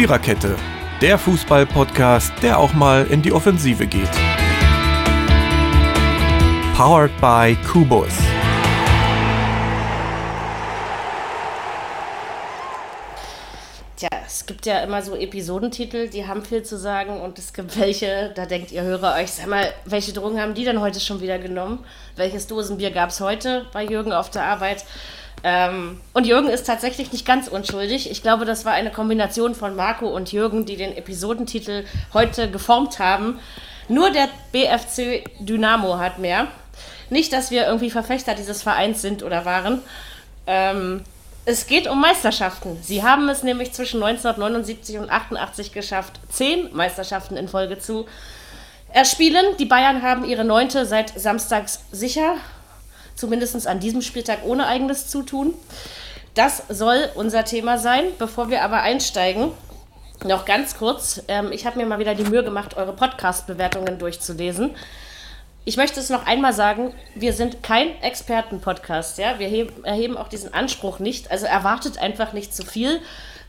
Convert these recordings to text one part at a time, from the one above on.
Viererkette, der Fußball-Podcast, der auch mal in die Offensive geht. Powered by Kubus. Tja, es gibt ja immer so Episodentitel, die haben viel zu sagen und es gibt welche, da denkt ihr Hörer euch, sag mal, welche Drogen haben die denn heute schon wieder genommen? Welches Dosenbier gab es heute bei Jürgen auf der Arbeit? Ähm, und Jürgen ist tatsächlich nicht ganz unschuldig. Ich glaube, das war eine Kombination von Marco und Jürgen, die den Episodentitel heute geformt haben. Nur der BFC Dynamo hat mehr. Nicht, dass wir irgendwie Verfechter dieses Vereins sind oder waren. Ähm, es geht um Meisterschaften. Sie haben es nämlich zwischen 1979 und 88 geschafft, zehn Meisterschaften in Folge zu erspielen. Die Bayern haben ihre neunte seit samstags sicher zumindest an diesem Spieltag ohne eigenes Zutun. Das soll unser Thema sein. Bevor wir aber einsteigen, noch ganz kurz. Ähm, ich habe mir mal wieder die Mühe gemacht, eure Podcast-Bewertungen durchzulesen. Ich möchte es noch einmal sagen, wir sind kein Experten-Podcast. Ja? Wir erheben auch diesen Anspruch nicht. Also erwartet einfach nicht zu viel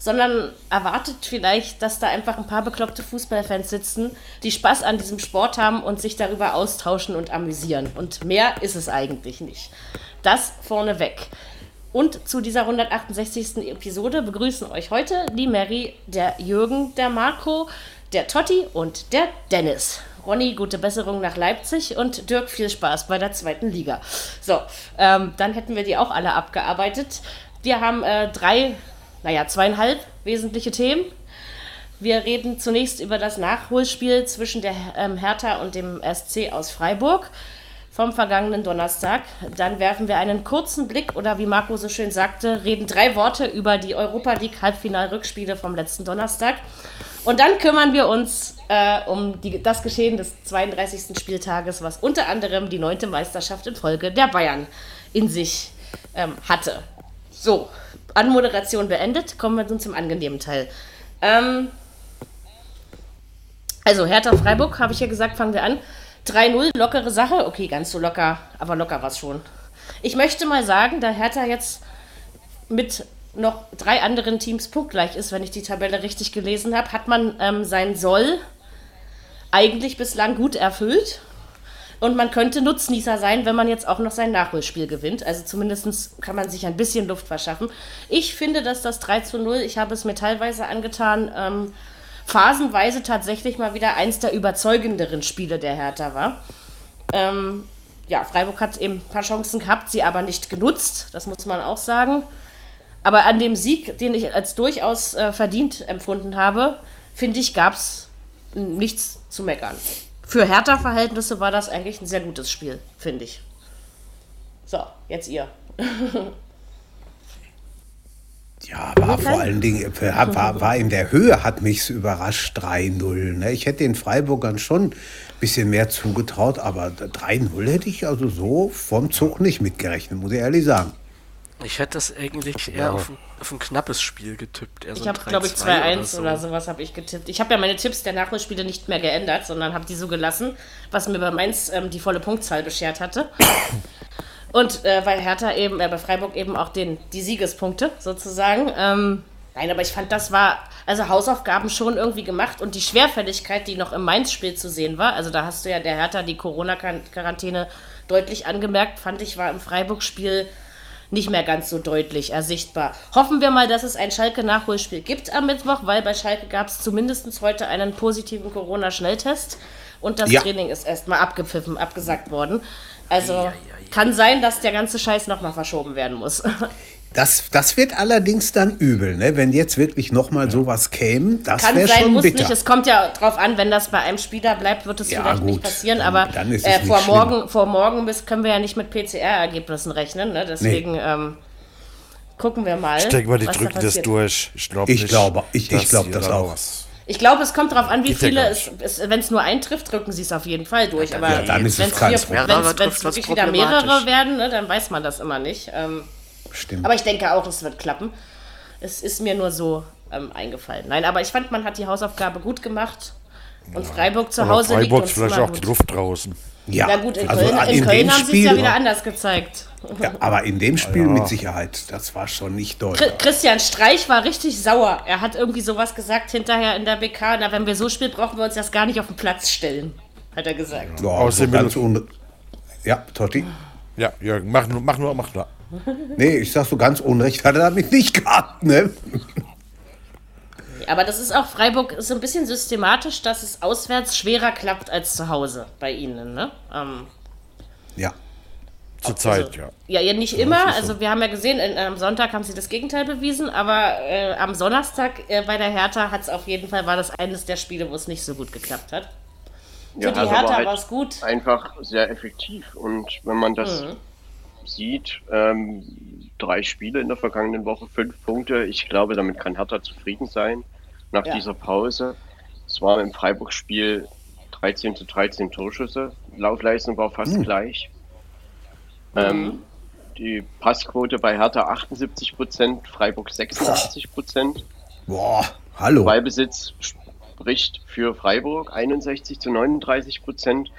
sondern erwartet vielleicht, dass da einfach ein paar bekloppte Fußballfans sitzen, die Spaß an diesem Sport haben und sich darüber austauschen und amüsieren. Und mehr ist es eigentlich nicht. Das vorneweg. Und zu dieser 168. Episode begrüßen euch heute die Mary, der Jürgen, der Marco, der Totti und der Dennis. Ronny, gute Besserung nach Leipzig und Dirk, viel Spaß bei der zweiten Liga. So, ähm, dann hätten wir die auch alle abgearbeitet. Wir haben äh, drei naja, zweieinhalb wesentliche Themen. Wir reden zunächst über das Nachholspiel zwischen der ähm, Hertha und dem SC aus Freiburg vom vergangenen Donnerstag. Dann werfen wir einen kurzen Blick oder wie Marco so schön sagte, reden drei Worte über die Europa League Halbfinalrückspiele vom letzten Donnerstag. Und dann kümmern wir uns äh, um die, das Geschehen des 32. Spieltages, was unter anderem die neunte Meisterschaft in Folge der Bayern in sich ähm, hatte. So, Anmoderation beendet, kommen wir nun zum angenehmen Teil. Ähm, also Hertha Freiburg, habe ich ja gesagt, fangen wir an. 3-0, lockere Sache. Okay, ganz so locker, aber locker war es schon. Ich möchte mal sagen, da Hertha jetzt mit noch drei anderen Teams punktgleich ist, wenn ich die Tabelle richtig gelesen habe, hat man ähm, sein Soll eigentlich bislang gut erfüllt. Und man könnte Nutznießer sein, wenn man jetzt auch noch sein Nachholspiel gewinnt. Also zumindest kann man sich ein bisschen Luft verschaffen. Ich finde, dass das 3 zu 0, ich habe es mir teilweise angetan, ähm, phasenweise tatsächlich mal wieder eins der überzeugenderen Spiele der Hertha war. Ähm, ja, Freiburg hat eben ein paar Chancen gehabt, sie aber nicht genutzt, das muss man auch sagen. Aber an dem Sieg, den ich als durchaus äh, verdient empfunden habe, finde ich, gab es nichts zu meckern für Hertha-Verhältnisse war das eigentlich ein sehr gutes Spiel, finde ich. So, jetzt ihr. Ja, war vor allen Dingen, war, war in der Höhe, hat mich überrascht, 3-0. Ne? Ich hätte den Freiburgern schon ein bisschen mehr zugetraut, aber 3-0 hätte ich also so vom Zug nicht mitgerechnet, muss ich ehrlich sagen. Ich hätte das eigentlich eher auf, ein, auf, ein, knappes Spiel getippt. ich habe, glaube ich, 2-1 oder, so. oder sowas habe ich getippt. Ich habe ja meine Tipps der Nachholspiele nicht mehr geändert, sondern habe die so gelassen, was mir bei Mainz ähm, die volle Punktzahl beschert hatte. Und äh, weil Hertha eben, äh, bei Freiburg eben auch den, die Siegespunkte sozusagen. Ähm, nein, aber ich fand, das war, also Hausaufgaben schon irgendwie gemacht und die Schwerfälligkeit, die noch im Mainz-Spiel zu sehen war, also da hast du ja der Hertha die Corona-Quarantäne deutlich angemerkt, fand ich, war im Freiburg-Spiel nicht mehr ganz so deutlich ersichtbar. Hoffen wir mal, dass es ein Schalke-Nachholspiel gibt am Mittwoch, weil bei Schalke gab es zumindest heute einen positiven Corona-Schnelltest und das ja. Training ist erstmal abgepfiffen, abgesagt worden. Also ja, ja, kann sein, dass der ganze Scheiß nochmal verschoben werden muss. Das, das wird allerdings dann übel, ne? wenn jetzt wirklich nochmal ja. sowas käme. Das wäre schon muss bitter. Nicht. Es kommt ja drauf an, wenn das bei einem Spieler bleibt, wird es ja, vielleicht gut. nicht passieren. Dann, aber dann äh, vor, morgen, vor morgen bis können wir ja nicht mit PCR-Ergebnissen rechnen. Ne? Deswegen nee. ähm, gucken wir mal. Ich denke mal, die drücken da das durch. Ich, glaub ich nicht, glaube, ich, ich glaube das auch. Ich glaube, es kommt darauf an, wie Geht viele es, es wenn es nur eintrifft, drücken sie es auf jeden Fall durch. Aber ja, wenn es wirklich wieder mehrere werden, ne, dann weiß man das immer nicht. Ähm, Stimmt. Aber ich denke auch, es wird klappen. Es ist mir nur so ähm, eingefallen. Nein, aber ich fand, man hat die Hausaufgabe gut gemacht. Und Freiburg zu Hause Freiburg liegt uns vielleicht auch gut. die Luft draußen. Ja, Na gut, in also Köln, in in Köln haben sie es ja wieder anders gezeigt. Ja, aber in dem Spiel ja. mit Sicherheit, das war schon nicht deutlich. Christian Streich war richtig sauer. Er hat irgendwie sowas gesagt hinterher in der BK. Na, wenn wir so spielen, brauchen wir uns das gar nicht auf den Platz stellen, hat er gesagt. Ja, also ganz ja Totti? Ja, Jürgen, mach nur, mach nur, mach nur. Nee, ich sag so ganz unrecht hat er damit nicht gehabt, ne? Aber das ist auch Freiburg so ein bisschen systematisch, dass es auswärts schwerer klappt als zu Hause bei ihnen, ne? Ähm, ja. Zurzeit, also, ja. ja. Ja, nicht immer. Also wir haben ja gesehen, in, am Sonntag haben sie das Gegenteil bewiesen, aber äh, am Donnerstag äh, bei der Hertha hat es auf jeden Fall, war das eines der Spiele, wo es nicht so gut geklappt hat. Für ja, die also Hertha halt war es gut. Einfach sehr effektiv. Und wenn man das mhm. Sieht, ähm, drei Spiele in der vergangenen Woche, fünf Punkte, ich glaube, damit kann Hertha zufrieden sein nach ja. dieser Pause. Es war im Freiburg-Spiel 13 zu 13 Torschüsse. Laufleistung war fast mhm. gleich. Ähm, mhm. die Passquote bei Hertha 78 Prozent, Freiburg 86 Prozent. Boah, hallo. Ballbesitz spricht für Freiburg 61 zu 39 Prozent.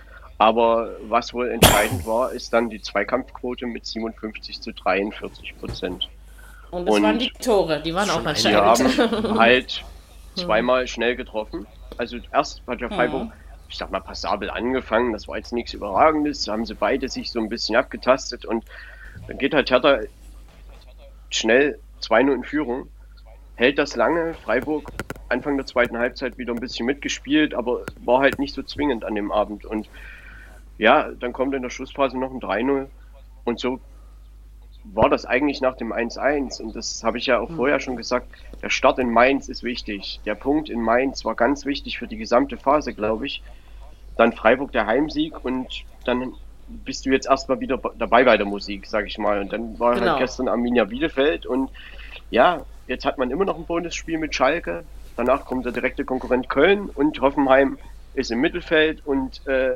Aber was wohl entscheidend war, ist dann die Zweikampfquote mit 57 zu 43 Prozent. Und das Und waren die Tore, die waren auch entscheidend. Wir haben halt zweimal schnell getroffen. Also erst hat ja Freiburg, mhm. ich sag mal, passabel angefangen. Das war jetzt nichts Überragendes. Da haben sie beide sich so ein bisschen abgetastet und dann geht halt Hertha schnell 2-0 in Führung. Hält das lange. Freiburg Anfang der zweiten Halbzeit wieder ein bisschen mitgespielt, aber war halt nicht so zwingend an dem Abend. Und ja, dann kommt in der Schlussphase noch ein 3-0 und so war das eigentlich nach dem 1-1 und das habe ich ja auch mhm. vorher schon gesagt, der Start in Mainz ist wichtig. Der Punkt in Mainz war ganz wichtig für die gesamte Phase, glaube ich. Dann Freiburg der Heimsieg und dann bist du jetzt erstmal wieder dabei bei der Musik, sage ich mal. Und dann war halt genau. halt gestern Arminia Bielefeld und ja, jetzt hat man immer noch ein Bonusspiel mit Schalke. Danach kommt der direkte Konkurrent Köln und Hoffenheim ist im Mittelfeld und äh,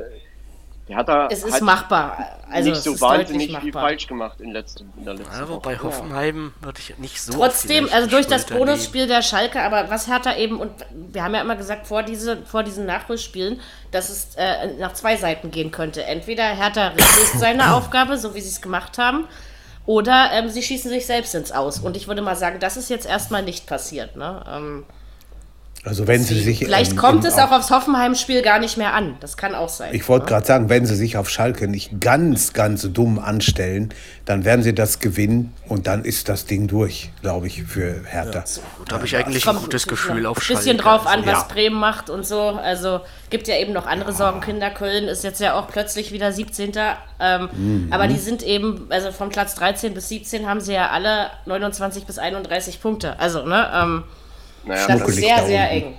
der hat da es ist machbar. Also nicht so wahnsinnig viel falsch gemacht in, letzten, in der letzten Aber Woche. bei Hoffenheim ja. würde ich nicht so. Trotzdem, also durch das Bonusspiel der Schalke, aber was Hertha eben, und wir haben ja immer gesagt, vor, diese, vor diesen Nachholspielen, dass es äh, nach zwei Seiten gehen könnte. Entweder Hertha löst seine Aufgabe, so wie sie es gemacht haben, oder ähm, sie schießen sich selbst ins Aus. Und ich würde mal sagen, das ist jetzt erstmal nicht passiert. Ne? Ähm, also wenn sie sich. Vielleicht ähm, kommt es auch aufs Hoffenheim-Spiel gar nicht mehr an. Das kann auch sein. Ich wollte ja? gerade sagen, wenn sie sich auf Schalke nicht ganz, ganz dumm anstellen, dann werden sie das gewinnen und dann ist das Ding durch, glaube ich, für Hertha. Ja, da habe ich eigentlich ein gutes Gefühl auf Schalke. Ein bisschen drauf an, was ja. Bremen macht und so. Also gibt ja eben noch andere Sorgenkinder. Köln ist jetzt ja auch plötzlich wieder 17. Ähm, mhm. Aber die sind eben, also von Platz 13 bis 17 haben sie ja alle 29 bis 31 Punkte. Also, ne? Ähm, naja, das ist sehr, sehr eng.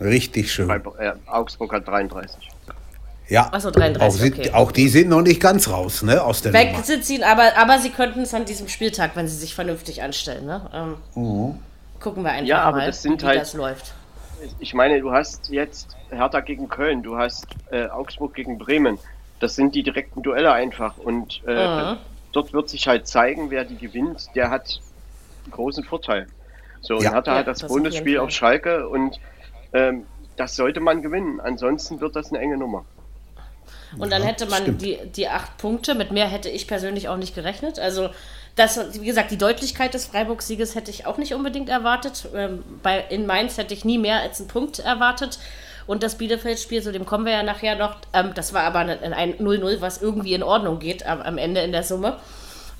Richtig schön. Äh, Augsburg hat 33. Ja, Achso, 33, auch, okay. auch die sind noch nicht ganz raus, ne, aus der Weg sind sie, aber, aber sie könnten es an diesem Spieltag, wenn sie sich vernünftig anstellen, ne? Ähm, uh Gucken wir einfach ja, aber mal, das sind wie halt, das läuft. Ich meine, du hast jetzt Hertha gegen Köln, du hast äh, Augsburg gegen Bremen. Das sind die direkten Duelle einfach und äh, mhm. dort wird sich halt zeigen, wer die gewinnt, der hat einen großen Vorteil. So, ja. und hatte halt das, das Bundesspiel auf Schalke und ähm, das sollte man gewinnen. Ansonsten wird das eine enge Nummer. Und dann hätte man die, die acht Punkte, mit mehr hätte ich persönlich auch nicht gerechnet. Also, das, wie gesagt, die Deutlichkeit des Freiburg-Sieges hätte ich auch nicht unbedingt erwartet. Ähm, bei, in Mainz hätte ich nie mehr als einen Punkt erwartet. Und das Bielefeld-Spiel, zu dem kommen wir ja nachher noch, ähm, das war aber ein 0-0, was irgendwie in Ordnung geht am, am Ende in der Summe.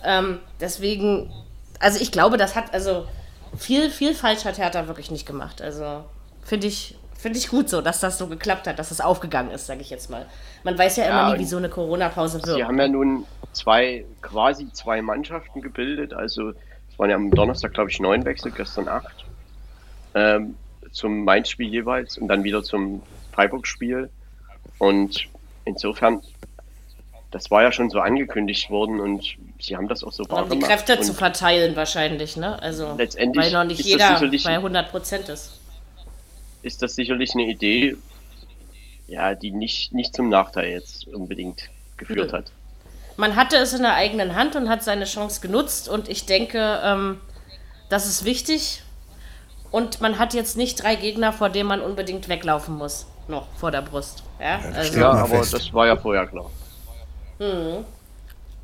Ähm, deswegen, also ich glaube, das hat, also viel, viel falsch hat Hertha wirklich nicht gemacht. Also finde ich, finde ich gut so, dass das so geklappt hat, dass es aufgegangen ist, sage ich jetzt mal. Man weiß ja, ja immer nie, wie so eine Corona-Pause wird. Sie haben ja nun zwei, quasi zwei Mannschaften gebildet. Also es waren ja am Donnerstag, glaube ich, neun Wechsel, gestern acht. Ähm, zum Mainz-Spiel jeweils und dann wieder zum Freiburg-Spiel. Und insofern das war ja schon so angekündigt worden und sie haben das auch so wahr um die Kräfte und zu verteilen wahrscheinlich, ne? Also letztendlich weil noch nicht jeder bei 100 Prozent ist. Ist das sicherlich eine Idee, ja, die nicht, nicht zum Nachteil jetzt unbedingt geführt hat. Man hatte es in der eigenen Hand und hat seine Chance genutzt und ich denke, ähm, das ist wichtig. Und man hat jetzt nicht drei Gegner, vor denen man unbedingt weglaufen muss, noch vor der Brust. Ja, also, ja aber das war ja vorher klar.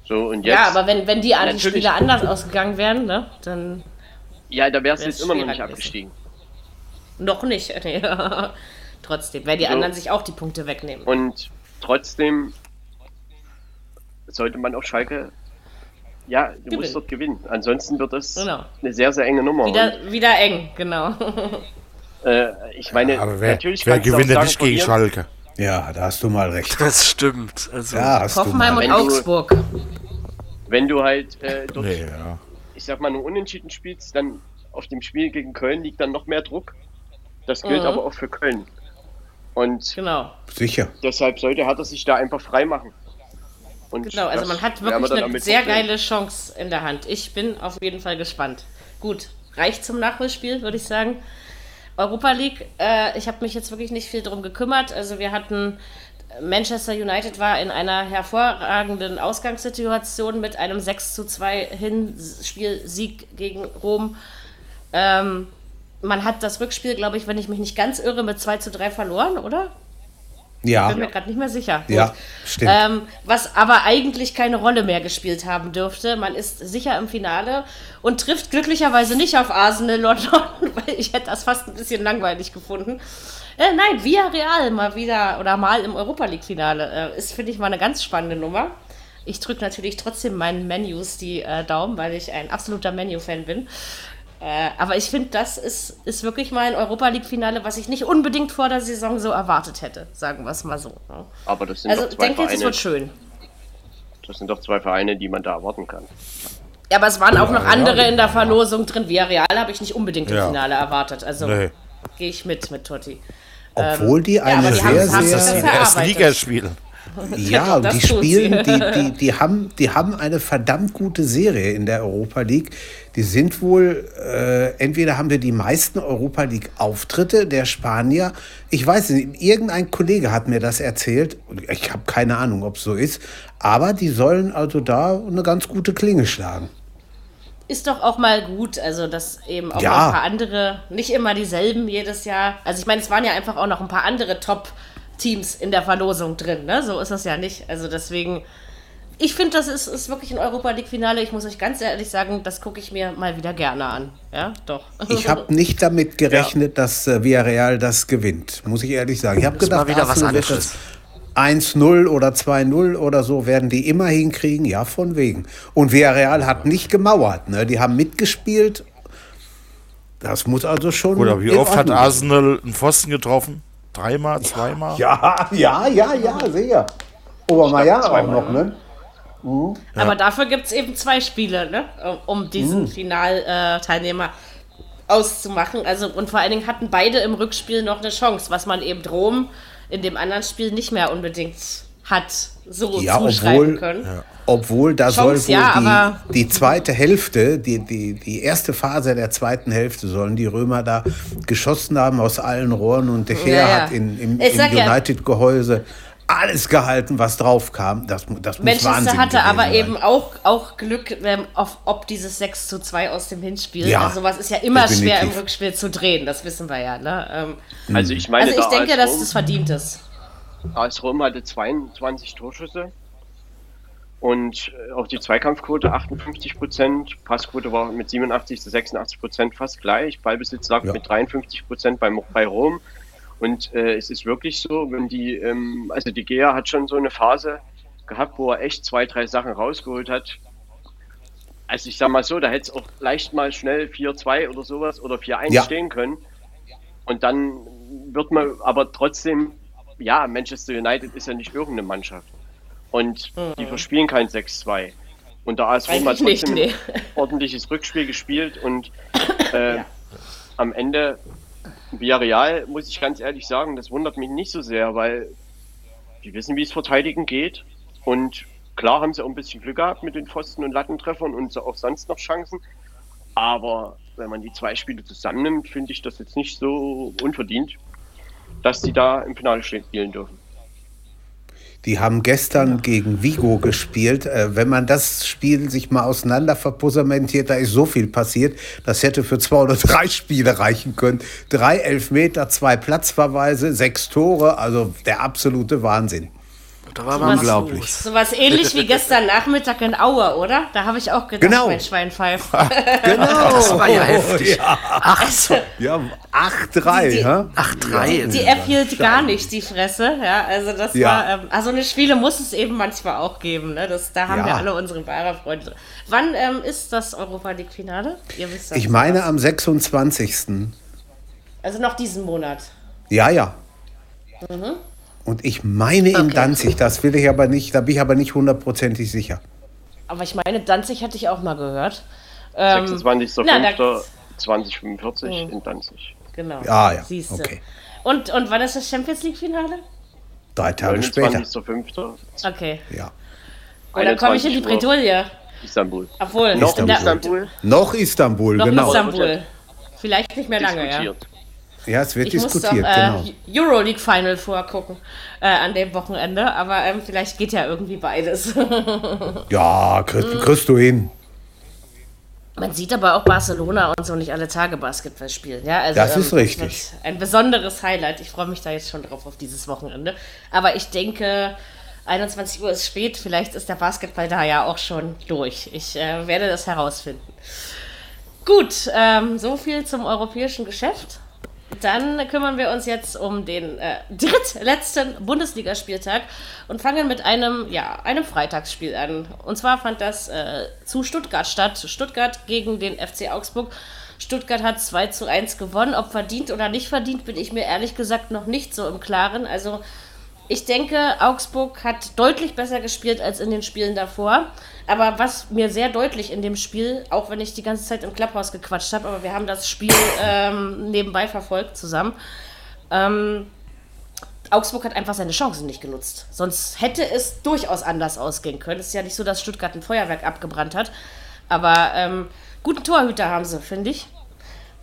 So, und jetzt. Ja, aber wenn, wenn die anderen Natürlich. Spiele anders ausgegangen wären, ne, dann Ja, da wär's wär's jetzt immer noch nicht gewesen. abgestiegen. noch nicht. Nee. Trotzdem, weil die So. anderen sich auch die Punkte wegnehmen. Und trotzdem sollte man auf Schalke. Ja, du Gewinnen. musst dort gewinnen. Ansonsten wird das Genau. eine sehr, sehr enge Nummer. Wieder, wieder eng, genau. Äh, ich meine, Aber wer, natürlich wer du auch gewinnt denn nicht gegen. Schalke? Ja, da hast du mal recht. Das stimmt. Also, Ja, hast du Hoffenheim mal und Augsburg. Wenn du halt äh, dort, Nee, ja. ich sag mal, nur unentschieden spielst, dann auf dem Spiel gegen Köln liegt dann noch mehr Druck. Das gilt Mhm. aber auch für Köln. Und Genau. Sicher. deshalb sollte Hertha sich da einfach frei machen. Und Genau, also man hat wir wirklich eine sehr geile Chance in der Hand. Ich bin auf jeden Fall gespannt. Gut, reicht zum Nachholspiel, würde ich sagen. Europa League, äh, ich habe mich jetzt wirklich nicht viel drum gekümmert. Also wir hatten, Manchester United war in einer hervorragenden Ausgangssituation mit einem 6 zu 2 Hinspielsieg gegen Rom. Ähm, man hat das Rückspiel, glaube ich, wenn ich mich nicht ganz irre, mit 2 zu 3 verloren, oder? Ja, Bin mir gerade nicht mehr sicher. ja, Gut. stimmt. Ähm, was aber eigentlich keine Rolle mehr gespielt haben dürfte. Man ist sicher im Finale und trifft glücklicherweise nicht auf Arsenal London, weil ich hätte das fast ein bisschen langweilig gefunden. Äh, nein, Villarreal mal wieder oder mal im Europa League Finale. Äh, ist, finde ich, mal eine ganz spannende Nummer. Ich drücke natürlich trotzdem meinen Menus die äh, Daumen, weil ich ein absoluter Menu-Fan bin. Äh, aber ich finde, das ist, ist wirklich mal ein Europa League-Finale, was ich nicht unbedingt vor der Saison so erwartet hätte, sagen wir es mal so. ne? Aber das sind Also doch ich zwei denke jetzt, es Vereine. wird schön. Das sind doch zwei Vereine, die man da erwarten kann. Ja, aber es waren auch noch andere in der Verlosung drin. Villarreal habe ich nicht unbedingt im Ja. Finale erwartet. Also Nee. gehe ich mit mit Totti. Obwohl die eine aber die haben- sehr, haben Das das ist sehr. die erste erarbeitet. Liga spielen. Ja, und das die spielen, die, die, die, haben, die haben eine verdammt gute Serie in der Europa League. Die sind wohl, äh, entweder haben wir die meisten Europa League-Auftritte der Spanier. Ich weiß nicht, irgendein Kollege hat mir das erzählt. Ich habe keine Ahnung, ob es so ist. Aber die sollen also da eine ganz gute Klinge schlagen. Ist doch auch mal gut, also dass eben auch Ja. ein paar andere, nicht immer dieselben jedes Jahr. Also ich meine, es waren ja einfach auch noch ein paar andere Top-Teams in der Verlosung drin, ne? So ist es ja nicht. Also deswegen, ich finde, das ist, ist wirklich ein Europa League-Finale. Ich muss euch ganz ehrlich sagen, das gucke ich mir mal wieder gerne an. Ja, doch. Ich habe nicht damit gerechnet, dass äh, Villarreal das gewinnt, muss ich ehrlich sagen. Ich habe Das ist mal gedacht, wieder was Arsenal anderes. das 1-0 oder 2-0 oder so werden die immer hinkriegen, ja, von wegen. Und Villarreal hat nicht gemauert, ne? die haben mitgespielt. Das muss also schon. Oder wie oft hat Arsenal einen Pfosten getroffen? Dreimal, zweimal? Ja, ja, ja, ja, sehr. Obermeier auch noch, ne? Aber dafür gibt es eben zwei Spiele, ne? um diesen Finalteilnehmer auszumachen. Also, und vor allen Dingen hatten beide im Rückspiel noch eine Chance, was man eben Rom in dem anderen Spiel nicht mehr unbedingt hat so Ja, zuschreiben obwohl, können. obwohl da Chance, soll wohl ja, aber- die, die zweite Hälfte, die, die, die erste Phase der zweiten Hälfte sollen die Römer da geschossen haben aus allen Rohren und der Herr Ja, ja. hat in, im, im ja- United-Gehäuse alles gehalten, was drauf kam. Das, das muss Manchester Wahnsinn hatte aber sein. eben auch, auch Glück, ähm, auf, ob dieses 6 zu 2 aus dem Hinspiel. Ja, also sowas ist ja immer schwer im definitiv. Rückspiel zu drehen, das wissen wir ja. Ne? Ähm, Also ich meine, also ich da denke, AS dass das verdient ist. AS Rom hatte 22 Torschüsse und äh, auch die Zweikampfquote 58 Prozent, Passquote war mit 87 zu 86 Prozent fast gleich, Ballbesitz lag Ja. mit 53 Prozent bei, bei Rom und äh, es ist wirklich so, wenn die, ähm, also die Gea hat schon so eine Phase gehabt, wo er echt zwei, drei Sachen rausgeholt hat. Also ich sag mal so, da hätte es auch leicht mal schnell 4-2 oder sowas oder 4-1 Ja. stehen können. Und dann wird man aber trotzdem, ja, Manchester United ist ja nicht irgendeine Mannschaft. Und die verspielen kein 6-2. Und der AS Rom hat Mhm. Trotzdem nicht, ein ordentliches Rückspiel gespielt und äh, am Ende Villarreal, muss ich ganz ehrlich sagen, das wundert mich nicht so sehr, weil die wissen, wie es verteidigen geht. Und klar haben sie auch ein bisschen Glück gehabt mit den Pfosten- und Lattentreffern und so auch sonst noch Chancen. Aber wenn man die zwei Spiele zusammennimmt, finde ich das jetzt nicht so unverdient, dass die da im Finale spielen dürfen. Die haben gestern gegen Vigo gespielt. Äh, wenn man das Spiel sich mal auseinander verpussamentiert, da ist so viel passiert. Das hätte für zwei oder drei Spiele reichen können. Drei Elfmeter, zwei Platzverweise, sechs Tore. Also der absolute Wahnsinn. Da war So was Unglaublich. Sowas ähnlich wie gestern Nachmittag in Aue, oder? Da habe ich auch gedacht, Genau. mein Schwein pfeift. Genau. Das war ja heftig. Ja, Ach so. ja 8-3, Die- die- hä? Ach, drei. Die App hielt gar nicht die Fresse, ja. Also das Ja. war, ähm, also eine Spiele muss es eben manchmal auch geben, ne? Das, da haben Ja. wir alle unsere Barer-Freunde. Wann ähm, ist das Europa League-Finale? Ihr wisst das. Ich meine am 26. Also noch diesen Monat. Ja, ja. Und ich meine in. Okay. Danzig, das will ich aber nicht, da bin ich aber nicht hundertprozentig sicher. Aber ich meine, Danzig hatte ich auch mal gehört. Ähm, na, da- 26.05.2045 Mhm. in Danzig. Genau. Ah, ja, Siehste. okay. Und, und wann ist das Champions League-Finale? Drei Tage später. 29.05. Okay. Ja. Und dann komme ich in die 21 Uhr. Bredouille. Istanbul. Obwohl, Noch der, Istanbul. Noch Istanbul, noch genau. Istanbul. Vielleicht nicht mehr lange. Diskutiert. Ja, es wird Ich muss doch diskutiert, äh, genau. Euroleague Final vorgucken äh, an dem Wochenende, aber ähm, vielleicht geht ja irgendwie beides. Ja, kriegst, Mhm. kriegst du hin. Man sieht aber auch Barcelona und so nicht alle Tage Basketball spielen. Ja, also, Das ist richtig. Ein besonderes Highlight. Ich freue mich da jetzt schon drauf auf dieses Wochenende. Aber ich denke, 21 Uhr ist spät. Vielleicht ist der Basketball da ja auch schon durch. Ich äh, werde das herausfinden. Gut, ähm, so viel zum europäischen Geschäft. Dann kümmern wir uns jetzt um den äh, drittletzten Bundesligaspieltag und fangen mit einem, ja, einem Freitagsspiel an. Und zwar fand das äh, zu Stuttgart statt. Stuttgart gegen den FC Augsburg. Stuttgart hat 2 zu 1 gewonnen. Ob verdient oder nicht verdient, bin ich mir ehrlich gesagt noch nicht so im Klaren. Also ich denke, Augsburg hat deutlich besser gespielt als in den Spielen davor. Aber was mir sehr deutlich in dem Spiel, auch wenn ich die ganze Zeit im Clubhaus gequatscht habe, aber wir haben das Spiel ähm, nebenbei verfolgt zusammen. Ähm, Augsburg hat einfach seine Chancen nicht genutzt. Sonst hätte es durchaus anders ausgehen können. Es ist ja nicht so, dass Stuttgart ein Feuerwerk abgebrannt hat. Aber ähm, guten Torhüter haben sie, finde ich.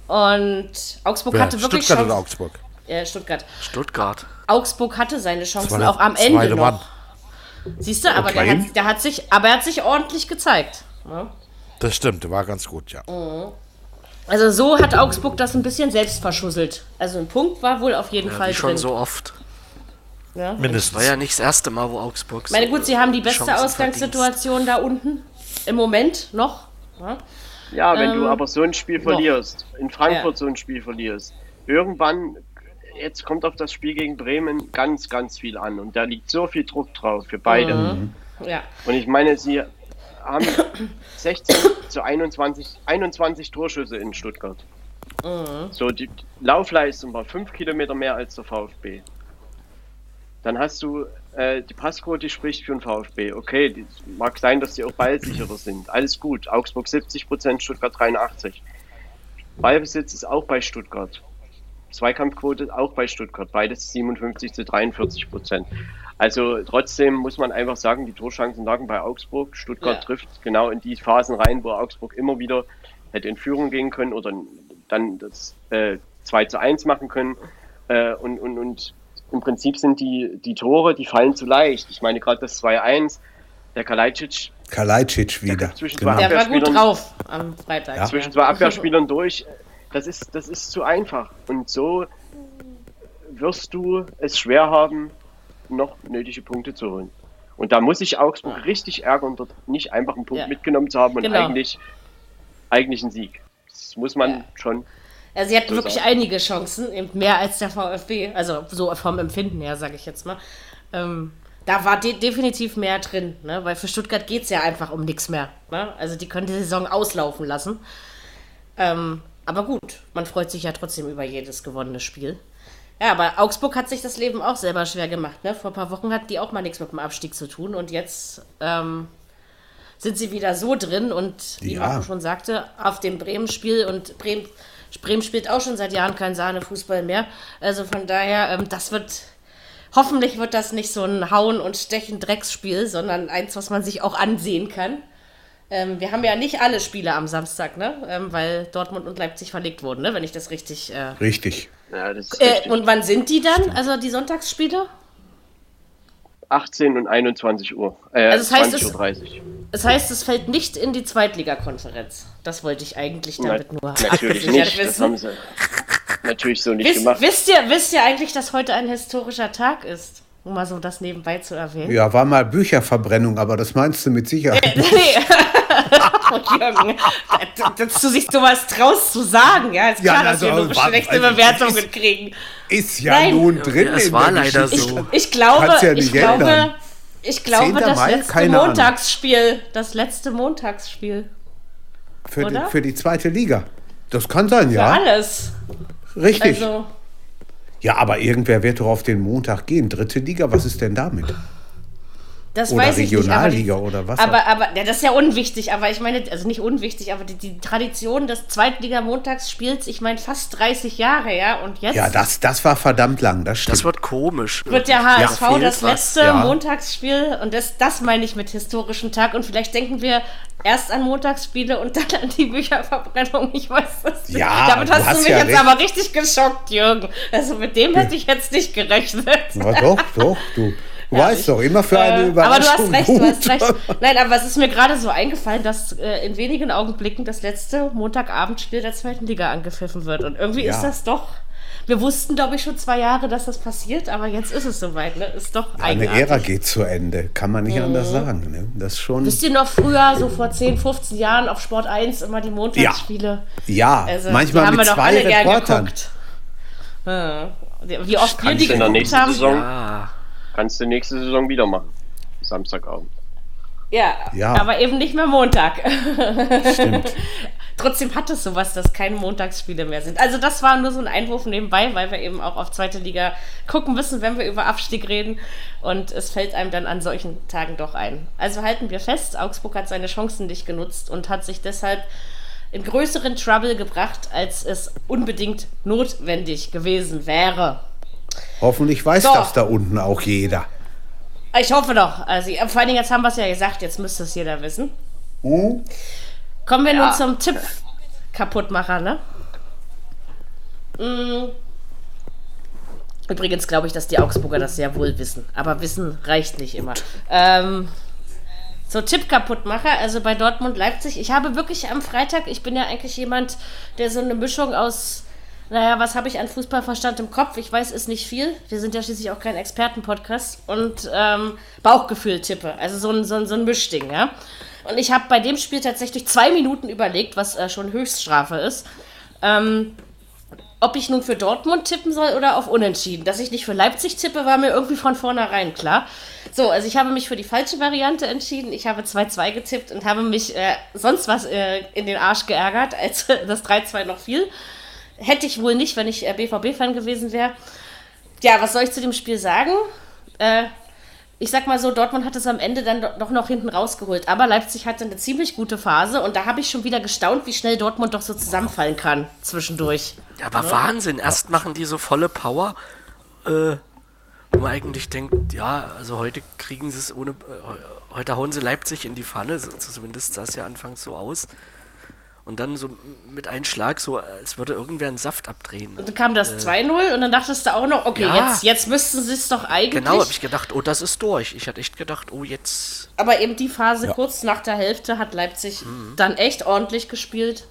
Und Augsburg Wer? hatte wirklich Stuttgart oder Chancen. Augsburg? Äh, Stuttgart. Stuttgart. Augsburg hatte seine Chancen der auch am Ende zweite noch. Mann. Siehst du, aber der Okay. hat, der hat sich, aber er hat sich ordentlich gezeigt. ne? Das stimmt, der war ganz gut, ja. Also so hat Augsburg das ein bisschen selbst verschusselt. Also ein Punkt war wohl auf jeden Ja, Fall wie schon drin. so oft. ja. Mindestens. War ja nicht das erste Mal, wo Augsburg Ich meine, gut, sie haben die beste Chancen Ausgangssituation da unten. Im Moment noch. Ja. Ja, wenn Ähm, du aber so ein Spiel noch. verlierst, in Frankfurt Ja. so ein Spiel verlierst, irgendwann, jetzt kommt auf das Spiel gegen Bremen ganz, ganz viel an und da liegt so viel Druck drauf für beide. Mhm. ja. Und ich meine, sie haben 16 zu 21, 21 Torschüsse in Stuttgart. Mhm. So, die Laufleistung war 5 Kilometer mehr als der VfB. Dann hast du äh, die Passquote spricht für den VfB. Okay, die, mag sein, dass die auch ballsicherer sind. Alles gut. Augsburg 70 Prozent, Stuttgart 83. Ballbesitz ist auch bei Stuttgart. Zweikampfquote auch bei Stuttgart. Beides 57 zu 43 Prozent. Also trotzdem muss man einfach sagen, die Torchancen lagen bei Augsburg. Stuttgart Ja. trifft genau in die Phasen rein, wo Augsburg immer wieder hätte in Führung gehen können oder dann das äh, 2 zu 1 machen können. Äh, und, und, und im Prinzip sind die, die Tore, die fallen zu leicht. Ich meine gerade das 2-1, der Kalajdzic Kalajdzic wieder. zwischen Genau. Der war gut drauf am Freitag. Ja. zwischen zwei Abwehrspielern durch. Das ist, das ist zu einfach. Und so wirst du es schwer haben, noch nötige Punkte zu holen. Und da muss sich Augsburg richtig ärgern, dort nicht einfach einen Punkt Ja. mitgenommen zu haben und Genau. eigentlich, eigentlich einen Sieg. Das muss man Ja. schon. Also sie hatten So wirklich sagen. einige Chancen, eben mehr als der VfB, also so vom Empfinden her, sage ich jetzt mal. Ähm, da war de definitiv mehr drin, ne? weil für Stuttgart geht es ja einfach um nichts mehr. Ne? Also die können die Saison auslaufen lassen. Ähm, aber gut, man freut sich ja trotzdem über jedes gewonnene Spiel. Ja, aber Augsburg hat sich das Leben auch selber schwer gemacht. Ne? Vor ein paar Wochen hatten die auch mal nichts mit dem Abstieg zu tun und jetzt ähm, sind sie wieder so drin und wie Ja. Schon sagte, auf dem Bremen-Spiel und Bremen, Bremen spielt auch schon seit Jahren kein Sahnefußball mehr. Also von daher, ähm, das wird, hoffentlich wird das nicht so ein Hauen und Stechen Drecksspiel, sondern eins, was man sich auch ansehen kann. Ähm, wir haben ja nicht alle Spiele am Samstag, ne? Ähm, weil Dortmund und Leipzig verlegt wurden, ne? wenn ich das richtig. Äh, Richtig. Ja, das äh, richtig. und wann sind die dann? Also die Sonntagsspiele? 18 und 21 Uhr. Äh, Also das heißt, 20.30 es- Uhr. 30. Das heißt, es fällt nicht in die Zweitligakonferenz. Das wollte ich eigentlich damit nur Natürlich nicht. Das wissen. haben sie natürlich so nicht Wisst, gemacht. wisst, ihr, wisst ihr eigentlich, dass heute ein historischer Tag ist? Um mal so das nebenbei zu erwähnen. Ja, war mal Bücherverbrennung, aber das meinst du mit Sicherheit. nee. Jürgen, dass du sich sowas traust zu sagen, ja, ist Ja, klar, dass also, wir nur schlechte also, Bewertungen ist- kriegen. Ist ja Nein. nun drin. Ja, in war der leider Geschichte. so. Ich glaube, Kannst ja ich nicht glaube, ändern. ich glaube, 10. das Mai? letzte Keine Ahnung. Montagsspiel, das letzte Montagsspiel. Für die, für die zweite Liga. Das kann sein, Für ja. alles. Richtig. Also, ja, aber irgendwer wird doch auf den Montag gehen. Dritte Liga, was ist denn damit? Das Oder weiß ich nicht. Aber, die, Regionalliga oder was aber, aber ja, das ist ja unwichtig, aber ich meine, also nicht unwichtig, aber die, die Tradition des Zweitliga-Montagsspiels, ich meine, fast 30 Jahre, ja, und jetzt Ja, das, das war verdammt lang, das stimmt. Das wird komisch. wird der HSV fehlt das letzte ja. Montagsspiel und das, das meine ich mit historischem Tag und vielleicht denken wir erst an Montagsspiele und dann an die Bücherverbrennung, ich weiß das nicht. Ja, Damit du hast, hast du mich ja jetzt recht. aber richtig geschockt, Jürgen. Also mit dem hätte ich jetzt nicht gerechnet. Ja, doch, doch, du. Du weißt doch, immer für eine Äh, Überraschung. aber du hast recht, du hast recht. Nein, aber es ist mir gerade so eingefallen, dass äh, in wenigen Augenblicken das letzte Montagabendspiel der zweiten Liga angepfiffen wird. Und irgendwie Ja. ist das doch. Wir wussten, glaube ich, schon zwei Jahre, dass das passiert, aber jetzt ist es soweit. Ne? Ist doch Eine eigenartig. Ära geht zu Ende, kann man nicht anders sagen. Ne? Das schon. Wisst ihr noch früher, so vor 10, 15 Jahren auf Sport 1 immer die Montagsspiele? Ja, Also, manchmal mit wir doch zwei Reportern. geguckt. Ja. Wie oft wir die du in der geguckt nächsten haben. Saison, Ah, kannst du nächste Saison wieder machen. Samstagabend. Ja, Ja. aber eben nicht mehr Montag. Stimmt. Trotzdem hat es sowas, dass keine Montagsspiele mehr sind. Also das war nur so ein Einwurf nebenbei, weil wir eben auch auf zweite Liga gucken müssen, wenn wir über Abstieg reden. Und es fällt einem dann an solchen Tagen doch ein. Also halten wir fest, Augsburg hat seine Chancen nicht genutzt und hat sich deshalb in größeren Trouble gebracht, als es unbedingt notwendig gewesen wäre. Hoffentlich weiß So. das da unten auch jeder. Ich hoffe doch. Also, vor allen Dingen, jetzt haben wir es ja gesagt, jetzt müsste es jeder wissen. Kommen wir nun zum Tipp Kaputtmacher, ne? Mm. Übrigens glaube ich, dass die Augsburger das sehr wohl wissen. Aber Wissen reicht nicht immer. Ähm, so, Tipp Kaputtmacher, also bei Dortmund Leipzig. Ich habe wirklich am Freitag, ich bin ja eigentlich jemand, der so eine Mischung aus, naja, was habe ich an Fußballverstand im Kopf? Ich weiß es nicht viel. Wir sind ja schließlich auch kein Expertenpodcast. Und ähm, Bauchgefühl tippe. Also so ein, so ein, so ein Mischding, ja. Und ich habe bei dem Spiel tatsächlich zwei Minuten überlegt, was äh, schon Höchststrafe ist. Ähm, ob ich nun für Dortmund tippen soll oder auf Unentschieden. Dass ich nicht für Leipzig tippe, war mir irgendwie von vornherein klar. So, also ich habe mich für die falsche Variante entschieden. Ich habe 2-2 getippt und habe mich äh, sonst was äh, in den Arsch geärgert, als das 3-2 noch fiel. Hätte ich wohl nicht, wenn ich äh, BVB-Fan gewesen wäre. Ja, was soll ich zu dem Spiel sagen? Äh, ich sag mal so, Dortmund hat es am Ende dann do- doch noch hinten rausgeholt. Aber Leipzig hatte eine ziemlich gute Phase und da habe ich schon wieder gestaunt, wie schnell Dortmund doch so zusammenfallen kann zwischendurch. ja, aber Wahnsinn. Erst machen die so volle Power, äh, wo man eigentlich denkt, ja, also heute kriegen sie es ohne. Äh, heute hauen sie Leipzig in die Pfanne. Zumindest sah es ja anfangs so aus. Und dann so mit einem Schlag, so als würde irgendwer einen Saft abdrehen. Dann kam das 2-0 und dann dachtest du auch noch, okay, Ja. jetzt, jetzt müssten sie es doch eigentlich. Genau, habe ich gedacht, oh, das ist durch. Ich hatte echt gedacht, oh, jetzt. Aber eben die Phase kurz nach der Hälfte hat Leipzig dann echt ordentlich gespielt.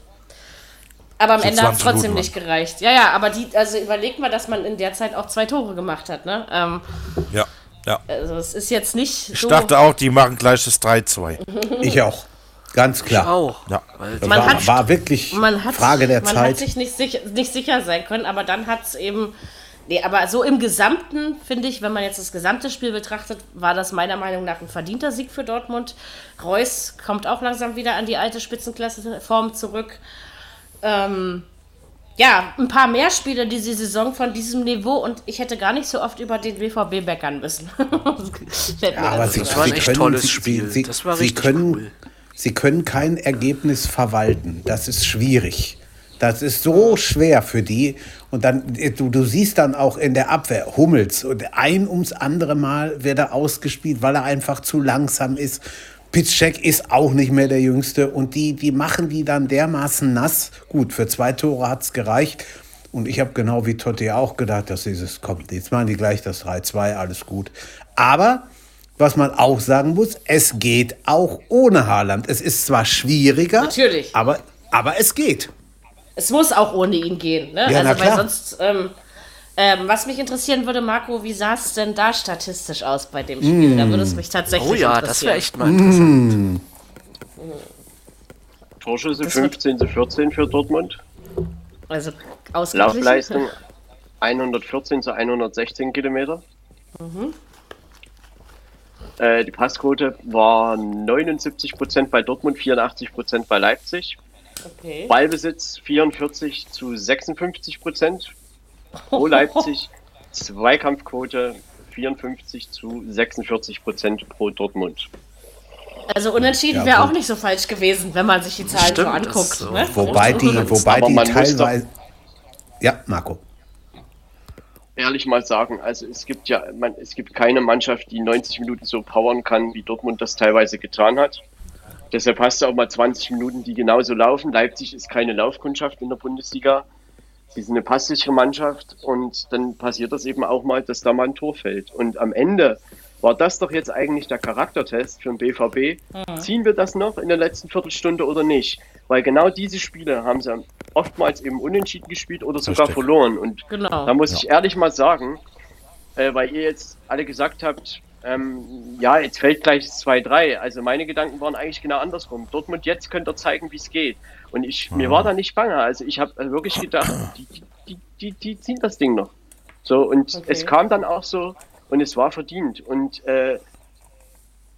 Aber am So Ende hat es 20 trotzdem Minuten nicht gereicht. Ja, ja, aber die, also überleg mal, dass man in der Zeit auch zwei Tore gemacht hat, ne? Ähm, Ja, ja. also es ist jetzt nicht Ich so. dachte auch, die machen gleich das 3-2. Ich auch. Ganz klar. Auch. Ja. Das Man war, hat- war wirklich man hat, Frage der man Zeit. hat sich nicht sicher, nicht sicher sein können, aber dann hat es eben. Nee, aber so im Gesamten, finde ich, wenn man jetzt das gesamte Spiel betrachtet, war das meiner Meinung nach ein verdienter Sieg für Dortmund. Reus kommt auch langsam wieder an die alte Spitzenklasseform zurück. Ähm, ja, ein paar mehr Spiele diese Saison von diesem Niveau und ich hätte gar nicht so oft über den BVB meckern müssen. Ja, aber sie, ein. Das war ein sie echt können, tolles sie, Spiel. Sie, Das war sie richtig können, cool. Sie können kein Ergebnis verwalten. Das ist schwierig. Das ist so schwer für die. Und dann, du, du siehst dann auch in der Abwehr Hummels und ein ums andere Mal wird er ausgespielt, weil er einfach zu langsam ist. Pitschek ist auch nicht mehr der Jüngste und die, die machen die dann dermaßen nass. Gut, für zwei Tore hat es gereicht. Und ich habe genau wie Totti auch gedacht, dass dieses kommt. Jetzt machen die gleich das 3-2, alles gut. Aber was man auch sagen muss, es geht auch ohne Haaland. Es ist zwar schwieriger, Natürlich. Aber, aber es geht. Es muss auch ohne ihn gehen, ne? Ja, na also weil klar. sonst, ähm, Ähm, was mich interessieren würde, Marco, wie sah es denn da statistisch aus bei dem Spiel? Da würde es mich tatsächlich Oh ja, interessieren. das wäre echt mal interessant. Torschüsse Das wird- 15 zu 14 für Dortmund. Also. Laufleistung 114 zu 116 Kilometer. Äh, die Passquote war 79% bei Dortmund, 84% bei Leipzig. Okay. Ballbesitz 44 zu 56 Prozent pro Leipzig. Zweikampfquote 54 zu 46 Prozent pro Dortmund. Also unentschieden Ja, wäre auch nicht so falsch gewesen, wenn man sich die Zahlen so Stimmt, anguckt. ist so. Ne? Wobei die, wobei die teilweise. Ja, Marco. Ehrlich mal sagen, also es gibt ja, man, es gibt keine Mannschaft, die 90 Minuten so powern kann, wie Dortmund das teilweise getan hat. Deshalb hast du auch mal 20 Minuten, die genauso laufen. Leipzig ist keine Laufkundschaft in der Bundesliga. Sie sind eine passsichere Mannschaft und dann passiert das eben auch mal, dass da mal ein Tor fällt. Und am Ende war das doch jetzt eigentlich der Charaktertest für den BVB. Ziehen wir das noch in der letzten Viertelstunde oder nicht? Weil genau diese Spiele haben sie oftmals eben unentschieden gespielt oder sogar Richtig. verloren. Und Genau. da muss ich ehrlich mal sagen, äh, weil ihr jetzt alle gesagt habt, ähm, ja, jetzt fällt gleich 2-3. Also meine Gedanken waren eigentlich genau andersrum. Dortmund jetzt könnt ihr zeigen, wie es geht. Und ich, mir war da nicht bange. Also ich habe wirklich gedacht, die, die, die, die ziehen das Ding noch. So, und Okay. es kam dann auch so und es war verdient. Und äh,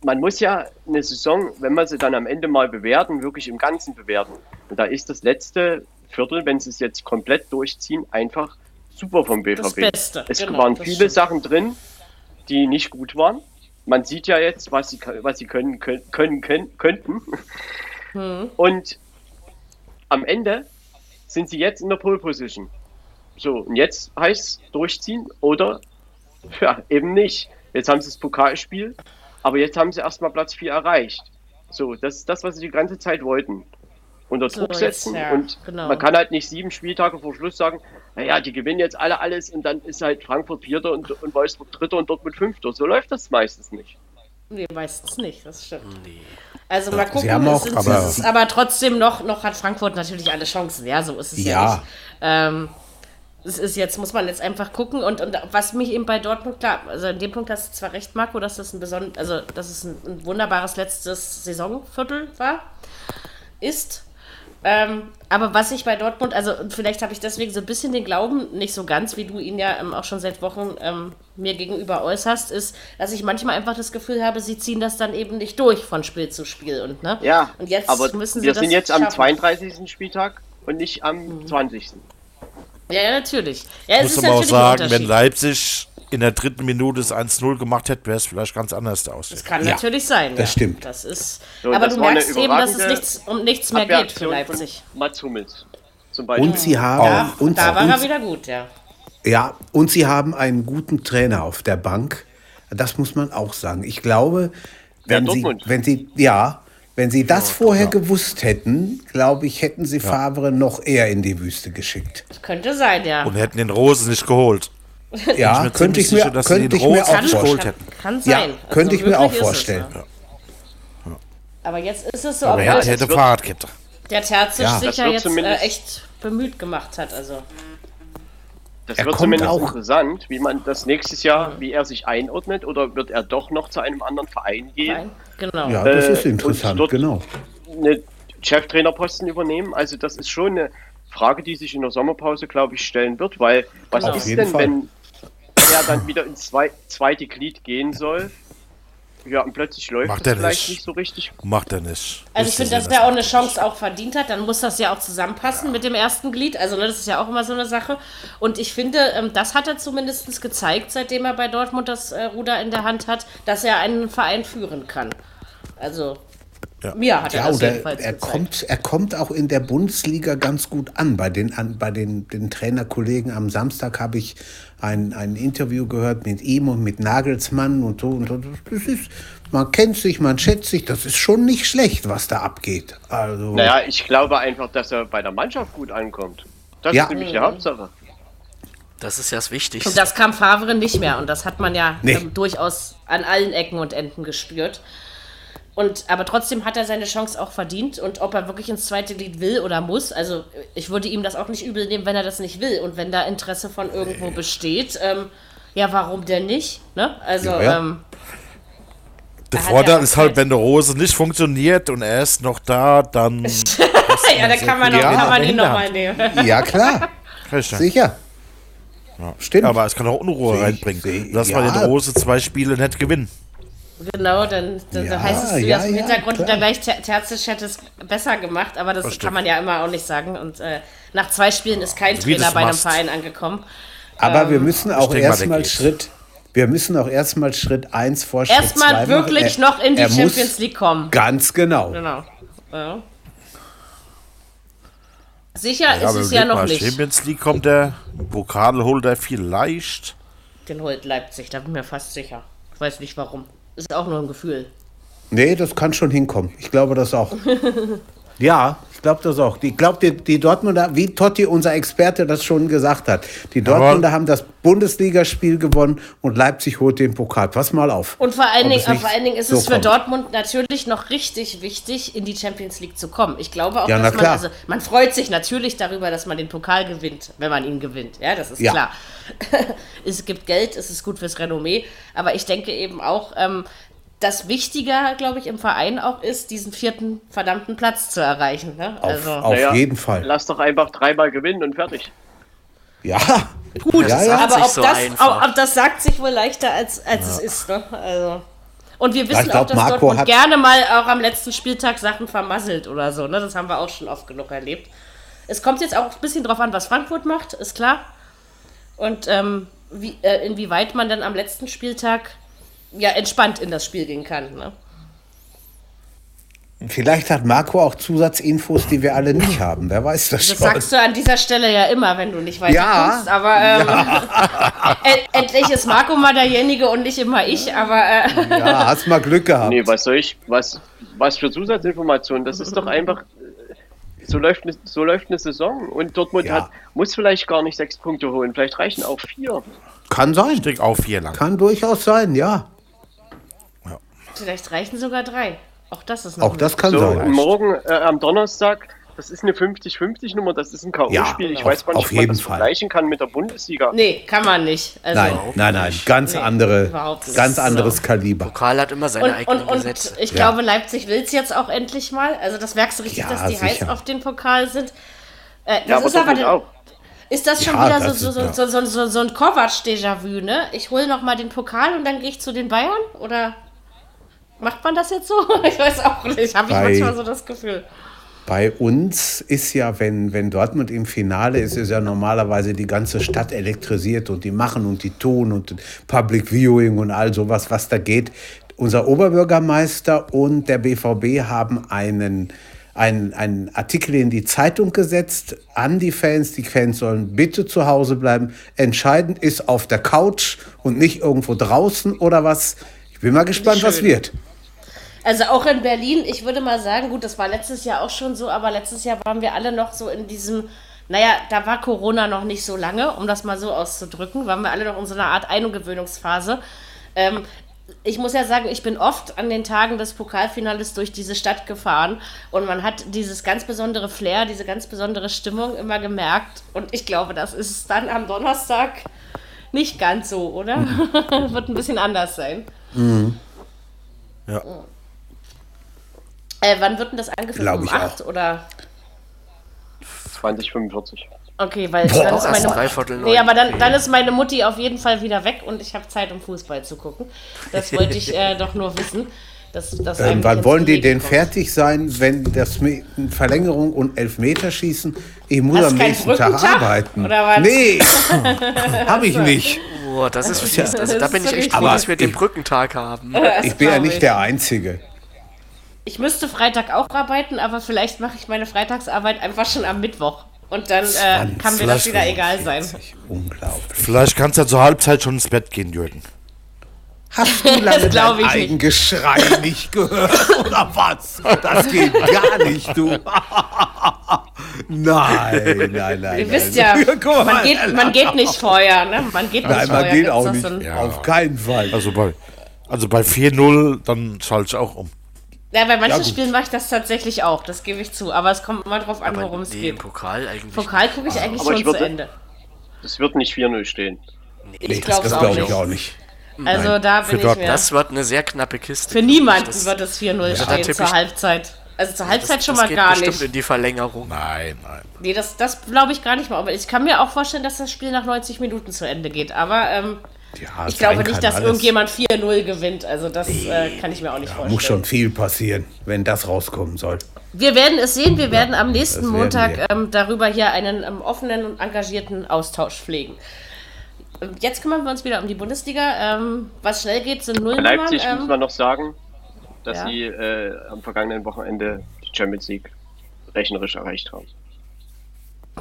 man muss ja eine Saison, wenn man sie dann am Ende mal bewerten, wirklich im Ganzen bewerten. Und da ist das letzte Viertel, wenn sie es jetzt komplett durchziehen, einfach super vom BVB. Das Beste, Es genau, waren viele stimmt. Sachen drin, die nicht gut waren. Man sieht ja jetzt, was sie, was sie können, können, können, können könnten. Hm. Und am Ende sind sie jetzt in der Pole Position. So, und jetzt heißt es durchziehen oder ja, eben nicht. Jetzt haben sie das Pokalspiel, aber jetzt haben sie erstmal Platz 4 erreicht. So, das ist das, was sie die ganze Zeit wollten. Unter So, Druck jetzt, setzen ja, und genau. man kann halt nicht sieben Spieltage vor Schluss sagen, naja, die gewinnen jetzt alle alles und dann ist halt Frankfurt Vierter und, und Wolfsburg Dritter und Dortmund Fünfter. So läuft das meistens nicht. Nee, meistens nicht, das stimmt. Also mal gucken, Sie haben es auch- sind, aber- aber trotzdem noch, noch hat Frankfurt natürlich alle Chancen, ja, so ist es ja, Ja. nicht. Ähm, es ist jetzt, muss man jetzt einfach gucken und, und was mich eben bei Dortmund, klar, also in dem Punkt hast du zwar recht, Marco, dass das ein besonders, also dass es ein, ein wunderbares letztes Saisonviertel war, ist. Ähm, aber was ich bei Dortmund, also vielleicht habe ich deswegen so ein bisschen den Glauben, nicht so ganz, wie du ihn ja ähm, auch schon seit Wochen ähm, mir gegenüber äußerst, ist, dass ich manchmal einfach das Gefühl habe, sie ziehen das dann eben nicht durch von Spiel zu Spiel. Und, ne? Ja, und jetzt aber müssen sie wir das sind jetzt am schaffen. 32. Spieltag und nicht am 20. Ja, ja, natürlich. Ja, es Muss ist aber auch sagen, wenn. Leipzig in der dritten Minute das 1-0 gemacht hätte, wäre es vielleicht ganz anders aus. Das kann Ja, natürlich sein. das ja. stimmt. Das ist, So, aber das du merkst eben, dass es nichts, um nichts mehr geht für Leipzig. Mats Hummels zum Beispiel. Und sie haben, Ja, und, da war und, er wieder gut, ja. ja, und sie haben einen guten Trainer auf der Bank. Das muss man auch sagen. Ich glaube, wenn sie, Dortmund? wenn sie, ja, wenn sie das vorher gewusst hätten, glaube ich, hätten sie Favre noch eher in die Wüste geschickt. Das könnte sein, ja. Und hätten den Rose nicht geholt. Ja, könnte ich mir, sicher, könnte ich auch vorstellen. hätten. kann Ja, sein. könnte ich mir auch es, vorstellen. ja. Aber jetzt ist es so, Aber er hätte, Fahrradkette. der Terzic Ja. sich ja jetzt äh, echt bemüht gemacht hat. Also Das Er wird kommt zumindest auch- interessant, wie man das nächstes Jahr, wie er sich einordnet oder wird er doch noch zu einem anderen Verein gehen, nein, genau. Ja, das Äh, ist interessant, genau. eine Cheftrainerposten übernehmen. Also das ist schon eine Frage, die sich in der Sommerpause, glaube ich, stellen wird, weil was Genau. ist denn, Fall. wenn er dann wieder ins zwei, zweite Glied gehen soll? Ja, und plötzlich läuft Macht es er vielleicht nicht. nicht so richtig. Macht er nicht. Also ich finde, dass das der auch eine. Chance auch verdient hat, dann muss das ja auch zusammenpassen mit dem ersten Glied. Also ne, das ist ja auch immer so eine Sache. Und ich finde, ähm, das hat er zumindest gezeigt, seitdem er bei Dortmund das äh, Ruder in der Hand hat, dass er einen Verein führen kann. Also Ja. mir hat er Ja, das und er, jedenfalls er, gezeigt. kommt, er kommt auch in der Bundesliga ganz gut an. Bei den, an, bei den, den Trainerkollegen am Samstag habe ich ein, ein Interview gehört mit ihm und mit Nagelsmann und so. Und so. Das ist, man kennt sich, man schätzt sich. Das ist schon nicht schlecht, was da abgeht. Also, Naja, ich glaube einfach, dass er bei der Mannschaft gut ankommt. Das Ja. ist nämlich die Hauptsache. Das ist ja das Wichtigste. Und das kam Favre nicht mehr. Und das hat man ja Nee. ähm, durchaus an allen Ecken und Enden gespürt. Und, aber trotzdem hat er seine Chance auch verdient. Und ob er wirklich ins zweite Glied will oder muss, also ich würde ihm das auch nicht übel nehmen, wenn er das nicht will. Und wenn da Interesse von irgendwo besteht, ähm, ja, warum denn nicht? Ne? Also, Ja, ja. Ähm, Der Er Vorteil ja ist halt, wenn der Rose nicht funktioniert und er ist noch da, dann. ja, da kann man, noch, Ja, kann man ihn nochmal nehmen. Ja, klar, Richtig. sicher. Stimmt. Aber es kann auch Unruhe Seh- reinbringen. Lass mal ja. den Rose zwei Spiele nicht gewinnen. Genau, dann, dann, Ja, heißt es du ja, im ja, Hintergrund klar. wieder gleich, Ter- Terzic hätte es besser gemacht, aber das Das stimmt. kann man ja immer auch nicht sagen. Und äh, nach zwei Spielen ist kein Wie Trainer bei einem. Verein angekommen. Aber wir müssen auch erstmal. Schritt. Wir müssen auch erstmal Schritt 1 vor Schritt zwei Erstmal machen. wirklich Er- noch in die muss- Champions League kommen. Ganz genau. Genau. Ja. Sicher Ja, ist es ja noch mal, nicht. Champions League kommt der, Pokal holt er vielleicht. Den holt Leipzig, da bin ich mir fast sicher. Ich weiß nicht warum. Ist auch nur ein Gefühl. Nee, das kann schon hinkommen. Ich glaube das auch. ja, glaube das auch. Ich glaube, die, die Dortmunder, wie Totti, unser Experte, das schon gesagt hat, die Dortmunder haben das Bundesligaspiel gewonnen und Leipzig holt den Pokal. Pass mal auf. Und vor allen, Dingen, nicht vor allen Dingen ist so es für kommt. Dortmund natürlich noch richtig wichtig, in die Champions League zu kommen. Ich glaube auch, Ja, dass man, also man freut sich natürlich darüber, dass man den Pokal gewinnt, wenn man ihn gewinnt. Ja, das ist Ja. klar. es gibt Geld, es ist gut fürs Renommee, aber ich denke eben auch, ähm, dass wichtiger, glaube ich, im Verein auch ist, diesen vierten verdammten Platz zu erreichen. Ne? Auf, Also, auf Naja, jeden Fall. Lass doch einfach dreimal gewinnen und fertig. Ja, Gut, Ja, ja. aber ob, so das, ob, ob das sagt sich wohl leichter, als, als es ist. Ne? Also. Und wir wissen glaub, auch, dass Marco Dortmund gerne mal auch am letzten Spieltag Sachen vermasselt oder so. Ne? Das haben wir auch schon oft genug erlebt. Es kommt jetzt auch ein bisschen drauf an, was Frankfurt macht, ist klar. Und ähm, wie, äh, inwieweit man dann am letzten Spieltag ja entspannt in das Spiel gehen kann. Ne? vielleicht hat Marco auch Zusatzinfos, die wir alle nicht haben. Wer weiß das, Das schon. sagst du an dieser Stelle ja immer, wenn du nicht weiter Ja. kommst. Aber ähm, en- endlich ist Marco mal derjenige und nicht immer ich. Aber äh, Ja, hast mal Glück gehabt. Nee, was soll ich, was, was für Zusatzinformationen? Das ist doch einfach, so läuft, eine, so läuft eine Saison. Und Dortmund Ja. hat, muss vielleicht gar nicht sechs Punkte holen, vielleicht reichen auch vier. Kann sein. Ich denke auch vier lang. Kann durchaus sein, ja. Vielleicht reichen sogar drei. Auch das ist noch Auch das kann So, sein. und morgen äh, am Donnerstag, das ist eine 50-50-Nummer, das ist ein K.O.-Spiel. Ja, ich weiß gar nicht, auf ob man jeden das Fall. vergleichen kann mit der Bundesliga. Nee, kann man nicht. Also, Nein, nein, nein. Ganz Nee, andere, ganz anderes Kaliber. Pokal hat immer seine Und, eigenen und, und Gesetze. ich Ja. glaube, Leipzig will es jetzt auch endlich mal. Also das merkst du richtig, Ja, dass die heiß sicher. auf den Pokal sind. Äh, das Ja, aber ist aber auch. Ist das schon Ja, wieder so, das so, so, so, so, so, so ein Kovac-Déjà-vu, ne? Ich hole noch mal den Pokal und dann gehe ich zu den Bayern? Oder macht man das jetzt so? Ich weiß auch nicht. Habe ich Bei- manchmal so das Gefühl. Bei uns ist ja, wenn, wenn Dortmund im Finale ist, ist ja normalerweise die ganze Stadt elektrisiert und die machen und die tun und Public Viewing und all sowas, was da geht. Unser Oberbürgermeister und der BVB haben einen, einen, einen Artikel in die Zeitung gesetzt an die Fans. Die Fans sollen bitte zu Hause bleiben. Entscheidend ist auf der Couch und nicht irgendwo draußen oder was. Ich bin mal gespannt, was wird. Also auch in Berlin, ich würde mal sagen, gut, das war letztes Jahr auch schon so, aber letztes Jahr waren wir alle noch so in diesem, naja, da war Corona noch nicht so lange, um das mal so auszudrücken, waren wir alle noch in so einer Art Eingewöhnungsphase. Ähm, ich muss ja sagen, ich bin oft an den Tagen des Pokalfinales durch diese Stadt gefahren und man hat dieses ganz besondere Flair, diese ganz besondere Stimmung immer gemerkt und ich glaube, das ist dann am Donnerstag nicht ganz so, oder? Wird ein bisschen anders sein. Ja. Äh, wann wird denn das angefangen? Glaub Um ich 8 oder? 2045. Okay, weil Boah, dann ist meine dreiviertel Nee, aber dann, dann ist meine Mutti auf jeden Fall wieder weg und ich habe Zeit, um Fußball zu gucken. Das wollte ich äh, doch nur wissen. Dass, dass Ähm, wann wollen die denn kommt. fertig sein, wenn das mit Verlängerung und Elfmeterschießen? Ich muss Hast am nächsten Tag arbeiten. oder was? Nee, habe ich nicht. Boah, das ist fies. Also da bin ich echt wirklich froh, Aber dass wir den ich- Brückentag haben. Ich bin ja nicht ich. der Einzige. Ich müsste Freitag auch arbeiten, aber vielleicht mache ich meine Freitagsarbeit einfach schon am Mittwoch. Und dann äh, kann mir das wieder egal sein. Unglaublich. Vielleicht kannst du ja zur Halbzeit schon ins Bett gehen, Jürgen. Hast du lange dein. Eigengeschrei nicht gehört oder was? Das geht gar nicht, du. nein, nein, nein. Ihr wisst nein. ja, man geht, man geht nicht vorher, ne? Man geht nicht Nein, man vorher. geht auch nicht. so Ja. Auf keinen Fall. Also bei, also bei 4-0, dann schalte ich auch um. Ja, bei manchen gut. Spielen mache ich das tatsächlich auch, das gebe ich zu. Aber es kommt immer drauf an, worum es nee, im geht. Pokal eigentlich. Pokal gucke ich eigentlich Aber schon ich zu würde- Ende. Das wird nicht 4-0 stehen. Ich das glaube glaube auch ich nicht. auch nicht. Also da Für bin ich mir. Das wird eine sehr knappe Kiste. Für glaub ich. niemanden Das- wird es 4-0 da stehen zur ich- Halbzeit. Also zur Halbzeit schon das mal geht gar bestimmt nicht. in die Verlängerung. Nein, nein. Nee, das, das glaube ich gar nicht mal. Aber ich kann mir auch vorstellen, dass das Spiel nach 90 Minuten zu Ende geht. Aber ähm, Ja, ich glaube nicht, kann dass alles. irgendjemand 4-0 gewinnt. Also das äh, kann ich mir auch nicht vorstellen. Muss schon viel passieren, wenn das rauskommen soll. Wir werden es sehen. Wir werden am nächsten das werden Montag ähm, darüber hier einen ähm, offenen und engagierten Austausch pflegen. Jetzt kümmern wir uns wieder um die Bundesliga. Ähm, was schnell geht, sind null Bei Leipzig muss Ähm, man noch sagen, dass ja. sie äh, am vergangenen Wochenende die Champions League rechnerisch erreicht haben.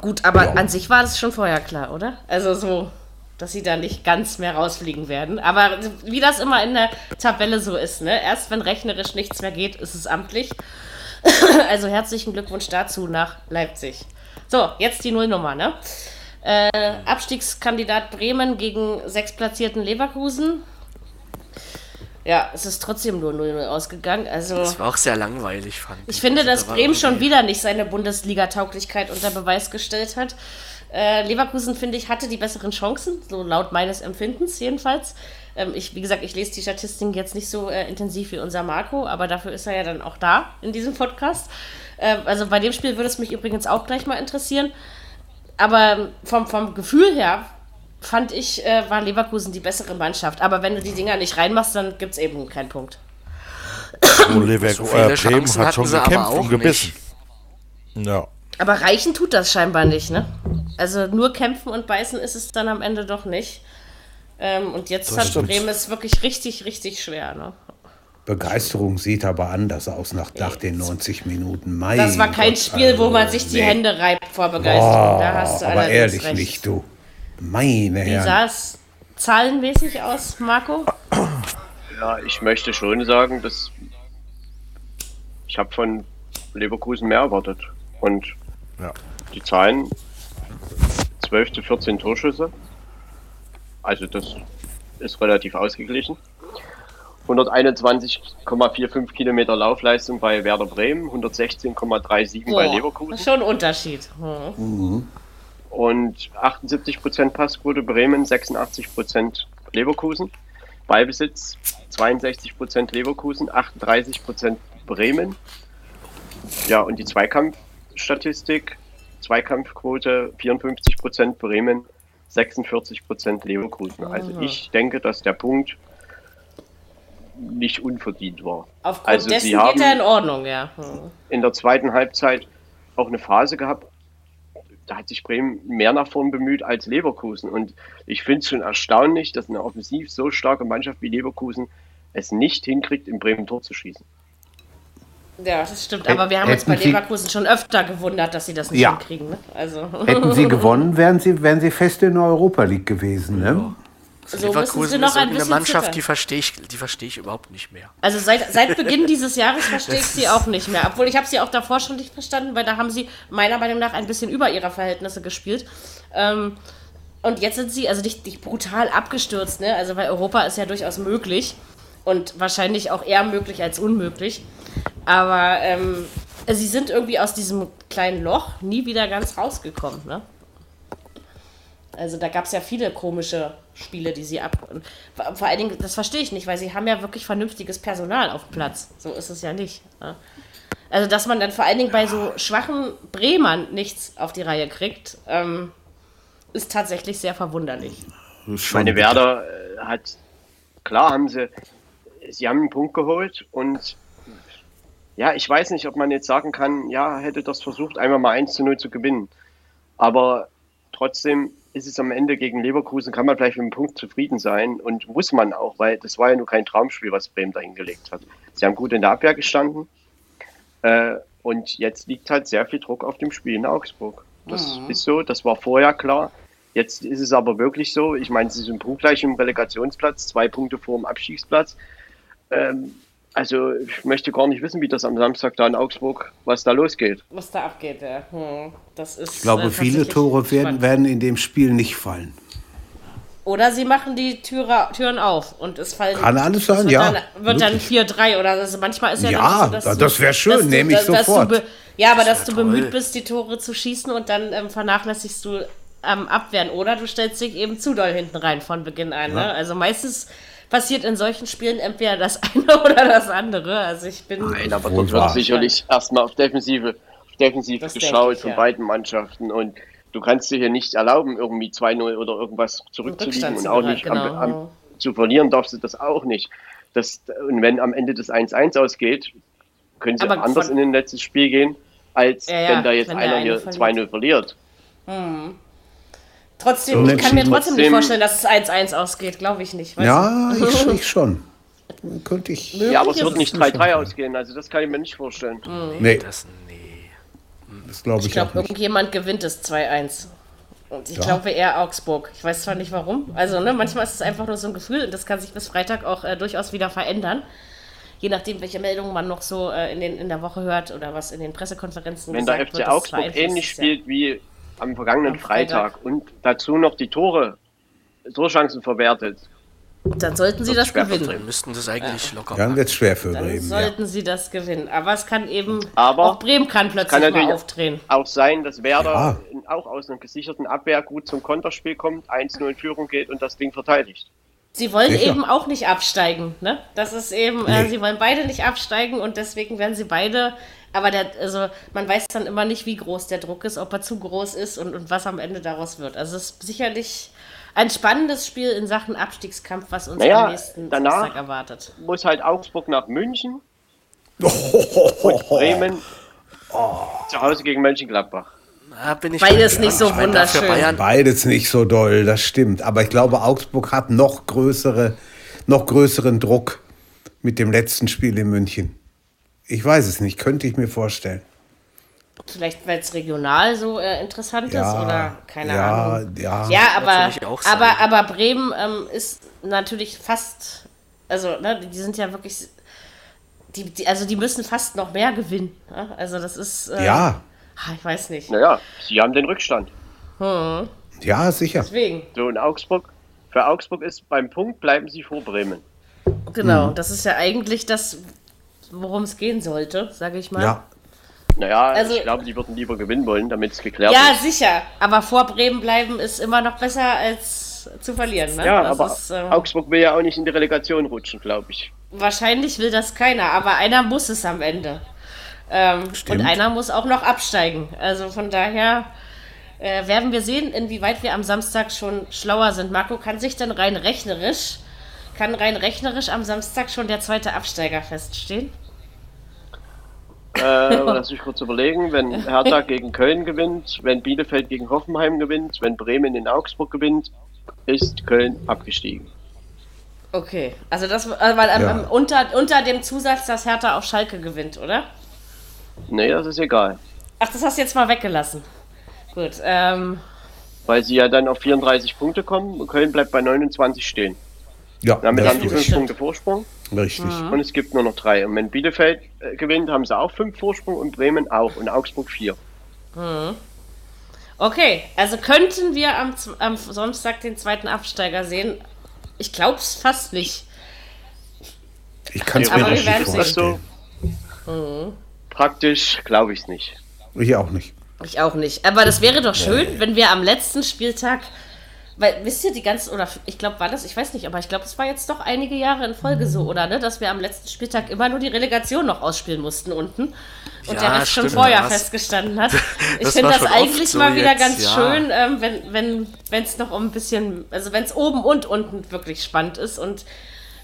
gut, aber an sich war das schon vorher klar, oder? Also so, dass sie da nicht ganz mehr rausfliegen werden. Aber wie das immer in der Tabelle so ist, ne? Erst wenn rechnerisch nichts mehr geht, ist es amtlich. also herzlichen Glückwunsch dazu nach Leipzig. So, jetzt die Nullnummer, ne? Äh, Abstiegskandidat Bremen gegen sechstplatzierten Leverkusen. Ja, es ist trotzdem nur 0-0 ausgegangen. Also Das war auch sehr langweilig, fand ich. ich finde, Also, dass da Bremen schon wieder nicht seine Bundesliga-Tauglichkeit unter Beweis gestellt hat. Äh, Leverkusen, finde ich, hatte die besseren Chancen, so laut meines Empfindens jedenfalls. Ähm, ich, wie gesagt, ich lese die Statistiken jetzt nicht so äh, intensiv wie unser Marco, aber dafür ist er ja dann auch da in diesem Podcast. Äh, also bei dem Spiel würde es mich übrigens auch gleich mal interessieren. Aber vom, vom Gefühl her fand ich, äh, war Leverkusen die bessere Mannschaft. Aber wenn du die Dinger nicht reinmachst, dann gibt es eben keinen Punkt. So, Leverkusen, So äh, Bremen hat schon aber gekämpft und gebissen. Ja. Aber reichen tut das scheinbar nicht, ne? Also nur kämpfen und beißen ist es dann am Ende doch nicht. Ähm, und jetzt Das hat stimmt. Bremen es wirklich richtig, richtig schwer, ne? Begeisterung sieht aber anders aus nach, nach den 90 Minuten. Mein Das war kein Gott, Spiel, wo also, man sich die nee. Hände reibt vor Begeisterung. da hast du aber allerdings ehrlich recht. nicht, du. Meine Wie Herren. sah es zahlenmäßig aus, Marco? Ja, ich möchte schon sagen, dass ich habe von Leverkusen mehr erwartet. Und Ja. die Zahlen 12 zu 14 Torschüsse. Also das ist relativ ausgeglichen. 121,45 Kilometer Laufleistung bei Werder Bremen, 116,37 bei Boah, das Leverkusen ist schon ein Unterschied. Hm. Und 78% Passquote Bremen, 86% Leverkusen. Ballbesitz 62% Leverkusen, 38% Bremen. Ja, und die Zweikampfstatistik, Zweikampfquote 54% Bremen, 46% Leverkusen. Also ich denke, dass der Punkt nicht unverdient war. Aufgrund Also dessen sie haben geht er in Ordnung, ja. Hm. in der zweiten Halbzeit auch eine Phase gehabt, da hat sich Bremen mehr nach vorn bemüht als Leverkusen. Und ich finde es schon erstaunlich, dass eine offensiv so starke Mannschaft wie Leverkusen es nicht hinkriegt, in Bremen Tor zu schießen. Ja, das stimmt. Aber wir haben uns bei Hätten Sie- Leverkusen schon öfter gewundert, dass sie das nicht Ja. hinkriegen. Ne? Also, Hätten sie gewonnen, wären sie, wären sie fest in der Europa League gewesen. Ne? So müssen sie Leverkusen noch ist ein irgendeine bisschen Mannschaft, zittern. die verstehe ich, die verstehe ich überhaupt nicht mehr. Also seit, seit Beginn dieses Jahres verstehe ich sie auch nicht mehr. Obwohl ich habe sie auch davor schon nicht verstanden, weil da haben sie meiner Meinung nach ein bisschen über ihre Verhältnisse gespielt. Ähm, und jetzt sind sie also nicht, nicht brutal abgestürzt, ne? Also weil Europa ist ja durchaus möglich und wahrscheinlich auch eher möglich als unmöglich. Aber ähm, sie sind irgendwie aus diesem kleinen Loch nie wieder ganz rausgekommen, ne? Also da gab es ja viele komische Spiele, die sie ab. und Vor vor allen Dingen, das verstehe ich nicht, weil sie haben ja wirklich vernünftiges Personal auf dem Platz. So ist es ja nicht. Ne? Also, dass man dann vor allen Dingen bei so schwachen Bremern nichts auf die Reihe kriegt, ähm, ist tatsächlich sehr verwunderlich. Ich meine, Werder äh, hat, klar haben sie, sie haben einen Punkt geholt und ja, ich weiß nicht, ob man jetzt sagen kann, ja, hätte das versucht, einmal mal 1 zu 0 zu gewinnen. Aber trotzdem ist es am Ende gegen Leverkusen, kann man vielleicht mit einem Punkt zufrieden sein und muss man auch, weil das war ja nur kein Traumspiel, was Bremen da hingelegt hat. Sie haben gut in der Abwehr gestanden äh, und jetzt liegt halt sehr viel Druck auf dem Spiel in Augsburg. Das ist so, das war vorher klar. Jetzt ist es aber wirklich so. Ich meine, sie sind punktgleich im Relegationsplatz, zwei Punkte vor dem Abstiegsplatz. Ähm, also ich möchte gar nicht wissen, wie das am Samstag da in Augsburg, was da losgeht. Was da abgeht, ja. Hm, das ist, Ich glaube, äh, viele Tore werden, werden in dem Spiel nicht fallen. Oder sie machen die Türe, Türen auf und es fallen. Kann alles sein, ja. Dann, wird dann 4-3 oder also manchmal ist ja, Ja, dann so, dass das du- wär schön, dass nehme ich dass- dass du sofort. Ja, aber dass wär du toll. bemüht bist, die Tore zu schießen und dann ähm, vernachlässigst du am Abwehren oder du stellst dich eben zu doll hinten rein von Beginn an. Ne? Also meistens passiert in solchen Spielen entweder das eine oder das andere. Also ich bin. Nein, aber dort wird sicherlich erstmal auf Defensive, auf Defensive Das geschaut ich, von ja. beiden Mannschaften und du kannst dir hier nicht erlauben, irgendwie 2-0 oder irgendwas zurückzuliegen und zu auch nicht am, genau, am, ja. zu verlieren darfst du das auch nicht. Das, und wenn am Ende das 1-1 ausgeht, können sie Aber anders von- in ein letztes Spiel gehen, als Ja, ja, wenn da jetzt wenn einer eine hier verliert. 2-0 verliert. Trotzdem, So ich kann mir trotzdem nicht vorstellen, dass es 1-1 ausgeht, glaube ich nicht. Ja, ich, ich schon. Könnte ich. Ja, aber es wird nicht 3-3 ausgehen, also das kann ich mir nicht vorstellen. Nee, Das, nee. das glaube ich, Ich glaube, auch nicht. irgendjemand gewinnt es 2-1. Und ich Ja. glaube eher Augsburg. Ich weiß zwar nicht warum. Also, ne, manchmal ist es einfach nur so ein Gefühl und das kann sich bis Freitag auch äh, durchaus wieder verändern. Je nachdem, welche Meldungen man noch so äh, in, den, in der Woche hört oder was in den Pressekonferenzen Wenn der FC wird, Augsburg ähnlich spielt wie am vergangenen Am Freitag. Freitag. und dazu noch die Tore, Torchancen verwertet, Dann sollten sie das gewinnen. Wir müssten das eigentlich locker Dann machen. wird es schwer für Dann Bremen. Ja. sollten sie das gewinnen. Aber es kann eben, Aber auch Bremen kann plötzlich kann mal natürlich- aufdrehen. auch sein, dass Werder Ja. in, auch aus einer gesicherten Abwehr gut zum Konterspiel kommt, 1-0 in Führung geht und das Ding verteidigt. Sie wollen Sicher. eben auch nicht absteigen, ne? Das ist eben, äh, Nee. sie wollen beide nicht absteigen und deswegen werden sie beide, aber der, also man weiß dann immer nicht, wie groß der Druck ist, ob er zu groß ist und, und was am Ende daraus wird. Also es ist sicherlich ein spannendes Spiel in Sachen Abstiegskampf, was uns Naja, am nächsten danach- Samstag erwartet. Muss halt Augsburg nach München, Oh, Bremen zu Hause gegen Mönchengladbach. Da bin ich Beides nicht so Ich wunderschön. Beides nicht so doll, das stimmt. Aber ich glaube, Augsburg hat noch größere, noch größeren Druck mit dem letzten Spiel in München. Ich weiß es nicht, könnte ich mir vorstellen. Vielleicht, weil es regional so äh, interessant Ja, ist oder keine ja, Ahnung. ja. Ja, aber, aber, aber Bremen ähm, ist natürlich fast, also ne, die sind ja wirklich, die, die, also die müssen fast noch mehr gewinnen. Ne? Also das ist, äh, Ja, ah, ich weiß nicht. Naja, sie haben den Rückstand. ja, sicher. Deswegen, So in Augsburg, für Augsburg ist beim Punkt bleiben sie vor Bremen. genau, Mhm. das ist ja eigentlich das, worum es gehen sollte, sage ich mal. Ja, Naja, Also- ich glaube, die würden lieber gewinnen wollen, damit es geklärt Ja, ist. sicher. Aber vor Bremen bleiben ist immer noch besser als zu verlieren. Ne? Ja, das aber ist, ähm, Augsburg will ja auch nicht in die Relegation rutschen, glaube ich. Wahrscheinlich will das keiner, aber einer muss es am Ende. Ähm, und einer muss auch noch absteigen. Also von daher äh, werden wir sehen, inwieweit wir am Samstag schon schlauer sind. Marco, kann sich denn rein rechnerisch, kann rein rechnerisch am Samstag schon der zweite Absteiger feststehen? Äh, lass mich kurz überlegen, wenn Hertha gegen Köln gewinnt, wenn Bielefeld gegen Hoffenheim gewinnt, wenn Bremen in Augsburg gewinnt, ist Köln abgestiegen. Okay, also das äh, weil, ähm, Ja. ähm, unter, unter dem Zusatz, dass Hertha auf Schalke gewinnt, oder? Nee, das ist egal. Ach, das hast du jetzt mal weggelassen. Gut, ähm, Weil sie ja dann auf 34 Punkte kommen und Köln bleibt bei 29 stehen. Ja, Damit haben die fünf. Punkte Vorsprung richtig. und es gibt nur noch drei. Und wenn Bielefeld äh, gewinnt, haben sie auch fünf Vorsprung und Bremen auch und Augsburg vier. Okay, also könnten wir am, am Samstag den zweiten Absteiger sehen? Ich glaube es fast nicht. Ich kann es Aber mir wir nicht vorstellen. Also, praktisch glaube ich es nicht. Ich auch nicht. Ich auch nicht. Aber das wäre doch schön, wenn wir am letzten Spieltag, weil wisst ihr die ganzen, oder ich glaube, war das, ich weiß nicht, aber ich glaube, es war jetzt doch einige Jahre in Folge so, oder ne, dass wir am letzten Spieltag immer nur die Relegation noch ausspielen mussten unten und Ja, der Rest schon vorher das- festgestanden hat. Ich finde das eigentlich so mal wieder jetzt, ganz ja. schön, ähm, wenn wenn wenn es noch um ein bisschen, also wenn es oben und unten wirklich spannend ist und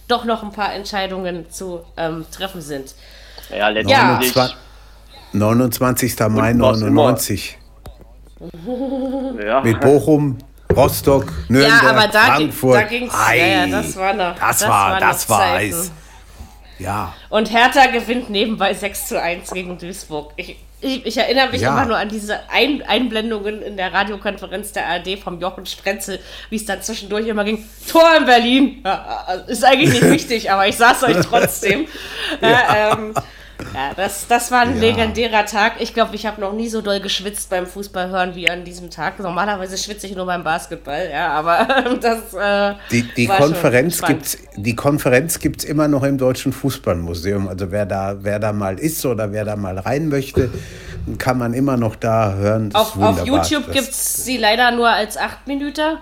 doch noch ein paar Entscheidungen zu ähm, treffen sind. Ja, letztendlich. 29. 29. Mai Und was immer. 99. Ja, Mit Bochum, Rostock, Nürnberg, ja, aber da, ging, Frankfurt. da ging es. Ja, ja, das war noch. Das war, das war Zeiten. heiß. Ja, Und Hertha gewinnt nebenbei 6 zu 1 gegen Duisburg. Ich, ich, ich erinnere mich Ja. immer nur an diese Ein Einblendungen in der Radiokonferenz der ARD vom Jochen Sprenzel, wie es dann zwischendurch immer ging. Tor in Berlin! Ja, ist eigentlich nicht wichtig, aber ich sag's euch trotzdem. ja. ähm, Ja, das, das war ein legendärer Tag. Ich glaube, ich habe noch nie so doll geschwitzt beim Fußball hören wie an diesem Tag. Normalerweise schwitze ich nur beim Basketball, ja, aber das. Äh, Die, die war Konferenz gibt's, die Konferenz gibt's immer noch im Deutschen Fußballmuseum. Also wer da, wer da mal ist oder wer da mal rein möchte, kann man immer noch da hören. Auf, auf. YouTube gibt es sie leider nur als 8 Minuten.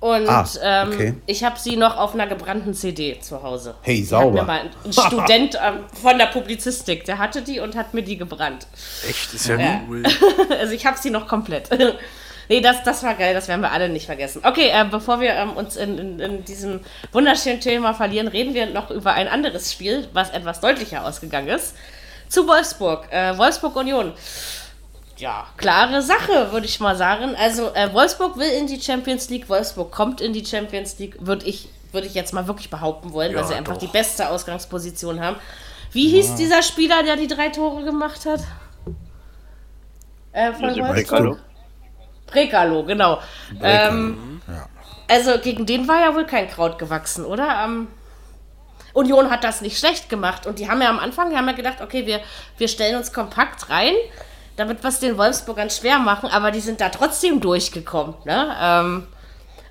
Und Ah, ähm, okay. ich habe sie noch auf einer gebrannten CD zu Hause. Hey, Hat sauber. mir mal ein ein Student ähm, von der Publizistik, der hatte die und hat mir die gebrannt. Echt, ist ja, Ja. cool. Also ich habe sie noch komplett. nee, das, das war geil, das werden wir alle nicht vergessen. Okay, äh, bevor wir ähm, uns in, in, in diesem wunderschönen Thema verlieren, reden wir noch über ein anderes Spiel, was etwas deutlicher ausgegangen ist. Zu Wolfsburg. Äh, Wolfsburg Union. Ja, klare Sache, würde ich mal sagen. Also äh, Wolfsburg will in die Champions League, Wolfsburg kommt in die Champions League, würde ich, würde ich jetzt mal wirklich behaupten wollen, weil Ja, sie einfach doch. die beste Ausgangsposition haben. Wie hieß dieser Spieler, der die drei Tore gemacht hat? Äh, von Josep Wolfsburg? Brekalo. Prekalo, genau. Ähm, Also gegen den war ja wohl kein Kraut gewachsen, oder? Ähm, Union hat das nicht schlecht gemacht und die haben ja am Anfang, die haben ja gedacht, okay, wir, wir stellen uns kompakt rein, damit wir es den Wolfsburgern schwer machen, aber die sind da trotzdem durchgekommen. Ne? Ähm,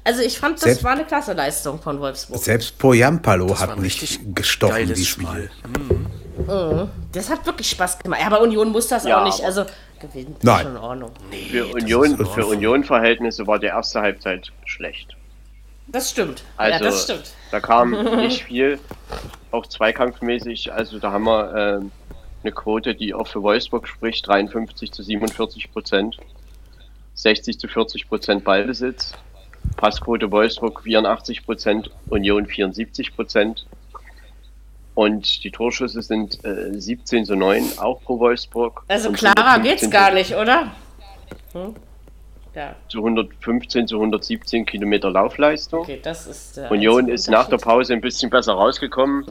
also ich fand, das Selbst- war eine klasse Leistung von Wolfsburg. Selbst Poyampalo hat nicht gestochen, geiles die Spiel. Spiele. Das hat wirklich Spaß gemacht. Ja, aber Union muss das Ja, auch nicht. Also gewinnen ist Nein. schon in Ordnung. Für Union, für Union-Verhältnisse war die erste Halbzeit schlecht. Das stimmt. Also, ja, das stimmt. da kam nicht viel, auch zweikampfmäßig. Also, da haben wir ähm, eine Quote, die auch für Wolfsburg spricht: 53 zu 47 Prozent, 60 zu 40 Prozent Ballbesitz. Passquote Wolfsburg 84 Prozent, Union 74 Prozent. Und die Torschüsse sind äh, 17 zu 9, auch pro Wolfsburg. Also klarer 115 geht's gar nicht, oder? Hm? Ja, Zu 115 zu 117 Kilometer Laufleistung. okay, ist der Union ist nach der. Pause ein bisschen besser rausgekommen.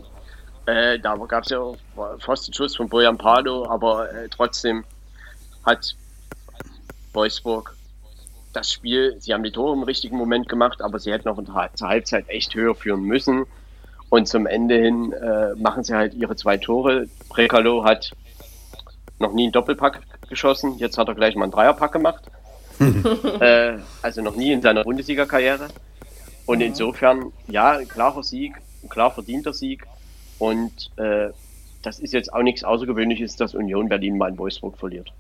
Äh, da gab es ja auch fast einen Schuss von Bojan Palo, aber äh, trotzdem hat Wolfsburg das Spiel, sie haben die Tore im richtigen Moment gemacht, aber sie hätten auch zur Halbzeit echt höher führen müssen. Und zum Ende hin äh, machen sie halt ihre zwei Tore. Prekalo hat noch nie einen Doppelpack geschossen, jetzt hat er gleich mal einen Dreierpack gemacht. äh, also noch nie in seiner Bundesliga-Karriere. Und insofern, ja, ein klarer Sieg, ein klar verdienter Sieg. Und äh, das ist jetzt auch nichts Außergewöhnliches, dass Union Berlin mal in Wolfsburg verliert.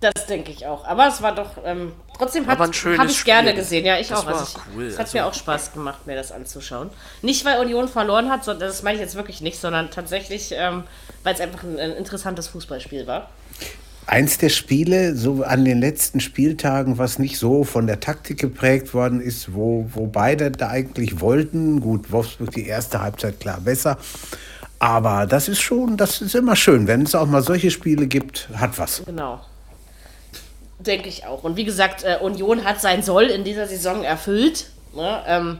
Das denke ich auch. Aber es war doch, ähm, trotzdem habe ich gerne Spiel. gesehen. Ja, ich Das auch. war Also ich, cool. Es hat Also- mir auch Spaß gemacht, mir das anzuschauen. Nicht, weil Union verloren hat, sondern das meine ich jetzt wirklich nicht, sondern tatsächlich, ähm, weil es einfach ein, ein interessantes Fußballspiel war. Eins der Spiele, so an den letzten Spieltagen, was nicht so von der Taktik geprägt worden ist, wo, wo beide da eigentlich wollten. Gut, Wolfsburg die erste Halbzeit klar besser. Aber das ist schon, das ist immer schön. Wenn es auch mal solche Spiele gibt, hat was. Genau. Denke ich auch. Und wie gesagt, äh, Union hat sein Soll in dieser Saison erfüllt. Ne? Ähm,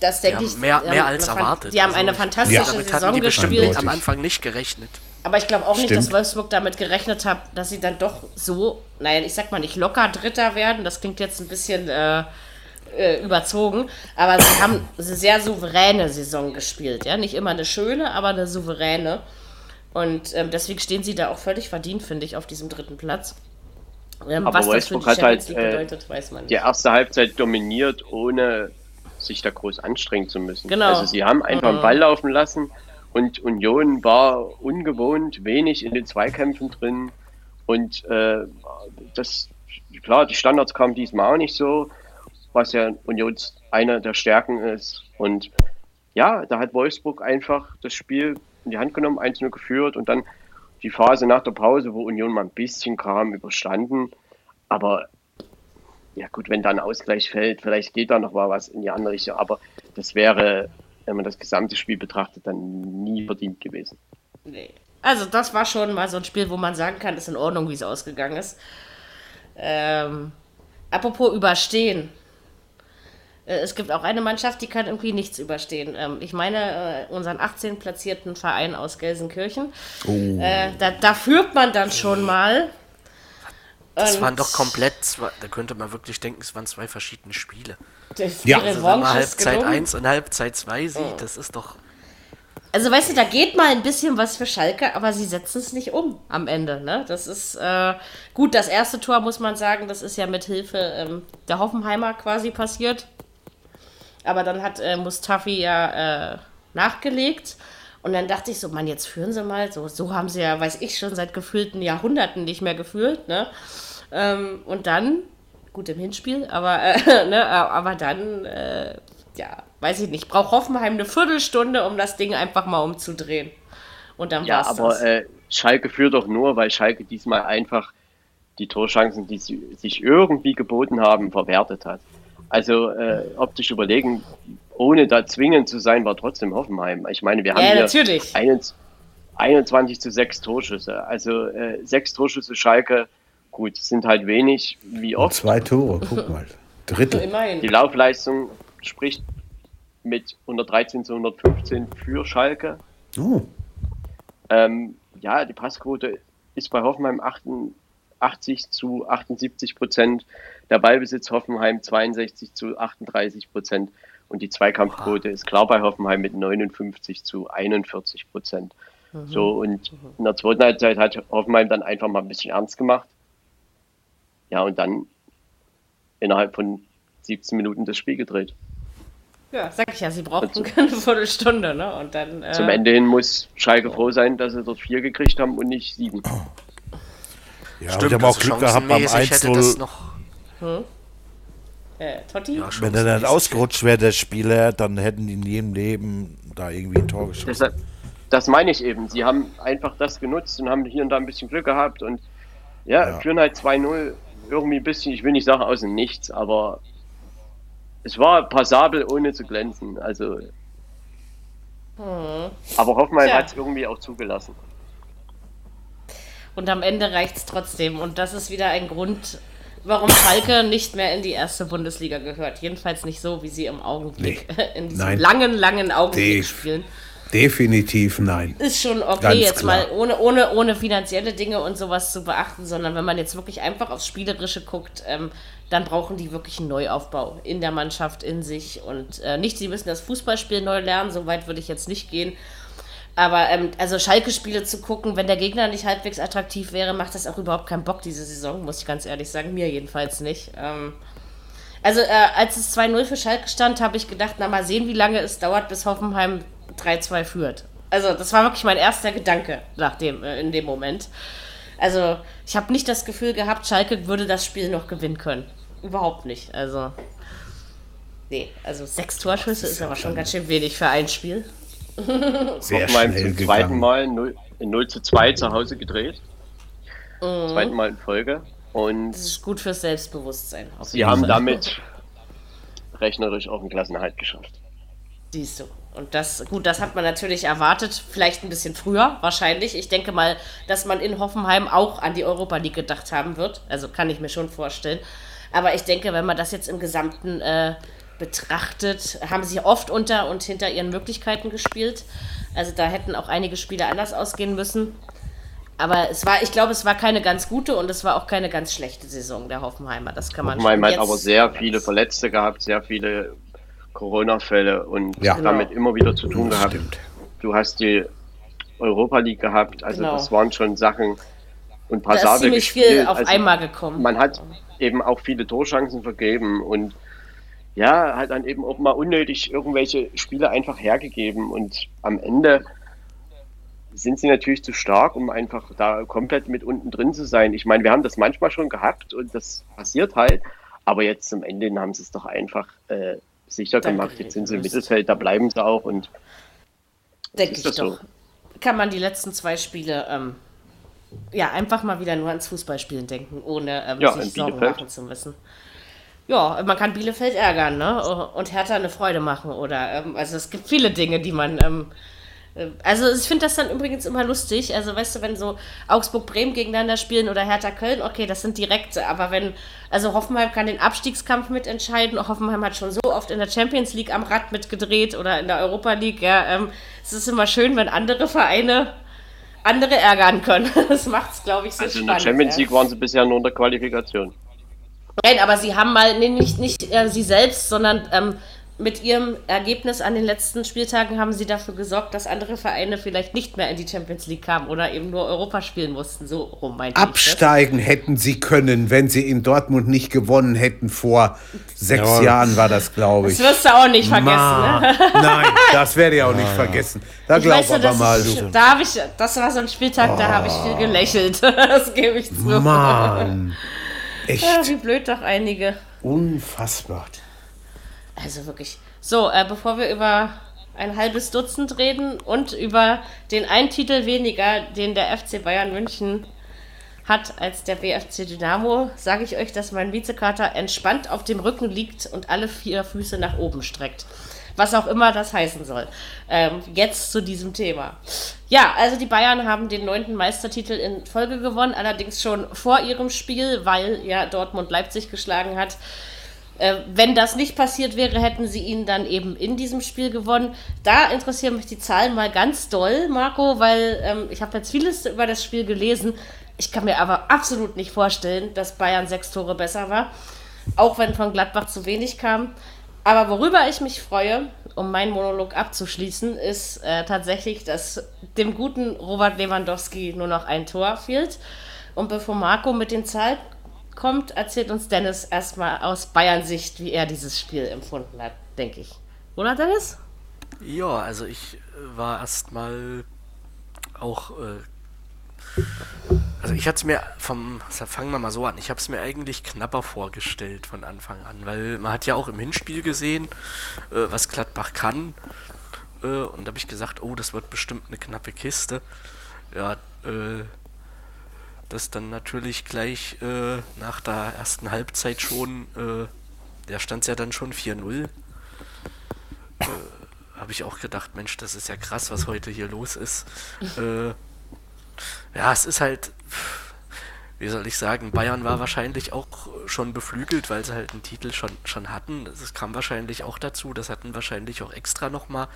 das denke haben ich. mehr- mehr als erwartet. Die haben Also eine fantastische Ja. Saison gespielt. Am Anfang nicht gerechnet. Aber ich glaube auch nicht, Stimmt. dass Wolfsburg damit gerechnet hat, dass sie dann doch so, naja, ich sag mal nicht locker Dritter werden. Das klingt jetzt ein bisschen äh, äh, überzogen. Aber sie haben eine sehr souveräne Saison gespielt. Ja? Nicht immer eine schöne, aber eine souveräne. Und ähm, deswegen stehen sie da auch völlig verdient, finde ich, auf diesem dritten Platz. Ähm, Aber was das für Wolfsburg die hat halt, Champions äh, bedeutet, weiß man Die nicht. erste Halbzeit dominiert, ohne sich da groß anstrengen zu müssen. Genau. Also sie haben einfach den Ball laufen lassen und Union war ungewohnt wenig in den Zweikämpfen drin. Und äh, das, klar, die Standards kamen diesmal auch nicht so, was ja Unions eine der Stärken ist. Und ja, da hat Wolfsburg einfach das Spiel in die Hand genommen, 1-0 geführt und dann die Phase nach der Pause, wo Union mal ein bisschen kam, überstanden. Aber ja gut, wenn da ein Ausgleich fällt, vielleicht geht da noch mal was in die andere Richtung. Aber das wäre, wenn man das gesamte Spiel betrachtet, dann nie verdient gewesen. Nee. Also das war schon mal so ein Spiel, wo man sagen kann, ist in Ordnung, wie es ausgegangen ist. Ähm, apropos überstehen. Äh, Es gibt auch eine Mannschaft, die kann irgendwie nichts überstehen. Ähm, ich meine äh, unseren 18 platzierten Verein aus Gelsenkirchen. Äh, da, da führt man dann schon mal. Das Und waren doch komplett, zwei, da könnte man wirklich denken, es waren zwei verschiedene Spiele. Die Ja. Also wenn Revanche man Halbzeit gelungen. 1 und Halbzeit 2 sieht, das ist doch. Also weißt du, da geht mal ein bisschen was für Schalke, aber sie setzen es nicht um am Ende. Ne? Das ist äh, gut. Das erste Tor muss man sagen, das ist ja mit Hilfe ähm, der Hoffenheimer quasi passiert. Aber dann hat äh, Mustafi ja äh, nachgelegt. Und dann dachte ich so, Mann, jetzt führen sie mal. So, so haben sie ja, weiß ich, schon seit gefühlten Jahrhunderten nicht mehr gefühlt. Ne? Ähm, und dann, gut im Hinspiel, aber, äh, ne, aber dann, äh, ja, weiß ich nicht, braucht Hoffenheim eine Viertelstunde, um das Ding einfach mal umzudrehen. Und dann Ja, war's aber das. äh, Schalke führt doch nur, weil Schalke diesmal einfach die Torchancen, die sie sich irgendwie geboten haben, verwertet hat. Also äh, optisch überlegen, ohne da zwingend zu sein, war trotzdem Hoffenheim. Ich meine, wir haben Ja, hier natürlich. 21 21 zu 6 Torschüsse. Also äh, 6 Torschüsse Schalke, gut, sind halt wenig, wie Und oft. zwei Tore, guck mal. Drittel. Immerhin. Die Laufleistung spricht mit 113 zu 115 für Schalke. Oh, Ähm, ja, die Passquote ist bei Hoffenheim 88 zu 78 Prozent, der Ballbesitz Hoffenheim 62 zu 38 Prozent und die Zweikampfquote ist klar bei Hoffenheim mit 59 zu 41 Prozent. So, und in der zweiten Halbzeit hat Hoffenheim dann einfach mal ein bisschen ernst gemacht. Ja, und dann innerhalb von 17 Minuten das Spiel gedreht. Ja, sag ich ja, sie brauchten eine Viertelstunde, ne? Und dann. Äh, Zum Ende hin muss Schalke froh sein, dass sie dort vier gekriegt haben und nicht sieben. Ja, und die haben auch Glück gehabt beim chancenmäßig hätte das 1-0. noch. Äh, Totti? Ja, Wenn er dann ausgerutscht wäre, der Spieler, dann hätten die in jedem Leben da irgendwie ein Tor geschossen. Deshalb, das meine ich eben. Sie haben einfach das genutzt und haben hier und da ein bisschen Glück gehabt und ja, Ja. führen halt 2-0 irgendwie ein bisschen, ich will nicht sagen aus dem Nichts, aber es war passabel, ohne zu glänzen. Also. Aber Hoffenheim Tja. hat es irgendwie auch zugelassen. Und am Ende reicht es trotzdem. Und das ist wieder ein Grund, warum Schalke nicht mehr in die erste Bundesliga gehört. Jedenfalls nicht so, wie sie im Augenblick in diesem Nein. langen, langen Augenblick Def- spielen. Definitiv nein. Ist schon okay, Ganz jetzt klar. mal ohne, ohne, ohne finanzielle Dinge und sowas zu beachten, sondern wenn man jetzt wirklich einfach aufs Spielerische guckt, ähm, dann brauchen die wirklich einen Neuaufbau in der Mannschaft, in sich. Und äh, nicht, sie müssen das Fußballspiel neu lernen, so weit würde ich jetzt nicht gehen. Aber ähm, also Schalke-Spiele zu gucken, wenn der Gegner nicht halbwegs attraktiv wäre, macht das auch überhaupt keinen Bock diese Saison, muss ich ganz ehrlich sagen. Mir jedenfalls nicht. Ähm, also äh, als es 2-0 für Schalke stand, habe ich gedacht, na mal sehen, wie lange es dauert, bis Hoffenheim 3-2 führt. Also das war wirklich mein erster Gedanke nach dem, äh, in dem Moment. Also ich habe nicht das Gefühl gehabt, Schalke würde das Spiel noch gewinnen können. Überhaupt nicht. Also nee, also sechs Torschüsse ist aber schon ganz schön wenig für ein Spiel. Sehr Hoffenheim schnell zum zweiten. Mal 0, 0 zu 2 zu Hause gedreht. Mhm. Zweiten Mal in Folge. Und Das ist gut fürs Selbstbewusstsein. Sie haben damit rechnerisch auch einen Klassenerhalt geschafft. Siehst du. Und das, gut, das hat man natürlich erwartet, vielleicht ein bisschen früher, wahrscheinlich. Ich denke mal, dass man in Hoffenheim auch an die Europa League gedacht haben wird. Also kann ich mir schon vorstellen. Aber ich denke, wenn man das jetzt im Gesamten äh, betrachtet, haben sie oft unter und hinter ihren Möglichkeiten gespielt. Also da hätten auch einige Spiele anders ausgehen müssen. Aber es war, ich glaube, es war keine ganz gute und es war auch keine ganz schlechte Saison der Hoffenheimer. Das kann man Hoffenheim schon hat jetzt aber sehr viele Verletzte gehabt, sehr viele Corona-Fälle und Ja. damit immer wieder zu tun gehabt. stimmt. Du hast die Europa League gehabt, also Genau. das waren schon Sachen und Da ist passabel ziemlich gespielt. viel auf also einmal gekommen. Man hat eben auch viele Torchancen vergeben und ja, hat dann eben auch mal unnötig irgendwelche Spiele einfach hergegeben und am Ende sind sie natürlich zu stark, um einfach da komplett mit unten drin zu sein. Ich meine, wir haben das manchmal schon gehabt und das passiert halt, aber jetzt zum Ende haben sie es doch einfach äh, sicher Danke, gemacht. Jetzt sind sie im. Mittelfeld, da bleiben sie auch und Denke ich das so. doch. Kann man die letzten zwei Spiele ähm, ja einfach mal wieder nur ans Fußballspielen denken, ohne ähm, Ja, sich Sorgen machen zu müssen. Ja, man kann Bielefeld ärgern, ne? Und Hertha eine Freude machen. Oder ähm, also es gibt viele Dinge, die man. Äh, also ich finde das dann übrigens immer lustig. Also weißt du, wenn so Augsburg-Bremen gegeneinander spielen oder Hertha-Köln, okay, das sind direkte. Aber wenn, also Hoffenheim kann den Abstiegskampf mitentscheiden. Hoffenheim hat schon so oft in der Champions League am Rad mitgedreht oder in der Europa League. Ja, ähm, es ist immer schön, wenn andere Vereine andere ärgern können. Das macht es, glaube ich, so also in spannend. der Champions ja. League waren sie bisher nur in der Qualifikation. Nein, aber sie haben mal, nee, nicht, nicht äh, sie selbst, sondern ähm, mit ihrem Ergebnis an den letzten Spieltagen haben sie dafür gesorgt, dass andere Vereine vielleicht nicht mehr in die Champions League kamen oder eben nur Europa spielen mussten. So rum meinte Absteigen hätten sie können, wenn sie in Dortmund nicht gewonnen hätten. Vor sechs Jawohl. Jahren war das, glaube ich. Das wirst du auch nicht vergessen. Ne? Nein, das werde ich auch nicht vergessen. Da glaub aber mal du. Da ich, das war so ein Spieltag, oh. da habe ich viel gelächelt. das gebe ich zu. Mann. Echt? Ja, wie blöd doch einige. Unfassbar. Also wirklich. So, äh, bevor wir über ein halbes Dutzend reden und über den einen Titel weniger, den der FC Bayern München hat als der BFC Dynamo, sage ich euch, dass mein Vizekater entspannt auf dem Rücken liegt und alle vier Füße nach oben streckt. Was auch immer das heißen soll. Ähm, jetzt zu diesem Thema. Ja, also die Bayern haben den neunten Meistertitel in Folge gewonnen, allerdings schon vor ihrem Spiel, weil ja Dortmund Leipzig geschlagen hat. Äh, wenn das nicht passiert wäre, hätten sie ihn dann eben in diesem Spiel gewonnen. Da interessieren mich die Zahlen mal ganz doll, Marco, weil ähm, ich habe jetzt vieles über das Spiel gelesen. Ich kann mir aber absolut nicht vorstellen, dass Bayern sechs Tore besser war, auch wenn von Gladbach zu wenig kam. Aber worüber ich mich freue, um meinen Monolog abzuschließen, ist äh, tatsächlich, dass dem guten Robert Lewandowski nur noch ein Tor fehlt. Und bevor Marco mit den Zahlen kommt, erzählt uns Dennis erstmal aus Bayern-Sicht, wie er dieses Spiel empfunden hat, denke ich. Oder Dennis? Ja, also ich äh, war erstmal auch. Äh, also ich hatte es mir vom. Fangen wir mal so an. Ich habe es mir eigentlich knapper vorgestellt von Anfang an, weil man hat ja auch im Hinspiel gesehen, äh, was Gladbach kann. Äh, und da habe ich gesagt, oh, das wird bestimmt eine knappe Kiste. Ja, äh, das dann natürlich gleich äh, nach der ersten Halbzeit schon, äh, der stand ja dann schon 4-0. Äh, Habe ich auch gedacht, Mensch, das ist ja krass, was heute hier los ist. Äh, ja, es ist halt, wie soll ich sagen, Bayern war wahrscheinlich auch schon beflügelt, weil sie halt einen Titel schon, schon hatten. Das kam wahrscheinlich auch dazu, das hatten wahrscheinlich auch extra nochmal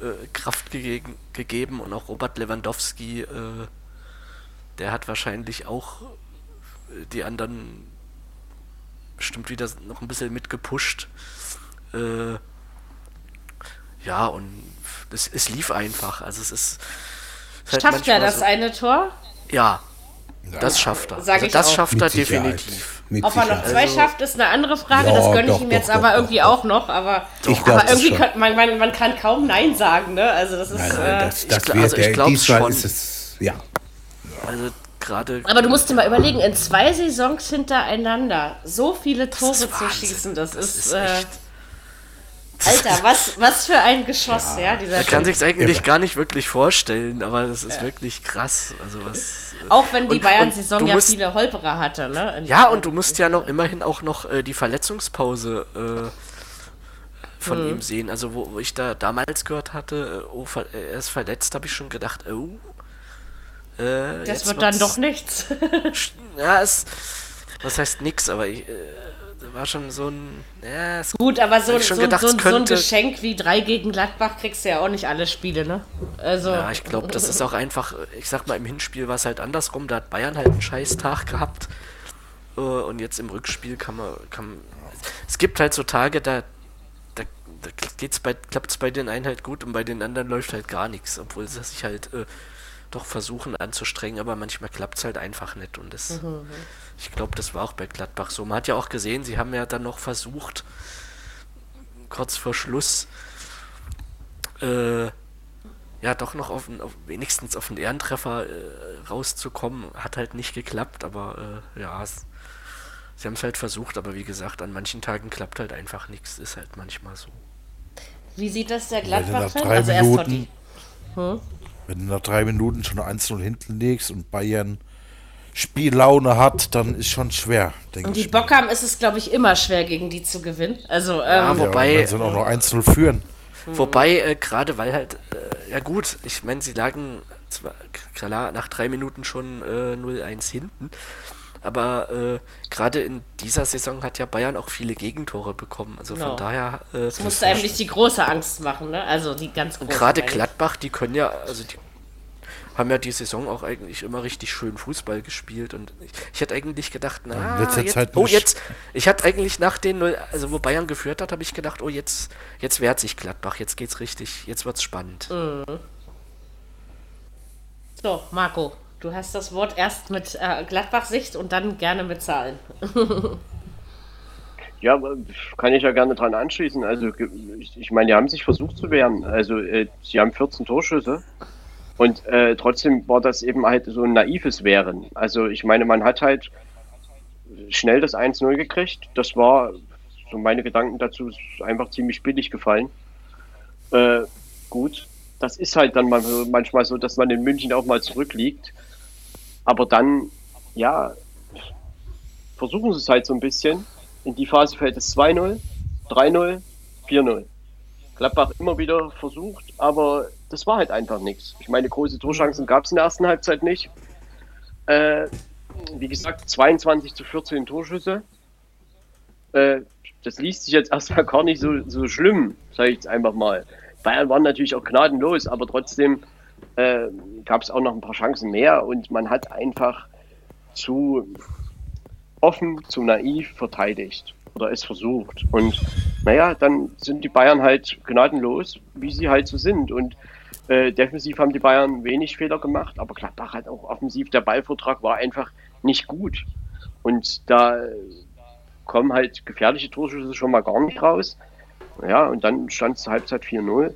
äh, Kraft ge gegeben und auch Robert Lewandowski äh, der hat wahrscheinlich auch äh, die anderen bestimmt wieder noch ein bisschen mitgepusht. Äh, ja, und es, es lief einfach. Also es ist. Es halt schafft er das so, eine Tor? Ja, das schafft er. Sag also das auch. schafft er definitiv. Ob er noch zwei also, schafft, ist eine andere Frage. Ja, das gönne ich ihm doch, jetzt doch, aber doch, irgendwie auch noch. Aber, aber irgendwie kann, man, man, man, kann kaum Nein sagen. Ne? Also das ist. Nein, nein, äh, das, das ich, also ich glaube schon. Ist es, ja. Also gerade. Aber du musst dir mal überlegen, in zwei Saisons hintereinander so viele Tore zu schießen, das, das ist. ist äh, Alter, was, was für ein Geschoss, ja, ja dieser Man kann sich eigentlich ja. gar nicht wirklich vorstellen, aber das ist ja. wirklich krass. Also was, auch wenn die Bayern-Saison ja viele Holperer hatte, ne? ja, und du musst ja noch immerhin auch noch äh, die Verletzungspause äh, von hm. ihm sehen. Also wo, wo, ich da damals gehört hatte, äh, oh, er ist verletzt, habe ich schon gedacht, oh, äh, das wird dann doch nichts. ja, es. Was heißt nix, aber ich, äh, war schon so ein. Ja, Gut, aber so, so, gedacht, so, so, ein Geschenk wie 3 gegen Gladbach kriegst du ja auch nicht alle Spiele, ne? Also. Ja, ich glaube, das ist auch einfach. Ich sag mal, im Hinspiel war es halt andersrum. Da hat Bayern halt einen scheiß Tag gehabt. Äh, und jetzt im Rückspiel kann man. Kann, es gibt halt so Tage, da, da, da geht's bei, klappt es bei den einen halt gut und bei den anderen läuft halt gar nichts, obwohl sie sich halt äh, doch versuchen anzustrengen, aber manchmal klappt es halt einfach nicht. Und das, mhm, mhm. ich glaube, das war auch bei Gladbach so. Man hat ja auch gesehen, sie haben ja dann noch versucht, kurz vor Schluss, äh, ja, doch noch auf, auf, wenigstens auf einen Ehrentreffer äh, rauszukommen. Hat halt nicht geklappt, aber äh, ja, es, sie haben es halt versucht, aber wie gesagt, an manchen Tagen klappt halt einfach nichts. Ist halt manchmal so. Wie sieht das der Gladbach? Also erst die. Hm? Wenn du nach drei Minuten schon 1-0 hinten legst und Bayern Spiellaune hat, dann ist schon schwer, denke ich. Und die Bock haben, ist es, glaube ich, immer schwer, gegen die zu gewinnen. Also, ähm, ja, wobei. Wenn sie auch noch 1-0 führen. Wobei, äh, gerade weil halt, äh, ja gut, ich meine, sie lagen zwar klar nach drei Minuten schon äh, 0-1 hinten, aber äh, gerade in dieser Saison hat ja Bayern auch viele Gegentore bekommen. Also genau. von daher. Äh, das musste einem nicht die große Angst machen, ne? Also die ganz große. Gerade Gladbach, die können ja, also die haben ja die Saison auch eigentlich immer richtig schön Fußball gespielt und ich, ich hätte eigentlich gedacht, na, letzter jetzt, Zeit oh nicht. jetzt, ich hatte eigentlich nach den, also wo Bayern geführt hat, habe ich gedacht, oh jetzt, jetzt wehrt sich Gladbach, jetzt geht's richtig, jetzt wird's spannend. So, Marco, du hast das Wort erst mit äh, Gladbach-Sicht und dann gerne mit Zahlen. Ja, kann ich ja gerne dran anschließen. Also ich, ich meine, die haben sich versucht zu wehren. Also äh, sie haben 14 Torschüsse und äh, trotzdem war das eben halt so ein naives Wehren. Also ich meine, man hat halt schnell das 1-0 gekriegt. Das war, so meine Gedanken dazu, einfach ziemlich billig gefallen. Äh, gut, das ist halt dann manchmal so, dass man in München auch mal zurückliegt. Aber dann, ja, versuchen sie es halt so ein bisschen. In die Phase fällt es 2-0, 3-0, 4-0. Gladbach immer wieder versucht, aber das war halt einfach nichts. Ich meine, große Torchancen gab es in der ersten Halbzeit nicht. Äh, wie gesagt, 22 zu 14 Torschüsse. Äh, das liest sich jetzt erstmal gar nicht so, so schlimm, sage ich jetzt einfach mal. Bayern waren natürlich auch gnadenlos, aber trotzdem äh, gab es auch noch ein paar Chancen mehr und man hat einfach zu offen, zu naiv verteidigt oder es versucht. Und naja, dann sind die Bayern halt gnadenlos, wie sie halt so sind. Und äh, defensiv haben die Bayern wenig Fehler gemacht, aber Gladbach hat auch offensiv, der Ballvortrag war einfach nicht gut. Und da kommen halt gefährliche Torschüsse schon mal gar nicht raus. Ja, und dann stand es zur Halbzeit 4-0.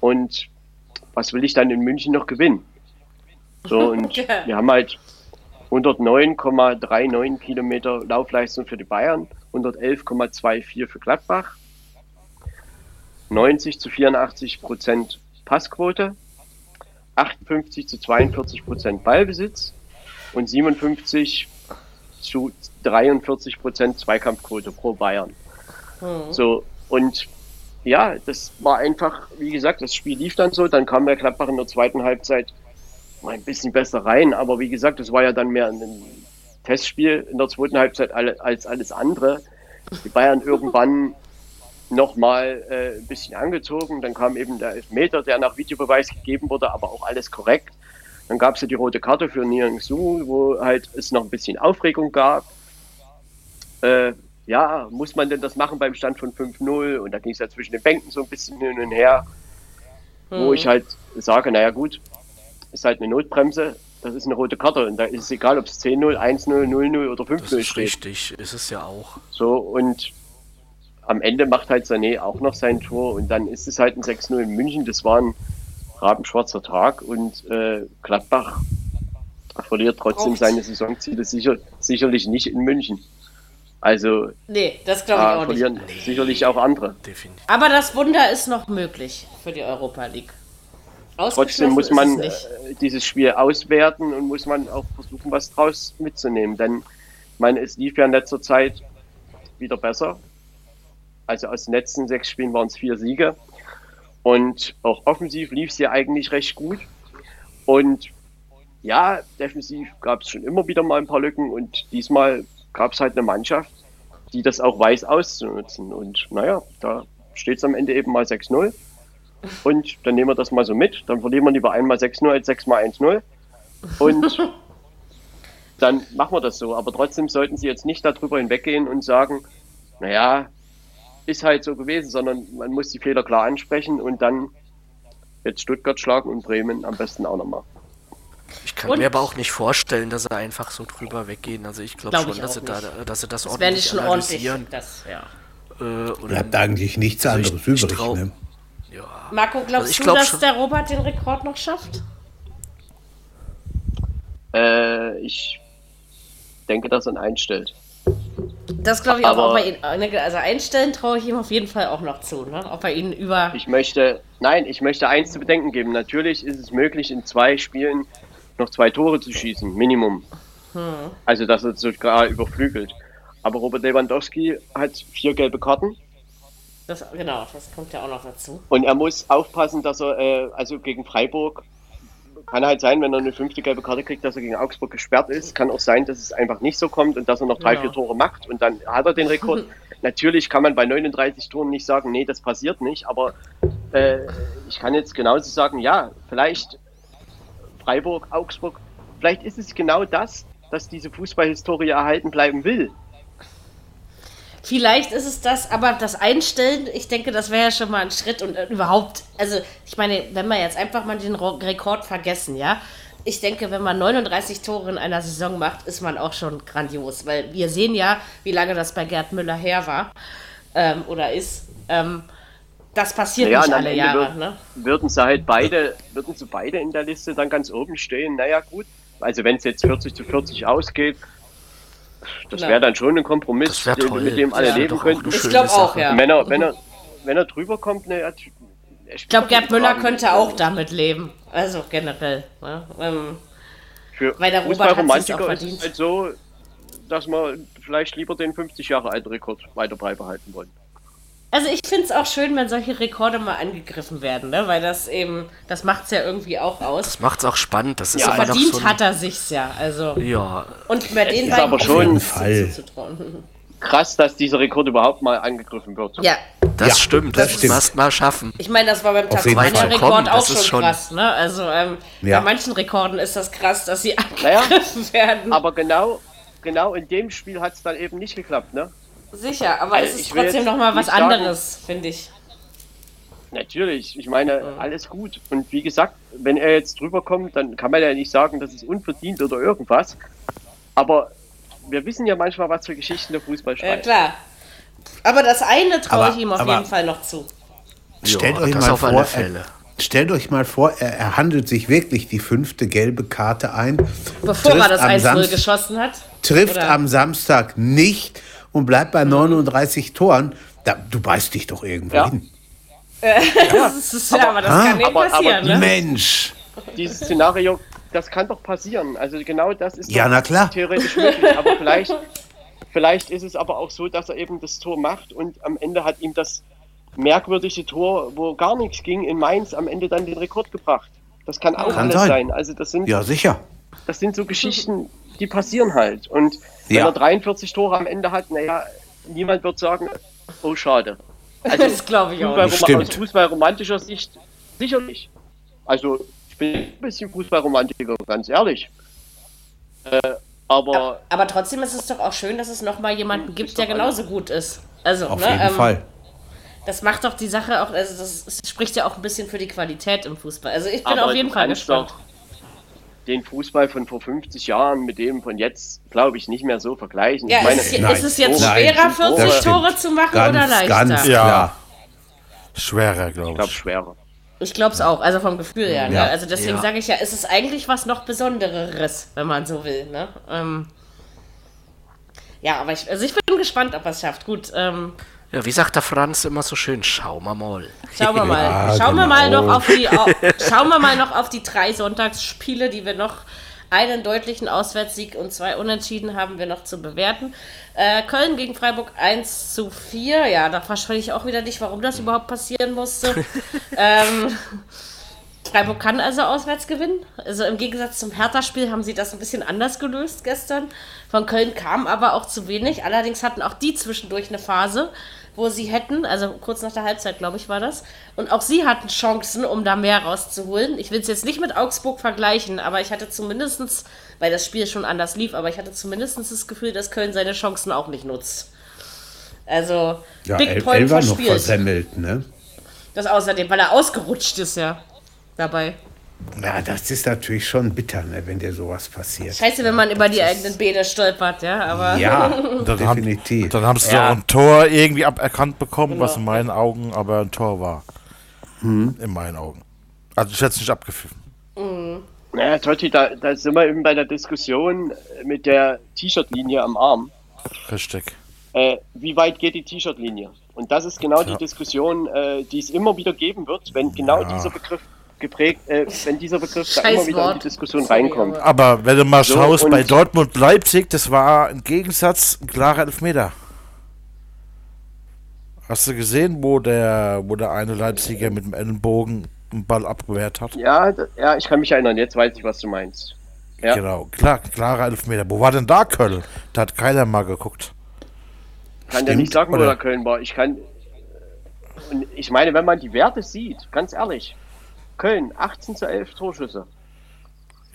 Und was will ich dann in München noch gewinnen? So, und Ja. wir haben halt 109,39 Kilometer Laufleistung für die Bayern, 111,24 für Gladbach, 90 zu 84 Prozent Passquote, 58 zu 42 Prozent Ballbesitz und 57 zu 43 Prozent Zweikampfquote pro Bayern. So, und ja, das war einfach, wie gesagt, das Spiel lief dann so, dann kam der Gladbach in der zweiten Halbzeit mal ein bisschen besser rein, aber wie gesagt, das war ja dann mehr ein Testspiel in der zweiten Halbzeit als alles andere. Die Bayern irgendwann nochmal äh, ein bisschen angezogen, dann kam eben der Elfmeter, der nach Videobeweis gegeben wurde, aber auch alles korrekt. Dann gab es ja die rote Karte für Niang Su, wo halt es noch ein bisschen Aufregung gab. Äh, ja, muss man denn das machen beim Stand von 5-0? Und da ging es ja zwischen den Bänken so ein bisschen hin und her, wo ich halt sage, naja gut, ist halt eine Notbremse, das ist eine rote Karte und da ist es egal, ob es 10-0, 1-0, 0-0 oder Das 5-0 ist steht. richtig, ist es ja auch. So, und am Ende macht halt Sané auch noch sein Tor und dann ist es halt ein 6-0 in München. Das war ein rabenschwarzer Tag und äh, Gladbach verliert trotzdem Braucht- seine Saisonziele sicher, sicherlich nicht in München. Also Nee, das glaube ich da auch nicht. verlieren sicherlich auch andere. Definitiv. Aber das Wunder ist noch möglich für die Europa League. Trotzdem muss man nicht. äh, dieses Spiel auswerten und muss man auch versuchen, was draus mitzunehmen. Denn ich meine, es lief ja in letzter Zeit wieder besser. Also aus den letzten sechs Spielen waren es vier Siege. Und auch offensiv lief es ja eigentlich recht gut. Und ja, defensiv gab es schon immer wieder mal ein paar Lücken. Und diesmal gab es halt eine Mannschaft, die das auch weiß auszunutzen. Und naja, da steht es am Ende eben mal 6-0. Und dann nehmen wir das mal so mit. Dann verlieren wir lieber einmal 6-0 als 6 mal 1-0. Und dann machen wir das so. Aber trotzdem sollten Sie jetzt nicht darüber hinweggehen und sagen, naja, ist halt so gewesen, sondern man muss die Fehler klar ansprechen und dann jetzt Stuttgart schlagen und Bremen am besten auch nochmal. Ich kann Und- mir aber auch nicht vorstellen, dass sie einfach so drüber weggehen. Also ich glaube Glaub schon, ich dass sie, auch da, dass sie das Das ordentlich schon ordentlich. analysieren. Das, ja. Äh, und Bleibt dann, eigentlich nichts Also ich- anderes ich übrig. trau- Ne? ja. Marco, glaubst Also ich du, glaub dass schon- der Robert den Rekord noch schafft? Äh, ich denke, dass er ihn einstellt. Das glaube ich auch. Aber- Ob er ihn, also einstellen traue ich ihm auf jeden Fall auch noch zu. Ne? Ob er ihn über. Ich möchte, nein, ich möchte eins zu bedenken geben. Natürlich ist es möglich, in zwei Spielen noch zwei Tore zu schießen, Minimum. Also, dass er sogar überflügelt. Aber Robert Lewandowski hat vier gelbe Karten Das, genau, das kommt ja auch noch dazu. und er muss aufpassen, dass er, äh, also gegen Freiburg, kann halt sein, wenn er eine fünfte gelbe Karte kriegt, dass er gegen Augsburg gesperrt ist. Kann auch sein, dass es einfach nicht so kommt und dass er noch drei, Ja. vier Tore macht und dann hat er den Rekord. Natürlich kann man bei 39 Toren nicht sagen, nee, das passiert nicht, aber äh, ich kann jetzt genauso sagen, ja, vielleicht Freiburg, Augsburg. Vielleicht ist es genau das, dass diese Fußballhistorie erhalten bleiben will. Vielleicht ist es das, aber das Einstellen, ich denke, das wäre ja schon mal ein Schritt und äh, überhaupt, also ich meine, wenn wir jetzt einfach mal den Rekord vergessen, ja, ich denke, wenn man 39 Tore in einer Saison macht, ist man auch schon grandios, weil wir sehen ja, wie lange das bei Gerd Müller her war ähm, oder ist. Ähm, das passiert Naja, nicht alle Ende Jahre, wird- ne? Würden sie halt beide, würden sie beide in der Liste dann ganz oben stehen, naja gut. Also wenn es jetzt 40 zu 40 ausgeht, das wäre dann schon ein Kompromiss, den- mit dem alle leben könnten. Ich glaube auch, ja. Wenn er, wenn er, wenn er drüber kommt, ne, Ich glaube, Gerd Müller könnte auch damit leben. Also generell. Ne? Ähm, Für Weil der Robert hat sich's auch Fußballromantiker ist verdient. es halt so, dass man vielleicht lieber den 50 Jahre alten Rekord weiter beibehalten wollen. Also ich finde es auch schön, wenn solche Rekorde mal angegriffen werden, ne? weil das eben, das macht es ja irgendwie auch aus. Das macht's auch spannend. Das ist Ja, einfach Verdient so ein, hat er sich's ja, also. Ja, Und bei den ist beiden aber auch schon- Fall. Krass, dass dieser Rekord überhaupt mal angegriffen wird. Ja, das Ja, stimmt. das Das, stimmt. musst mal schaffen. ich meine, das war beim. Tasmania-Rekord auch schon, schon- krass, ne? Also ähm, Ja. bei manchen Rekorden ist das krass, dass sie Naja, angegriffen werden. Aber genau, genau in dem Spiel hat es dann eben nicht geklappt, ne? Sicher, aber Also es ist trotzdem nochmal was anderes, finde ich. Natürlich, ich meine, alles gut. Und wie gesagt, wenn er jetzt drüber kommt, dann kann man ja nicht sagen, das ist unverdient oder irgendwas. Aber wir wissen ja manchmal, was für Geschichten der Fußball Ja, schreibt. klar. Aber das eine traue Aber- ich ihm auf aber- jeden Fall noch zu. Stellt Ja, euch mal vor, Fälle. Er, stellt euch mal vor, er, er handelt sich wirklich die fünfte gelbe Karte ein, Bevor er das am 1-0 Samst- geschossen hat. trifft Oder- am Samstag nicht und bleibt bei 39 Toren. Da, du beißt dich doch irgendwo Ja. hin. Das ist, ja, aber das Ah, kann nicht aber- aber passieren, ne? Mensch! Dieses Szenario, das kann doch passieren. Also genau das ist Ja, na klar. theoretisch möglich. Aber vielleicht, vielleicht ist es aber auch so, dass er eben das Tor macht und am Ende hat ihm das merkwürdige Tor, wo gar nichts ging, in Mainz am Ende dann den Rekord gebracht. Das kann auch Kann alles sein. sein. Also das sind Ja, sicher. das sind so Geschichten, die passieren halt. Und wenn Ja. er 43 Tore am Ende hat, naja, niemand wird sagen, oh schade. Also Das glaube ich auch Fußball, aus fußballromantischer Sicht sicherlich. Also ich bin ein bisschen Fußballromantiker, ganz ehrlich. Äh, aber Aber trotzdem ist es doch auch schön, dass es nochmal jemanden gibt, der genauso gut ist. Also, Auf ne, jeden ähm, Fall. Das macht doch die Sache auch, also das, das spricht ja auch ein bisschen für die Qualität im Fußball. Also ich bin aber auf jeden Fall gespannt. doch den Fußball von vor 50 Jahren mit dem von jetzt, glaube ich, nicht mehr so vergleichen. Ja, ich meine, ist, es, Nein. ist es jetzt Nein. schwerer, Das 40 stimmt. Tore zu machen Ganz, oder leichter? ganz Ja. klar. Schwerer, ich glaube glaube ich. schwerer. Ich glaube es auch, also vom Gefühl her. Ne? Ja. Also deswegen Ja. sage ich ja, ist es eigentlich was noch Besondereres, wenn man so will. Ne? Ähm, ja, aber ich, also ich bin gespannt, ob er es schafft. Gut, ähm, Ja, wie sagt der Franz immer so schön, schauen wir mal. schauen wir mal. Ja, schauen wir mal genau. noch auf die, au, schauen wir mal noch auf die drei Sonntagsspiele, die wir noch einen deutlichen Auswärtssieg und zwei Unentschieden haben wir noch zu bewerten. Äh, Köln gegen Freiburg 1 zu 4. Ja, da verstehe ich auch wieder nicht, warum das überhaupt passieren musste. ähm, Freiburg kann also auswärts gewinnen. Also im Gegensatz zum Hertha-Spiel haben sie das ein bisschen anders gelöst gestern. Von Köln kam aber auch zu wenig. Allerdings hatten auch die zwischendurch eine Phase, wo sie hätten, also kurz nach der Halbzeit, glaube ich, war das. Und auch sie hatten Chancen, um da mehr rauszuholen. Ich will es jetzt nicht mit Augsburg vergleichen, aber ich hatte zumindestens, weil das Spiel schon anders lief, aber ich hatte zumindestens das Gefühl, dass Köln seine Chancen auch nicht nutzt. Also, Ja, Big El Point Elfer noch verspielt. versemmelt, ne? Das außerdem, weil er ausgerutscht ist, ja. Dabei. Ja, das ist natürlich schon bitter, ne, wenn dir sowas passiert. Scheiße, wenn man über die eigenen Beine stolpert, ja, aber. Ja, Dann haben, definitiv. dann haben sie Ja. doch ein Tor irgendwie aberkannt bekommen, was Genau. in meinen Augen aber ein Tor war. Hm. In meinen Augen. Also ich hätte es nicht abgepfiffen. Naja, Totti, da, da sind wir eben bei der Diskussion mit der T-Shirt-Linie am Arm. Richtig. Äh, wie weit geht die T-Shirt-Linie? Und das ist genau Ja. die Diskussion, äh, die es immer wieder geben wird, wenn genau dieser Begriff geprägt, äh, wenn dieser Begriff da immer wieder in die Diskussion Sorry, reinkommt. aber- wenn du mal So, schaust, und- bei Dortmund-Leipzig, das war im Gegensatz ein klarer Elfmeter. Hast du gesehen, wo der, wo der eine Leipziger mit dem Ellenbogen einen Ball abgewehrt hat? Ja, ja, ich kann mich erinnern, jetzt weiß ich, was du meinst. Ja. Genau, klar, klarer Elfmeter. Wo war denn da Köln? Da hat keiner mal geguckt. kann ja Stimmt, nicht sagen, wo oder? der Köln war. Ich kann. Und ich meine, wenn man die Werte sieht, ganz ehrlich, Köln 18 zu 11 Torschüsse.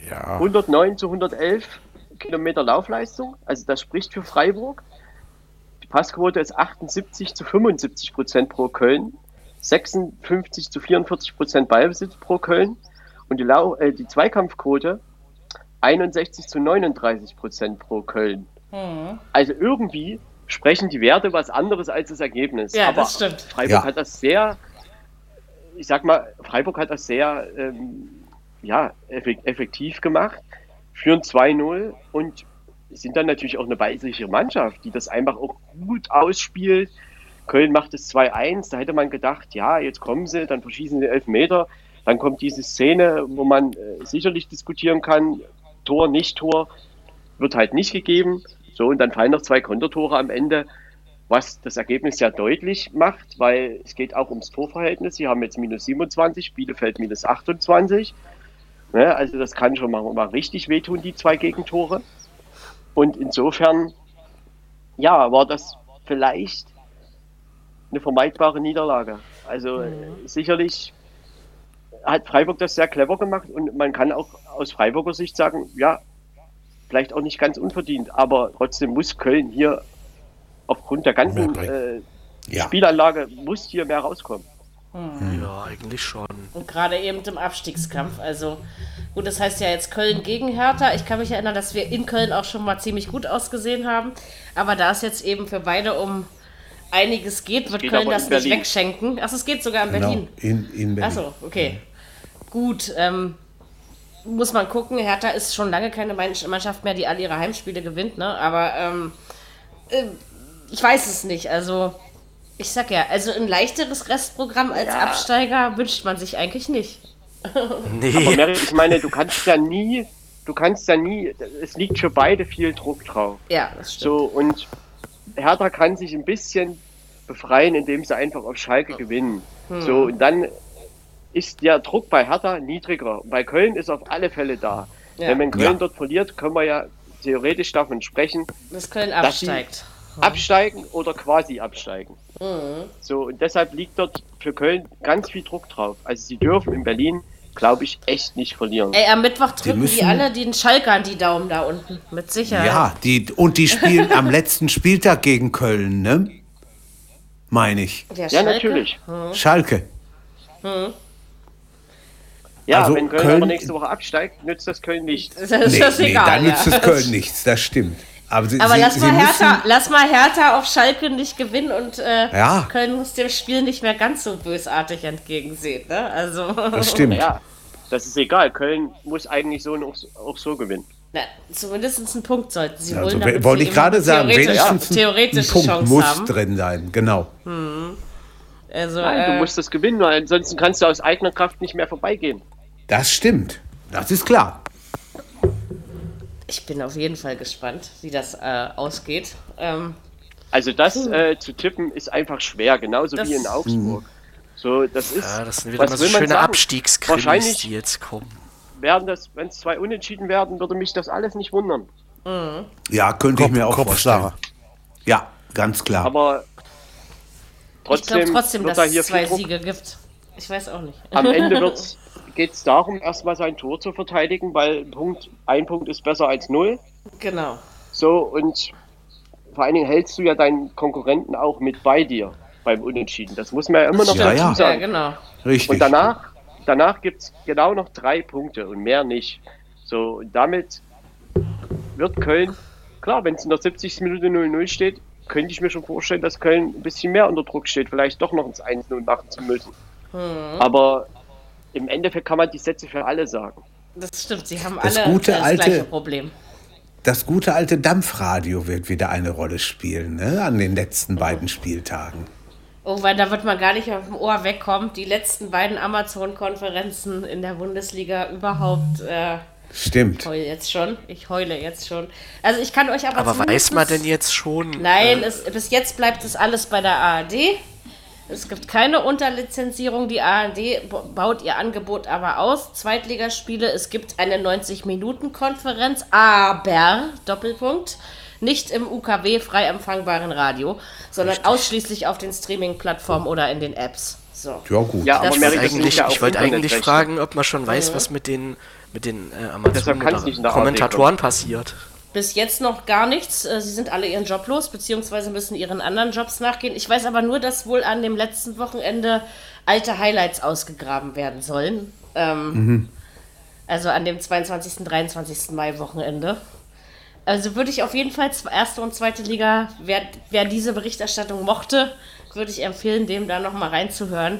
Ja. 109 zu 111 Kilometer Laufleistung. Also das spricht für Freiburg. Die Passquote ist 78 zu 75 Prozent pro Köln. 56 zu 44 Prozent Ballbesitz pro Köln. Und die, Lau äh, die Zweikampfquote 61 zu 39 Prozent pro Köln. Also irgendwie sprechen die Werte was anderes als das Ergebnis. Ja, Aber das stimmt. Freiburg Ja. hat das sehr, ich sag mal, Freiburg hat das sehr ähm, ja, effek- effektiv gemacht, führen 2-0 und sind dann natürlich auch eine ballsichere Mannschaft, die das einfach auch gut ausspielt. Köln macht es 2-1, da hätte man gedacht, ja, jetzt kommen sie, dann verschießen sie elf Meter, dann kommt diese Szene, wo man äh, sicherlich diskutieren kann, Tor, nicht Tor, wird halt nicht gegeben. So, und dann fallen noch zwei Kontertore am Ende, was das Ergebnis sehr deutlich macht, weil es geht auch ums Torverhältnis. Sie haben jetzt minus 27, Bielefeld minus 28. Ne, also das kann schon mal, mal richtig wehtun, die zwei Gegentore. Und insofern, ja, war das vielleicht eine vermeidbare Niederlage. Also äh, sicherlich hat Freiburg das sehr clever gemacht und man kann auch aus Freiburger Sicht sagen, ja, vielleicht auch nicht ganz unverdient, aber trotzdem muss Köln hier aufgrund der ganzen äh, Ja. Spielanlage muss hier mehr rauskommen. Ja, eigentlich schon. Und gerade eben im Abstiegskampf. Also, gut, das heißt ja jetzt Köln gegen Hertha. Ich kann mich erinnern, dass wir in Köln auch schon mal ziemlich gut ausgesehen haben. Aber da es jetzt eben für beide um einiges geht, wird geht Köln das nicht wegschenken. Achso, es geht sogar in Genau, Berlin. in, in Berlin. Achso, okay. Gut, ähm, muss man gucken. Hertha ist schon lange keine Mann- Mannschaft mehr, die alle ihre Heimspiele gewinnt, ne? Aber ähm, äh, ich weiß es nicht. Also, ich sag ja, also ein leichteres Restprogramm als Absteiger wünscht man sich eigentlich nicht. Aber Nee, Mary, ich meine, du kannst ja nie, du kannst ja nie, es liegt für beide viel Druck drauf. Ja, das stimmt. So, und Hertha kann sich ein bisschen befreien, indem sie einfach auf Schalke gewinnen. So, und dann ist der Druck bei Hertha niedriger. Bei Köln ist auf alle Fälle da. Ja. Wenn man Köln Ja. dort verliert, können wir ja theoretisch davon sprechen, Dass Köln dass sie absteigt. Absteigen oder quasi absteigen. So, und deshalb liegt dort für Köln ganz viel Druck drauf. Also sie dürfen in Berlin, glaube ich, echt nicht verlieren. Ey, am Mittwoch drücken die müssen- alle den Schalkern die Daumen da unten. Mit Sicherheit. Ja, die, und die spielen am letzten Spieltag gegen Köln, ne? Meine ich. Der Ja, Schalke? natürlich. Schalke. Ja, Also wenn Köln, Köln- aber nächste Woche absteigt, nützt das Köln nicht. Das ist Nee, das nee, egal. dann ja. nützt es Köln nichts, das stimmt. Aber, sie, Aber sie, lass, sie mal Hertha, lass mal Hertha auf Schalke nicht gewinnen und äh, Ja. Köln muss dem Spiel nicht mehr ganz so bösartig entgegensehen. Ne? Also, Das stimmt. Ja, das ist egal. Köln muss eigentlich so und auch, auch so gewinnen. na, zumindest einen Punkt sollten sie Also, holen. damit wollte ich gerade sagen, theoretisch- wenigstens ein, ein theoretische Punkt Chance muss haben. drin sein, genau. Also, Nein, du äh, musst das gewinnen, weil ansonsten kannst du aus eigener Kraft nicht mehr vorbeigehen. Das stimmt. Das ist klar. Ich bin auf jeden Fall gespannt, wie das äh, ausgeht. Ähm, Also das äh, zu tippen ist einfach schwer, genauso Das- wie in Augsburg. So, das ist. ja, das sind wieder was mal so will man schöne sagen? Abstiegskrimis, Wahrscheinlich die jetzt kommen. werden das, wenn es zwei Unentschieden werden, würde mich das alles nicht wundern. Ja, könnte ich mir auch vorstellen. Kopfsache. Ja, ganz klar. Aber ich trotzdem, glaube trotzdem, wird dass da hier es zwei. Siege gibt. Ich weiß auch nicht. Am Ende geht es darum, erstmal sein Tor zu verteidigen, weil ein Punkt, ein Punkt ist besser als null. genau. So, und vor allen Dingen hältst du ja deinen Konkurrenten auch mit bei dir beim Unentschieden. Das muss man ja immer noch Ja, dazu ja. Ja, sagen. genau. Richtig. Und danach, danach gibt es genau noch drei Punkte und mehr nicht. So, und damit wird Köln, klar, wenn es in der 70. Minute 0-0 steht, könnte ich mir schon vorstellen, dass Köln ein bisschen mehr unter Druck steht, vielleicht doch noch ins 1-0 machen zu müssen. Aber im Endeffekt kann man die Sätze für alle sagen. Das stimmt, sie haben Das alle gute das alte- gleiche Problem. Das gute alte Dampfradio wird wieder eine Rolle spielen, ne? An den letzten beiden Spieltagen. Oh, weil da wird man gar nicht auf dem Ohr wegkommen. Die letzten beiden Amazon-Konferenzen in der Bundesliga überhaupt. Äh, Stimmt. ich heule jetzt schon. Ich heule jetzt schon. Also ich kann euch aber Aber weiß man denn jetzt schon? Nein, es, bis jetzt bleibt es alles bei der ARD. Es gibt keine Unterlizenzierung. Die ARD baut ihr Angebot aber aus. Zweitligaspiele, es gibt eine 90-Minuten-Konferenz, aber, Doppelpunkt, nicht im UKW frei empfangbaren Radio, sondern Richtig. ausschließlich auf den Streaming-Plattformen oder in den Apps. So. Ja, gut. Ja, aber Mary, eigentlich, ja ich wollte eigentlich fragen, ob man schon weiß, ja. was mit den, mit den äh, Amazon-Kommentatoren passiert. Bis jetzt noch gar nichts. Äh, sie sind alle ihren Job los, beziehungsweise müssen ihren anderen Jobs nachgehen. Ich weiß aber nur, dass wohl an dem letzten Wochenende alte Highlights ausgegraben werden sollen. Ähm, mhm. Also an dem 22. 23. Mai Wochenende. Also würde ich auf jeden Fall erste und zweite Liga, wer, wer diese Berichterstattung mochte, würde ich empfehlen, dem da nochmal reinzuhören.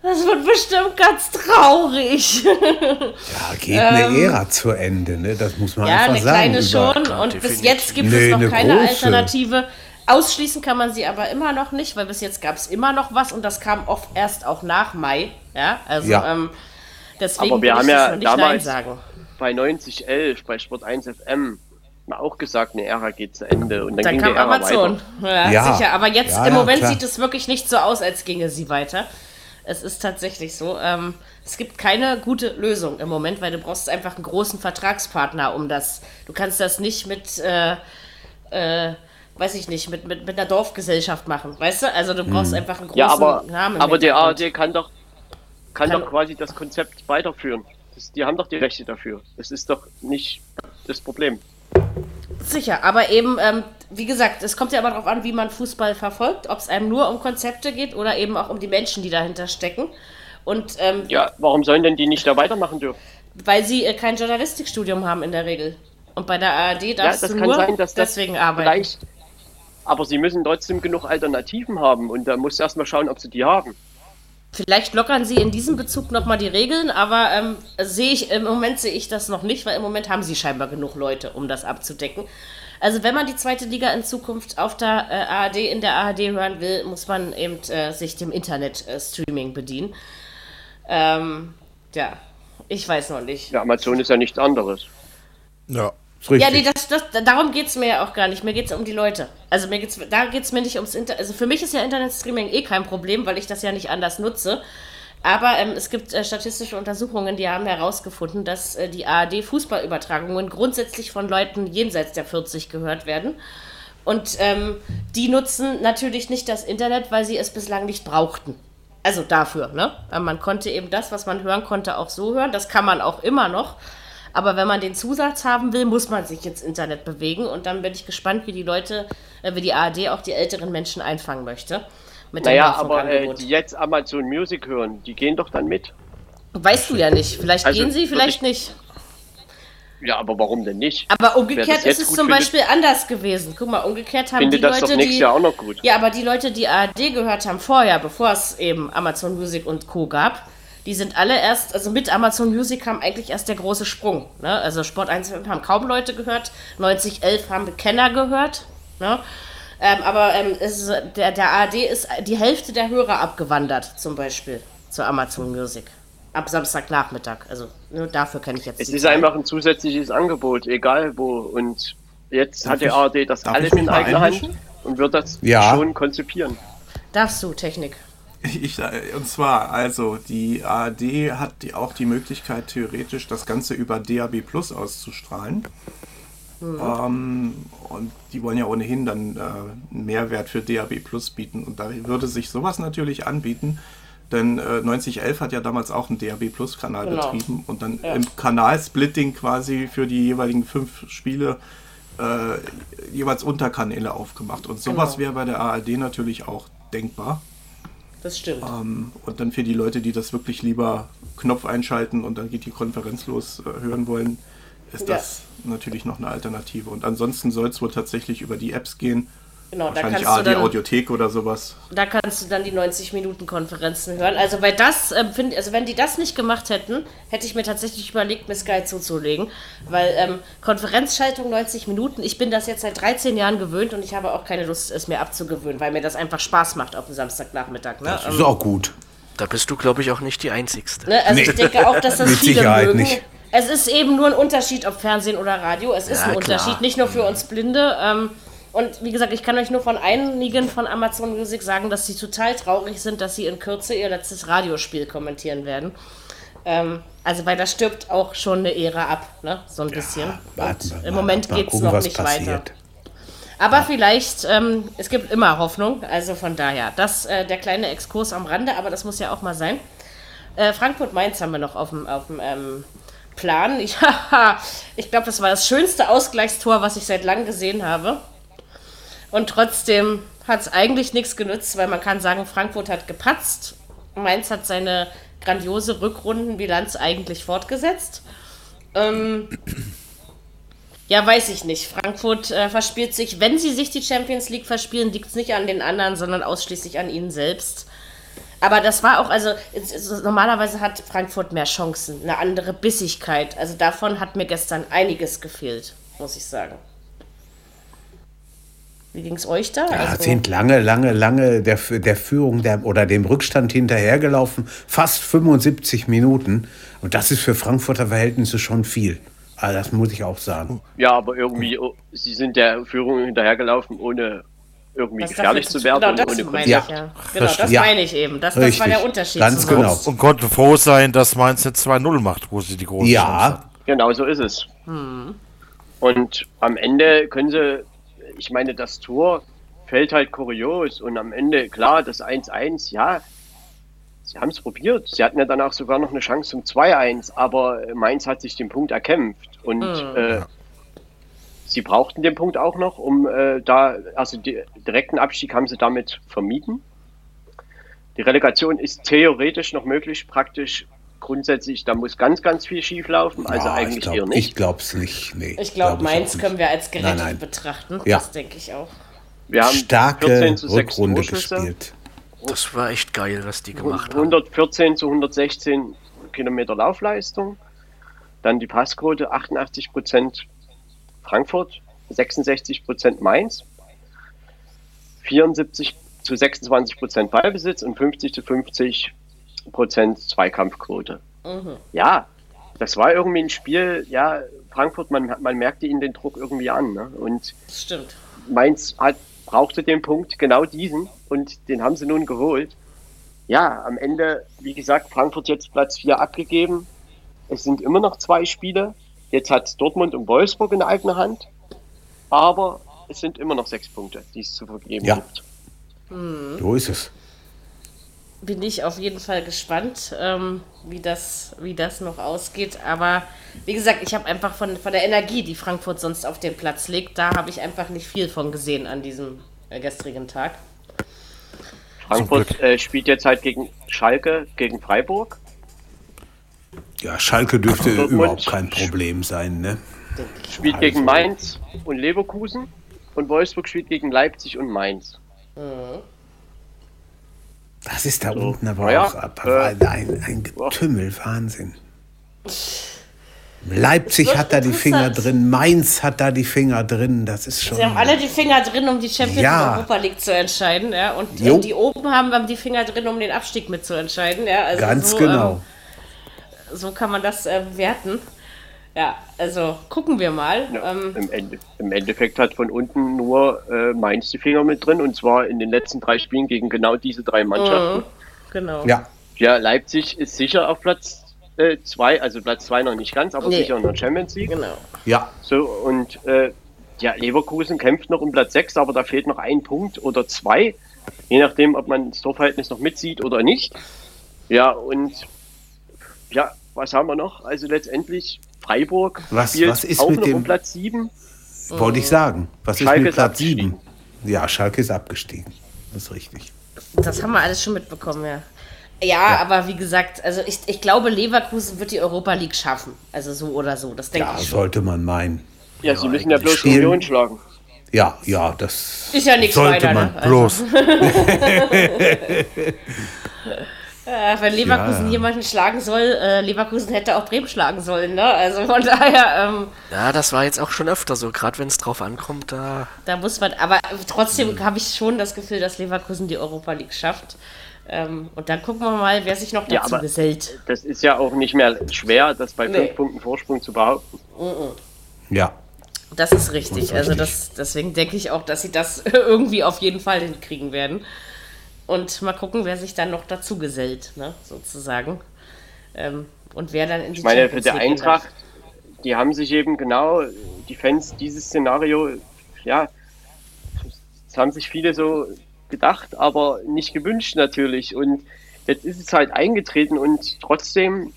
Das wird bestimmt ganz traurig. Ja, geht eine ähm, Ära zu Ende, ne? Das muss man ja, einfach sagen. Ja, eine kleine schon. Und bis jetzt gibt nee, es noch keine große. Alternative. Ausschließen kann man sie aber immer noch nicht, weil bis jetzt gab es immer noch was und das kam oft erst auch nach Mai. Ja, also ja. Ähm, deswegen aber wir haben ja damals bei 9011 bei Sport 1 FM auch gesagt, eine Ära geht zu Ende und dann, dann ging kam die Ära Amazon. Ja, ja, sicher. Aber jetzt ja, im Moment sieht es wirklich nicht so aus, als ginge sie weiter. Es ist tatsächlich so. Ähm, es gibt keine gute Lösung im Moment, weil du brauchst einfach einen großen Vertragspartner, um das. Du kannst das nicht mit, äh, äh, weiß ich nicht, mit, mit, mit einer Dorfgesellschaft machen, weißt du? Also du brauchst hm. einfach einen großen ja, aber, Namen. Aber der ARD kann doch, kann, kann doch quasi das Konzept weiterführen. Das, die haben doch die Rechte dafür. Das ist doch nicht das Problem. Sicher, aber eben, ähm, wie gesagt, es kommt ja aber darauf an, wie man Fußball verfolgt, ob es einem nur um Konzepte geht oder eben auch um die Menschen, die dahinter stecken. Und, ähm, ja, warum sollen denn die nicht da weitermachen dürfen? Weil sie äh, kein Journalistikstudium haben in der Regel. Und bei der ARD darfst ja, du nur sein, deswegen arbeiten. Vielleicht, aber sie müssen trotzdem genug Alternativen haben und da musst du erstmal schauen, ob sie die haben. Vielleicht lockern sie in diesem Bezug nochmal die Regeln, aber ähm, sehe ich, im Moment sehe ich das noch nicht, weil im Moment haben sie scheinbar genug Leute, um das abzudecken. Also wenn man die zweite Liga in Zukunft auf der äh, ARD, in der ARD hören will, muss man eben äh, sich dem Internet-Streaming äh, bedienen. Ähm, ja, ich weiß noch nicht. Ja, Amazon ist ja nichts anderes. Ja. Ja, nee, das, das, darum geht es mir ja auch gar nicht. Mir geht es um die Leute. Also mir geht's, da geht es mir nicht ums Internet. Also für mich ist ja Internetstreaming eh kein Problem, weil ich das ja nicht anders nutze. Aber ähm, es gibt äh, statistische Untersuchungen, die haben herausgefunden, dass äh, die ARD-Fußballübertragungen grundsätzlich von Leuten jenseits der 40 gehört werden. Und ähm, die nutzen natürlich nicht das Internet, weil sie es bislang nicht brauchten. Also dafür, ne? Man konnte eben das, was man hören konnte, auch so hören. Das kann man auch immer noch. Aber wenn man den Zusatz haben will, muss man sich ins Internet bewegen. Und dann bin ich gespannt, wie die Leute, äh, wie die ARD auch die älteren Menschen einfangen möchte. Mit naja, aber äh, die jetzt Amazon Music hören, die gehen doch dann mit. Weißt du ja nicht. Vielleicht also, gehen sie, vielleicht nicht. Ja, aber warum denn nicht? Aber umgekehrt ist es zum findet, Beispiel anders gewesen. Guck mal, umgekehrt haben die Leute, die Jahr auch noch gut. Ja, aber die Leute, die ARD gehört haben vorher, bevor es eben Amazon Music und Co gab, die sind alle erst, also mit Amazon Music kam eigentlich erst der große Sprung. Ne? Also Sport 1 haben kaum Leute gehört, 9011 haben Kenner gehört. Ne? Ähm, aber ähm, ist, der, der ARD ist die Hälfte der Hörer abgewandert, zum Beispiel, zu Amazon Music. Ab Samstagnachmittag. Also nur dafür kann ich jetzt. Es ist Zeit. einfach ein zusätzliches Angebot, egal wo. Und jetzt darf hat die ARD das alles in eigener Hand und wird das ja. schon konzipieren. Darfst du, Technik? Ich, und zwar, also die ARD hat die, auch die Möglichkeit, theoretisch das Ganze über DAB Plus auszustrahlen. Mhm. Ähm, und die wollen ja ohnehin dann äh, einen Mehrwert für DAB Plus bieten. Und da würde sich sowas natürlich anbieten. Denn äh, 9011 hat ja damals auch einen DAB Plus Kanal genau. betrieben und dann ja. im Kanalsplitting quasi für die jeweiligen fünf Spiele äh, jeweils Unterkanäle aufgemacht. Und sowas genau. wäre bei der ARD natürlich auch denkbar. Das stimmt. Ähm, und dann für die Leute, die das wirklich lieber Knopf einschalten und dann geht die Konferenz los, äh, hören wollen, ist ja. das natürlich noch eine Alternative. Und ansonsten soll es wohl tatsächlich über die Apps gehen. Genau, Wahrscheinlich da kannst du dann, Audiothek oder sowas. Da kannst du dann die 90-Minuten-Konferenzen hören. Also weil das, ähm, find, also wenn die das nicht gemacht hätten, hätte ich mir tatsächlich überlegt, mir Sky zuzulegen. Weil ähm, Konferenzschaltung 90 Minuten, ich bin das jetzt seit 13 Jahren gewöhnt und ich habe auch keine Lust, es mir abzugewöhnen, weil mir das einfach Spaß macht auf dem Samstagnachmittag. Ne? Das ist ähm, auch gut. Da bist du, glaube ich, auch nicht die Einzigste. Ne? Also nee. ich denke auch, dass das Mit viele Sicherheit mögen. Nicht. Es ist eben nur ein Unterschied, ob Fernsehen oder Radio. Es ist ja, ein klar. Unterschied, nicht nur für uns Blinde. Ähm, und wie gesagt, ich kann euch nur von einigen von Amazon Music sagen, dass sie total traurig sind, dass sie in Kürze ihr letztes Radiospiel kommentieren werden. Ähm, also, weil da stirbt auch schon eine Ära ab, ne? So ein bisschen. Ja, warte, Im Moment geht es noch nicht passiert. weiter. Aber vielleicht, ähm, es gibt immer Hoffnung, also von daher, das äh, der kleine Exkurs am Rande, aber das muss ja auch mal sein. Äh, Frankfurt-Mainz haben wir noch auf dem, auf dem ähm, Plan. Ich, ich glaube, das war das schönste Ausgleichstor, was ich seit langem gesehen habe. Und trotzdem hat es eigentlich nichts genützt, weil man kann sagen, Frankfurt hat gepatzt. Mainz hat seine grandiose Rückrundenbilanz eigentlich fortgesetzt. Ähm, ja, weiß ich nicht. Frankfurt äh, verspielt sich, wenn sie sich die Champions League verspielen, liegt es nicht an den anderen, sondern ausschließlich an ihnen selbst. Aber das war auch, also normalerweise hat Frankfurt mehr Chancen, eine andere Bissigkeit. Also davon hat mir gestern einiges gefehlt, muss ich sagen. Wie ging es euch da? Ja, also, sind lange, lange, lange der, der Führung der, oder dem Rückstand hinterhergelaufen. Fast 75 Minuten. Und das ist für Frankfurter Verhältnisse schon viel. Also das muss ich auch sagen. Ja, aber irgendwie, oh, sie sind der Führung hinterhergelaufen, ohne irgendwie gefährlich zu werden. Genau, das meine ich, ja. Genau, das ja. meine ich eben. Das, das war der Unterschied. Ganz genau. Und, und konnten froh sein, dass Mainz jetzt 2-0 macht, wo sie die große Ja. Genau so ist es. Und am Ende können sie, ich meine, das Tor fällt halt kurios und am Ende, klar, das 1-1, ja, sie haben es probiert. Sie hatten ja dann auch sogar noch eine Chance zum 2-1, aber Mainz hat sich den Punkt erkämpft und äh, sie brauchten den Punkt auch noch, um äh, da, also die direkten Abstieg haben sie damit vermieden. Die Relegation ist theoretisch noch möglich, praktisch grundsätzlich, da muss ganz, ganz viel schief laufen, also Ja, eigentlich ich glaub, eher nicht. Ich glaube es nicht. Nee, Ich glaube, glaub Mainz können wir als gerettet Nein, nein. betrachten. Ja. Das denke ich auch. Wir haben Starke 14 zu 6 Rückrunde gespielt. Das war echt geil, was die gemacht haben. 114 zu 116 Kilometer Laufleistung. Dann die Passquote 88 Prozent Frankfurt, 66 Prozent Mainz, 74 zu 26 Prozent Ballbesitz und 50 zu 50 Prozent Zweikampfquote. Ja, das war irgendwie ein Spiel, ja, Frankfurt, man, man merkte ihnen den Druck irgendwie an. Ne? Und Das stimmt. Mainz hat, brauchte den Punkt, genau diesen, und den haben sie nun geholt. Ja, am Ende, wie gesagt, Frankfurt jetzt Platz 4 abgegeben. Es sind immer noch zwei Spiele. Jetzt hat Dortmund und Wolfsburg in eigener Hand. Aber es sind immer noch sechs Punkte, die es zu vergeben Ja. gibt. So ist es. Bin ich auf jeden Fall gespannt, ähm, wie, das, wie das noch ausgeht. Aber wie gesagt, ich habe einfach von, von der Energie, die Frankfurt sonst auf den Platz legt, da habe ich einfach nicht viel von gesehen an diesem äh, gestrigen Tag. Frankfurt äh, spielt jetzt halt gegen Schalke, gegen Freiburg. Ja, Schalke dürfte Dortmund überhaupt kein Problem sein, ne? Spielt Also- gegen Mainz und Leverkusen. Und Wolfsburg spielt gegen Leipzig und Mainz. Das ist da So, unten aber naja, auch aber äh, ein, ein Getümmel, Wahnsinn. Leipzig hat da die Finger drin, Mainz hat da die Finger drin, das ist schon. Sie haben alle die Finger drin, um die Champions Ja. Europa League zu entscheiden, ja. Und Jo. äh, die oben haben, haben die Finger drin, um den Abstieg mitzuentscheiden, ja. Also ganz so, genau. Ähm, so kann man das äh, bewerten. Ja, also gucken wir mal. Ja, Ähm, im, Ende, Im Endeffekt hat von unten nur äh, Mainz die Finger mit drin und zwar in den letzten drei Spielen gegen genau diese drei Mannschaften. genau. ja, Ja, Leipzig ist sicher auf Platz 2, also Platz 2 noch nicht ganz, aber Nee. sicher in der Champions League. Genau. ja, So, und äh, ja, Leverkusen kämpft noch um Platz 6, aber da fehlt noch ein Punkt oder zwei, je nachdem, ob man das Torverhältnis noch mitsieht oder nicht. Ja, und ja, was haben wir noch? Also letztendlich Freiburg Was- spielt was ist auch mit noch dem- um Platz 7. wollte ich sagen. Was Schalke ist mit ist Platz abgestiegen. 7? Ja, Schalke ist abgestiegen. Das ist richtig. Das haben wir alles schon mitbekommen, ja. Ja, aber wie gesagt, also ich, ich glaube, Leverkusen wird die Europa League schaffen. Also so oder so, das denke Ja, ich schon. sollte man meinen. Ja, sie müssen ja bloß spielen- Union schlagen. Ja, ja, das Ist ja nichts sollte weiter, man ne? Also- Bloß. Äh, wenn Leverkusen Ja. jemanden schlagen soll, äh, Leverkusen hätte auch Bremen schlagen sollen, ne? Also von daher, ähm, Ja, das war jetzt auch schon öfter so, gerade wenn es drauf ankommt, da. da muss man, aber trotzdem habe ich schon das Gefühl, dass Leverkusen die Europa League schafft. Ähm, und dann gucken wir mal, wer sich noch dazu Ja, aber- gesellt. Das ist ja auch nicht mehr schwer, das bei Nee. fünf Punkten Vorsprung zu behaupten. ja. Das ist richtig. Das ist also richtig. das, deswegen denke ich auch, dass sie das irgendwie auf jeden Fall hinkriegen werden. Und mal gucken, wer sich dann noch dazu gesellt, ne? sozusagen. Ähm, und wer dann in die Ich meine, für die Eintracht, die haben sich eben genau, die Fans, dieses Szenario, ja, haben sich viele so gedacht, aber nicht gewünscht natürlich. Und jetzt ist es halt eingetreten und trotzdem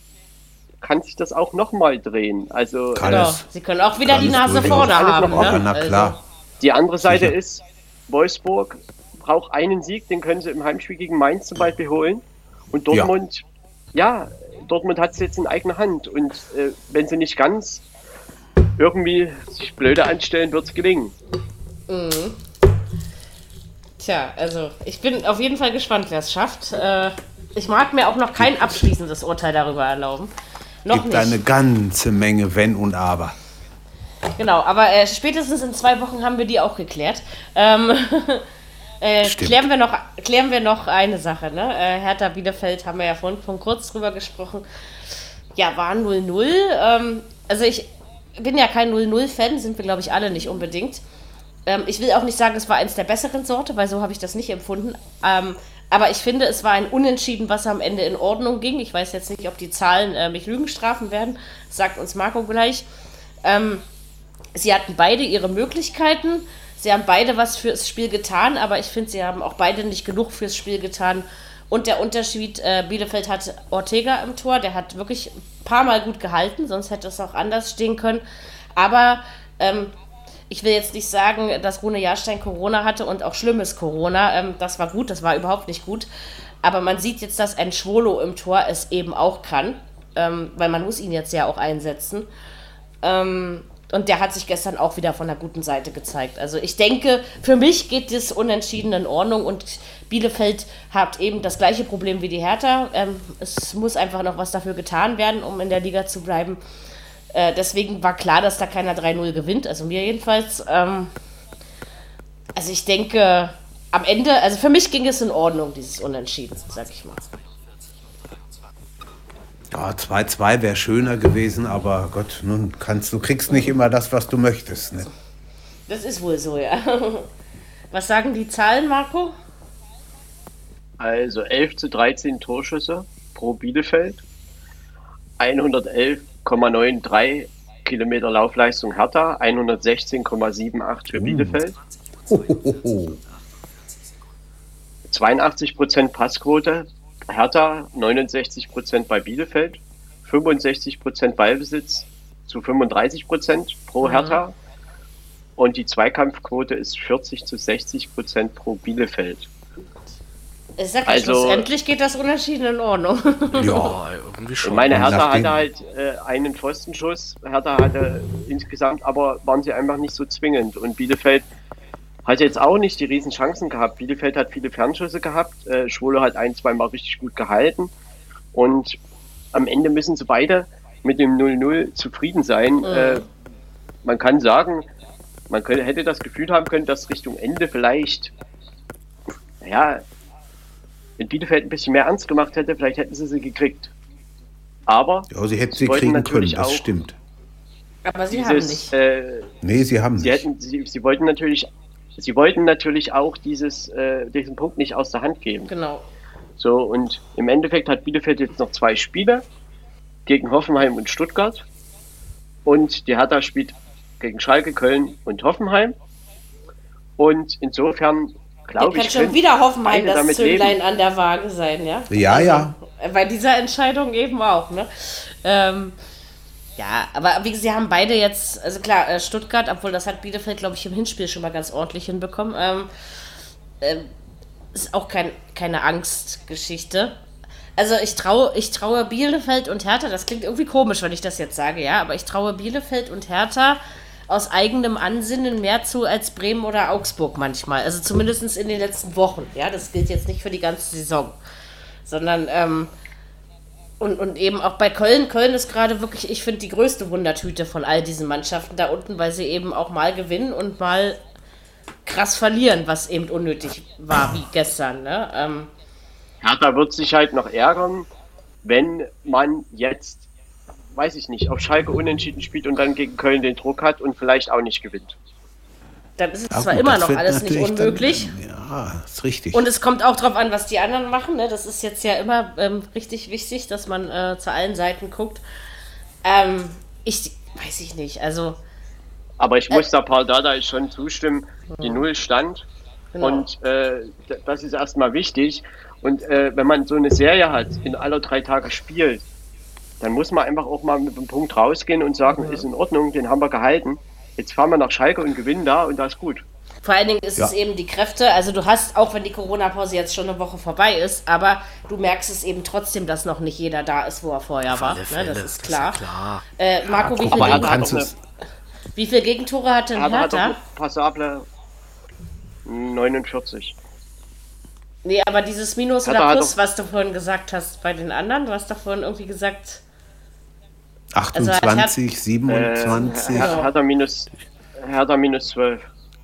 kann sich das auch nochmal drehen. Also Kann Genau. Sie können auch wieder die Nase vorne haben. Ne? Ja, na klar. die andere Seite Sicher. ist, Wolfsburg braucht einen Sieg, den können sie im Heimspiel gegen Mainz zum Beispiel holen. Und Ja. Dortmund, ja, Dortmund hat es jetzt in eigener Hand. Und äh, wenn sie nicht ganz irgendwie sich blöde anstellen, wird es gelingen. Tja, also ich bin auf jeden Fall gespannt, wer es schafft. Äh, ich mag mir auch noch kein abschließendes Urteil darüber erlauben. Noch Gibt nicht. eine ganze Menge Wenn und Aber. Genau, aber äh, spätestens in zwei Wochen haben wir die auch geklärt. Ähm, äh, klären, wir noch, klären wir noch eine Sache. Ne? Äh, Hertha Bielefeld haben wir ja vorhin von kurz drüber gesprochen. Ja, war 0-0. Ähm, also ich bin ja kein 0-0-Fan, sind wir, glaube ich, alle nicht unbedingt. Ähm, ich will auch nicht sagen, es war eins der besseren Sorte, weil so habe ich das nicht empfunden. Ähm, aber ich finde, es war ein Unentschieden, was am Ende in Ordnung ging. Ich weiß jetzt nicht, ob die Zahlen äh, mich Lügen strafen werden. Sagt uns Marco gleich. Ähm, sie hatten beide ihre Möglichkeiten. Sie haben beide was fürs Spiel getan, aber ich finde, sie haben auch beide nicht genug fürs Spiel getan. Und der Unterschied, äh, Bielefeld hat Ortega im Tor, der hat wirklich ein paar Mal gut gehalten, sonst hätte es auch anders stehen können. Aber ähm, ich will jetzt nicht sagen, dass Rune Jahrstein Corona hatte und auch schlimmes Corona. Ähm, das war gut, das war überhaupt nicht gut. Aber man sieht jetzt, dass ein Schwolo im Tor es eben auch kann, ähm, weil man muss ihn jetzt ja auch einsetzen. Ähm, und der hat sich gestern auch wieder von der guten Seite gezeigt. Also ich denke, für mich geht das unentschieden in Ordnung und Bielefeld hat eben das gleiche Problem wie die Hertha. Ähm, es muss einfach noch was dafür getan werden, um in der Liga zu bleiben. Äh, deswegen war klar, dass da keiner 3-0 gewinnt, also mir jedenfalls. Ähm, also ich denke, am Ende, also für mich ging es in Ordnung, dieses Unentschieden, sag ich mal. Ja, 2-2 wäre schöner gewesen, aber Gott, nun kannst du kriegst nicht immer das, was du möchtest. Ne? Das ist wohl so, ja. Was sagen die Zahlen, Marco? Also 11 zu 13 Torschüsse pro Bielefeld, 111,93 Kilometer Laufleistung Hertha, 116,78 für Bielefeld, Hohoho. 82% Passquote Hertha, 69% bei Bielefeld, 65% Ballbesitz zu 35% pro Hertha und die Zweikampfquote ist 40 zu 60% pro Bielefeld. Ich sag ja, Also- schlussendlich geht das Unentschieden in Ordnung. Ja, irgendwie schon. Ich meine, Hertha hatte halt äh, einen Pfostenschuss. Hertha hatte insgesamt, aber waren sie einfach nicht so zwingend. Und Bielefeld hat jetzt auch nicht die riesen Chancen gehabt. Bielefeld hat viele Fernschüsse gehabt. Äh, Schwole hat ein, zwei Mal richtig gut gehalten. Und am Ende müssen sie beide mit dem 0-0 zufrieden sein. Äh, man kann sagen, man könnte, hätte das Gefühl haben können, dass Richtung Ende vielleicht, ja, wenn Bielefeld ein bisschen mehr ernst gemacht hätte, vielleicht hätten sie sie gekriegt. Aber ja sie hätten Sie sie kriegen können, natürlich das stimmt. Aber sie haben dieses, nicht. äh, Nee, sie haben sie nicht. hätten, sie, sie wollten natürlich, sie wollten natürlich auch dieses, äh, diesen Punkt nicht aus der Hand geben. Genau. So und im Endeffekt hat Bielefeld jetzt noch zwei Spiele gegen Hoffenheim und Stuttgart und die Hertha spielt gegen Schalke, Köln und Hoffenheim und insofern glaube kann ich, schon können wieder Hoffenheim das Zünglein leben. an der Waage sein, ja? Ja, ja. Äh, Bei dieser Entscheidung eben auch, ne? Ähm, ja, aber wie gesagt, sie haben beide jetzt, also klar, äh, Stuttgart, obwohl das hat Bielefeld, glaube ich, im Hinspiel schon mal ganz ordentlich hinbekommen, ähm, ähm, ist auch kein, keine Angstgeschichte. Also ich traue, ich traue Bielefeld und Hertha, das klingt irgendwie komisch, wenn ich das jetzt sage, ja, aber ich traue Bielefeld und Hertha aus eigenem Ansinnen mehr zu als Bremen oder Augsburg manchmal. Also zumindest in den letzten Wochen, ja, das gilt jetzt nicht für die ganze Saison. Sondern, ähm, und, und eben auch bei Köln. Köln ist gerade wirklich, ich finde, die größte Wundertüte von all diesen Mannschaften da unten, weil sie eben auch mal gewinnen und mal krass verlieren, was eben unnötig war, wie gestern. Ne? Ähm, Hertha wird sich halt noch ärgern, wenn man jetzt, weiß ich nicht, auf Schalke unentschieden spielt und dann gegen Köln den Druck hat und vielleicht auch nicht gewinnt. Dann ist es Ja, zwar gut, immer noch alles nicht unmöglich. Dann, ja, ist richtig. Und es kommt auch darauf an, was die anderen machen. Ne? Das ist jetzt ja immer ähm, richtig wichtig, dass man äh, zu allen Seiten guckt. Ähm, ich weiß ich nicht. Also, Aber ich muss da Paul Dada schon zustimmen, die Null stand Genau. Und äh, das ist erstmal wichtig. Und äh, wenn man so eine Serie hat, in aller drei Tage spielt, dann muss man einfach auch mal mit dem Punkt rausgehen und sagen, ist in Ordnung, den haben wir gehalten. Jetzt fahren wir nach Schalke und gewinnen da und das ist gut. Vor allen Dingen ist Ja. es eben die Kräfte, also du hast, auch wenn die Corona-Pause jetzt schon eine Woche vorbei ist, aber du merkst es eben trotzdem, dass noch nicht jeder da ist, wo er vorher war. Ne? Das ist klar. ja klar. Äh, Marco, wie, Aber viele es. wie viele Gegentore hat denn Hertha hat passable 49. Nee, aber dieses Minus Hertha oder Plus, doch- was du vorhin gesagt hast bei den anderen, du hast doch vorhin irgendwie gesagt, 28, Äh, 27. Her- Hertha minus, Hertha minus 12.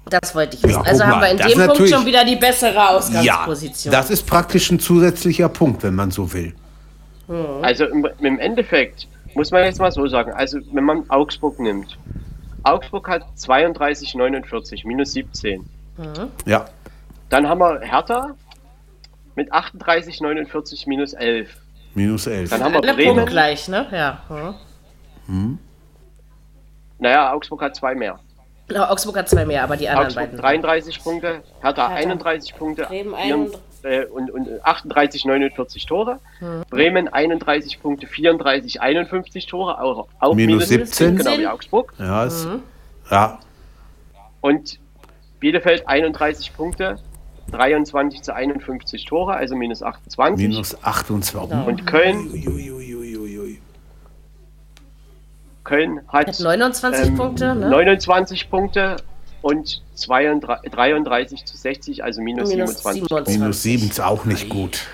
das wollte ich wissen. Ja, also guck haben wir mal, in das dem ist Punkt natürlich- schon wieder die bessere ja, Ausgangsposition. das ist praktisch ein zusätzlicher Punkt, wenn man so will. Also im, im Endeffekt muss man jetzt mal so sagen, also wenn man Augsburg nimmt, Augsburg hat 32, 49, minus 17. Ja, Dann haben wir Hertha mit 38, 49, minus 11. minus 11. Dann haben wir Alle Bremen. punktgleich, ne? Ja. Hm. Naja, Augsburg hat zwei mehr. Ja, Augsburg hat zwei mehr, aber die anderen Augsburg beiden. 33 Punkte, Hertha Hertha. 31 Punkte Bremen äh, und, und 38, 49 Tore. Bremen 31 Punkte, 34, 51 Tore, auch, auch Minus 17. genau wie Augsburg. Ja, ist, ja, Und Bielefeld 31 Punkte, 23 zu 51 Tore, also minus 28. minus 28. Und Köln. Köln hat Hat 29 ähm, Punkte, ne? 29 Punkte und 32, 33 zu 60, also minus, Minus 27. 27. Minus 7 ist auch nicht gut.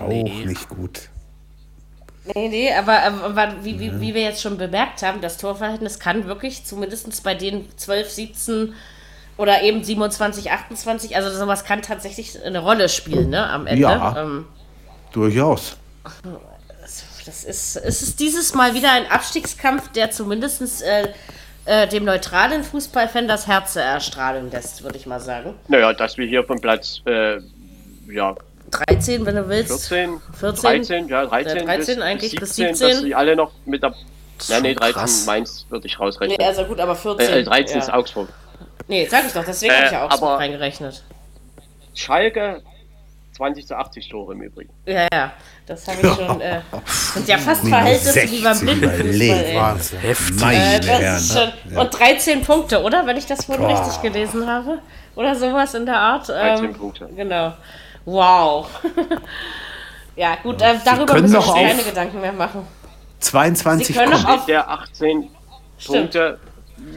Auch Nee. nicht gut. Nee, nee, aber, aber wie, wie, wie wir jetzt schon bemerkt haben, das Torverhältnis kann wirklich zumindest bei den 12, 17 oder eben 27, 28, also sowas kann tatsächlich eine Rolle spielen, ne, am Ende. Ja. Ähm, Durchaus. Das ist, es ist dieses Mal wieder ein Abstiegskampf, der zumindest äh, äh, dem neutralen Fußballfan das Herz erstrahlen lässt, würde ich mal sagen. Naja, dass wir hier von Platz äh, ja, 13, wenn du willst. 14, 14, 13, ja, 13, Ja, 13 bis, eigentlich bis 17, 17. dass sie alle noch mit der. Ja, nee, 13 krass. Mainz würde ich Nee, rausrechnen. also gut, aber 14. äh, 13 ja. ist Augsburg. Nee, sag ich doch, deswegen Äh, habe ich ja Augsburg aber- reingerechnet. Schalke 20 zu 80 Tore im Übrigen. Ja, ja, das habe ich schon. Äh, sind ja fast Verhältnisse wie beim 60 Blindenfußball. Heftig. Äh, Meine das Herren. ist schon, Und 13 Punkte, oder? Wenn ich das vorhin richtig gelesen habe. Oder sowas in der Art. 13 Ähm, Punkte. Genau. Wow. ja, gut, äh, darüber können müssen wir uns keine Gedanken mehr machen. 22 Sie können kommt. doch auf- Der 18 Stimmt. Punkte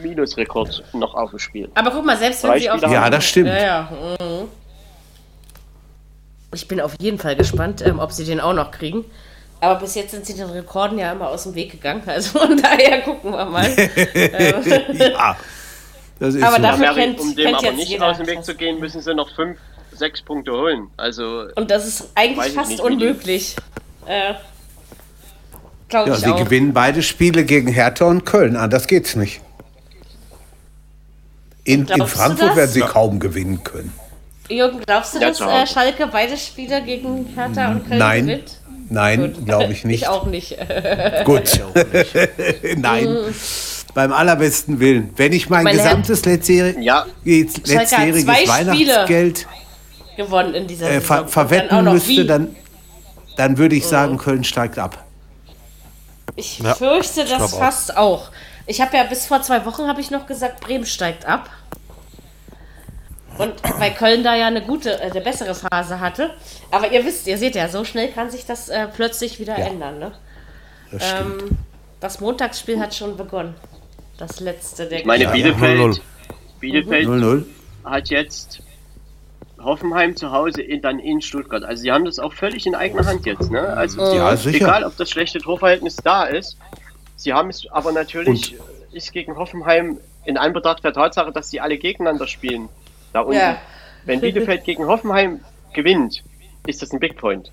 Minusrekord noch auf dem Spiel. Aber guck mal, selbst wenn Drei sie auf. Ja, das stimmt. Ja, ja. Mhm. Ich bin auf jeden Fall gespannt, ähm, ob sie den auch noch kriegen. Aber bis jetzt sind sie den Rekorden ja immer aus dem Weg gegangen. Also von daher gucken wir mal. ja, das ist Aber so. dafür- kennt- um dem kennt aber nicht jeder. aus dem Weg zu gehen, müssen sie noch 5, 6 Punkte holen. Also Und das ist eigentlich fast nicht, unmöglich. Äh, Ja, ich sie auch. gewinnen beide Spiele gegen Hertha und Köln. Anders geht's nicht. In, in Frankfurt werden sie kaum gewinnen können. Jürgen, glaubst du, Ja, dass äh. Schalke beide Spiele gegen Hertha und Köln Nein. gewinnt? Nein, glaube ich nicht. Ich auch nicht. Gut. Nein. Beim allerbesten Willen. Wenn ich mein Meine gesamtes letztjährig- Ja. letztjähriges Weihnachtsgeld gewonnen in dieser äh, Saison. ver verwetten dann auch müsste, wie. dann, dann würde ich sagen, Köln steigt ab. Ich Ja, fürchte das glaub auch. fast auch. Ich habe ja bis vor zwei Wochen habe ich noch gesagt, Bremen steigt ab. Und weil Köln da ja eine gute, äh, eine bessere Phase hatte. Aber ihr wisst, ihr seht ja, so schnell kann sich das äh, plötzlich wieder ändern. Ne? Das. Ähm, das Montagsspiel hat schon begonnen. Das letzte der ich meine, Ja, Bielefeld, 0-0. Bielefeld 0-0. hat jetzt Hoffenheim zu Hause in, dann in Stuttgart. Also sie haben das auch völlig in eigener Hand jetzt. Ne? Also Ja, sicher. egal, ob das schlechte Torverhältnis da ist. Sie haben es aber natürlich, ist gegen Hoffenheim in Anbetracht der Tatsache, dass sie alle gegeneinander spielen. Da unten. Ja. Wenn Bielefeld gegen Hoffenheim gewinnt, ist das ein Big Point.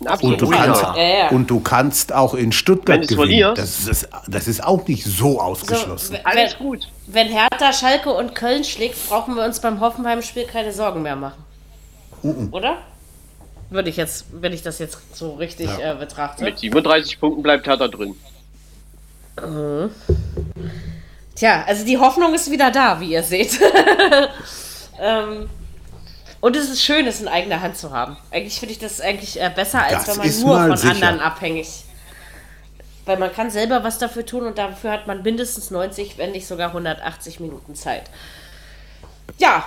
Ein Und absoluter du, ja. kannst, Ja, ja. und du kannst auch in Stuttgart gewinnen. verlierst- Das ist, das ist auch nicht so So, ausgeschlossen. wenn, Alles gut. wenn Hertha, Schalke und Köln schlägt, brauchen wir uns beim Hoffenheim-Spiel keine Sorgen mehr machen. Oder? Würde ich jetzt, wenn ich das jetzt so richtig äh, betrachte. Mit 37 Punkten bleibt Hertha drin. Tja, also die Hoffnung ist wieder da, wie ihr seht. ähm, Und es ist schön, es in eigener Hand zu haben. Eigentlich finde ich das eigentlich äh, besser, als Das wenn man nur von sicher. anderen abhängig. Weil man kann selber was dafür tun und dafür hat man mindestens 90, wenn nicht sogar 180 Minuten Zeit. Ja,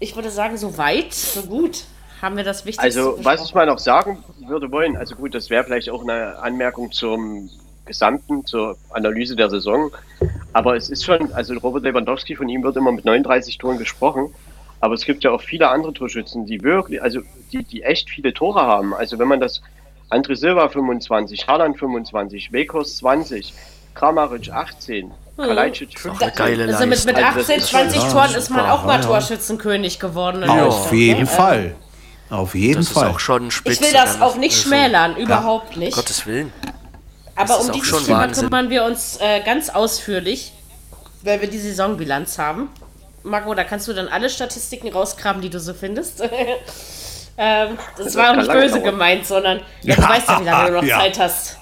ich würde sagen, so weit, so gut. Haben wir das Wichtigste Also, was ich mal noch sagen würde wollen, also gut, das wäre vielleicht auch eine Anmerkung zum Gesamten, zur Analyse der Saison. Aber es ist schon, also Robert Lewandowski, von ihm wird immer mit 39 Toren gesprochen. Aber es gibt ja auch viele andere Torschützen, die wirklich, also die, die echt viele Tore haben. Also wenn man das André Silva 25, Haaland 25, Wekos 20, Kramaric 18, Kalajdzic 15. geile Also mit, mit Leistung. Also 18, das ist schon- 20 ja, Toren ist man super, auch mal ja, ja. Torschützenkönig geworden. in Auf jeden ne? Fall. Auf jeden Das ist Fall. auch schon spitze. Ich will das auch nicht Also, schmälern, überhaupt nicht. Gottes Willen. Aber das um ist dieses Thema Wahnsinn. kümmern wir uns äh, ganz ausführlich, weil wir die Saisonbilanz haben. Marco, da kannst du dann alle Statistiken rausgraben, die du so findest. ähm, das, Das war auch nicht böse dauern. gemeint, sondern ja, du weißt ja, wie lange du noch Ja. Zeit hast.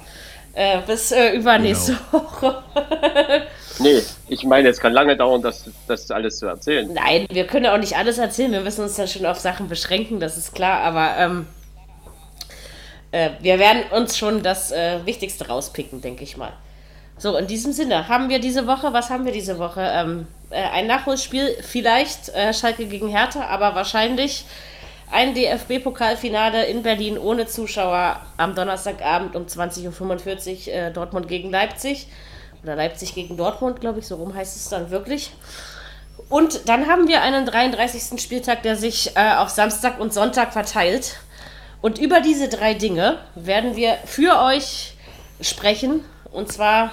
Äh, bis äh, übernächste Genau. Woche. Nee, ich meine, es kann lange dauern, das, das alles zu erzählen. Nein, wir können auch nicht alles erzählen. Wir müssen uns dann schon auf Sachen beschränken, das ist klar. Aber ähm, äh, wir werden uns schon das äh, Wichtigste rauspicken, denke ich mal. So, in diesem Sinne, haben wir diese Woche, was haben wir diese Woche? Ähm, äh, ein Nachholspiel, vielleicht äh, Schalke gegen Hertha, aber wahrscheinlich ein DFB-Pokalfinale in Berlin ohne Zuschauer am Donnerstagabend um 20.45 Uhr äh, Dortmund gegen Leipzig. Oder Leipzig gegen Dortmund, glaube ich, so rum heißt es dann wirklich. Und dann haben wir einen 33. Spieltag, der sich äh, auf Samstag und Sonntag verteilt. Und über diese drei Dinge werden wir für euch sprechen. Und zwar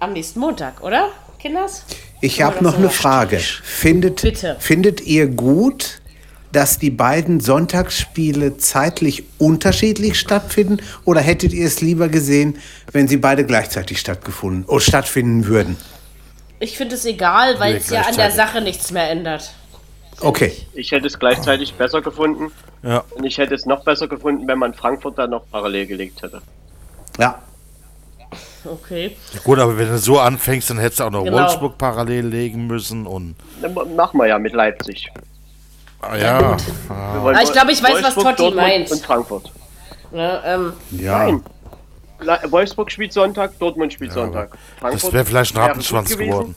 am nächsten Montag, oder, Kinders? Ich habe noch so eine? Frage. Findet, Bitte. findet ihr gut, dass die beiden Sonntagsspiele zeitlich unterschiedlich stattfinden? Oder hättet ihr es lieber gesehen, wenn sie beide gleichzeitig stattgefunden oder stattfinden würden? Ich finde es egal, weil es ja an der. Sache nichts mehr ändert. Okay. Ich hätte es gleichzeitig besser gefunden. Ja. Und ich hätte es noch besser gefunden, wenn man Frankfurt dann noch parallel gelegt hätte. Ja. Okay. Gut, aber wenn du so anfängst, dann hättest du auch noch Genau. Wolfsburg parallel legen müssen und. Dann machen wir ja mit Leipzig. Ah, ja. Wir wollen Ah, ich glaube, ich weiß, was Wolfsburg, Totti Dortmund meint. Und Frankfurt. Ne, ähm, Ja. Nein. Le- Wolfsburg spielt Sonntag, Dortmund spielt Sonntag. Das Frankfurt wäre vielleicht ein Rattenschwanz gewesen. geworden.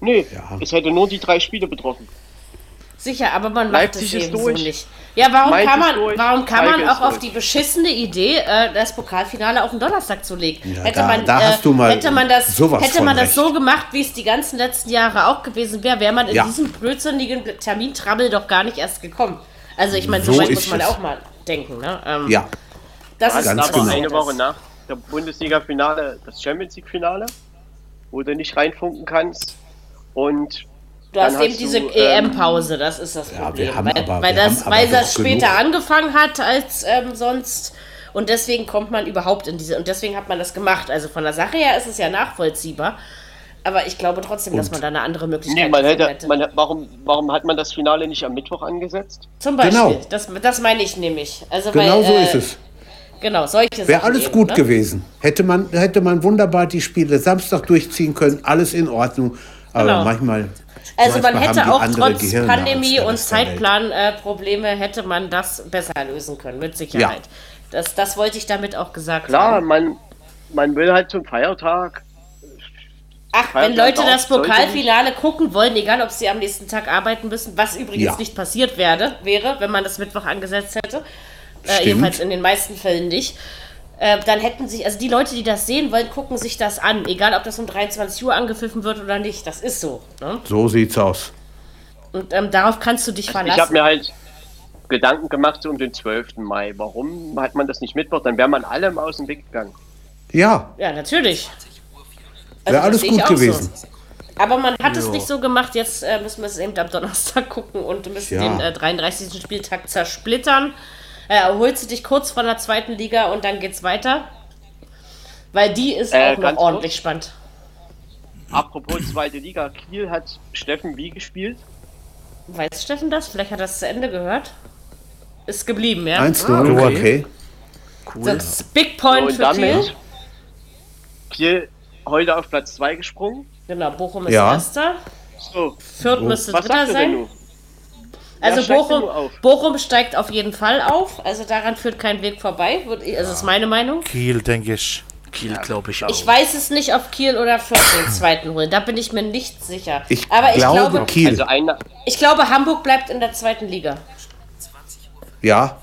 Nee, Ja. es hätte nur die drei Spiele betroffen. Sicher, aber man macht Leipzig es ist eben so nicht. Ja, warum Mainz kann man, durch. warum kann man auch auf durch. die beschissene Idee, äh, das Pokalfinale auf den Donnerstag zu legen? Ja, hätte da- man, da äh, hast du mal hätte man das, sowas hätte man das so gemacht, wie es die ganzen letzten Jahre auch gewesen wäre, wäre man in Ja. diesen blödsinnigen Termintrabbel doch gar nicht erst gekommen. Also ich meine, So so weit muss man es. auch mal denken. Ne? Ähm, Ja. das Das ist Ganz aber genau. eine Woche nach der Bundesliga-Finale das Champions League-Finale, wo du nicht reinfunken kannst. Und Du hast Dann eben hast diese ähm, EM-Pause, das ist das Ja, Problem. wir haben weil, aber- weil wir das, haben aber weil das später genug. angefangen hat als ähm, sonst. Und deswegen kommt man überhaupt in diese. Und deswegen hat man das gemacht. Also von der Sache her ist es ja nachvollziehbar. Aber ich glaube trotzdem, dass man da eine andere Möglichkeit nee, man gefunden hätte, man, warum, warum hat man das Finale nicht am Mittwoch angesetzt? Zum Beispiel. Genau. Das, das meine ich nämlich. Also Genau weil, so äh, ist es. Genau, solche Wäre Sachen alles eben, gut ne? gewesen. Hätte man, hätte man wunderbar die Spiele Samstag durchziehen können, alles in Ordnung. Aber Genau. manchmal. Also man hätte auch trotz Gehirne Pandemie und. Zeitplanprobleme hätte man das besser lösen können, mit Sicherheit. Das, das wollte ich damit auch gesagt Klar, haben. man, man will halt zum Feiertag. Ach, Feiertag wenn Leute das Pokalfinale gucken wollen, egal ob sie am nächsten Tag arbeiten müssen, was übrigens Ja. nicht passiert werde, wäre, wenn man das Mittwoch angesetzt hätte. Äh, jedenfalls in den meisten Fällen nicht. Äh, dann hätten sich, also die Leute, die das sehen wollen, gucken sich das an. Egal, ob das um 23 Uhr angepfiffen wird oder nicht. Das ist so. Ne? So sieht's aus. Und ähm, darauf kannst du dich Ich habe verlassen. mir halt Gedanken gemacht so um den 12. Mai. Warum hat man das nicht Mittwoch? Dann wäre man allem aus dem Weg gegangen. Ja, Ja, natürlich. Also, wäre alles gut gewesen. So. Aber man hat es nicht so gemacht, jetzt äh, müssen wir es eben am Donnerstag gucken und müssen Ja. den äh, 33. Spieltag zersplittern. Äh, erholst du dich kurz von der zweiten Liga und dann geht's weiter? Weil die ist Äh, auch noch ordentlich kurz. spannend. Apropos zweite Liga, Kiel hat Steffen wie gespielt? Weiß Steffen das? Vielleicht hat er es zu Ende gehört. Ist geblieben, ja? 1-0, okay. okay. Cool. Das ist Big Point Und für Kiel. damit Kiel heute auf Platz 2 gesprungen. Genau, Bochum ist Ja. Erster. So, Fürth müsste was Dritter sagst du denn sein. Also denn Bochum? Bochum steigt auf jeden Fall auf. Also daran führt kein Weg vorbei. Ich- Also ist meine Meinung. Kiel, denke ich. Kiel, glaube ich auch. Ich weiß es nicht, ob Kiel oder Fürth den zweiten holen. Da bin ich mir nicht sicher. Ich Aber ich glaube, glaube, Kiel. Also ein, ich glaube, Hamburg bleibt in der zweiten Liga. ja,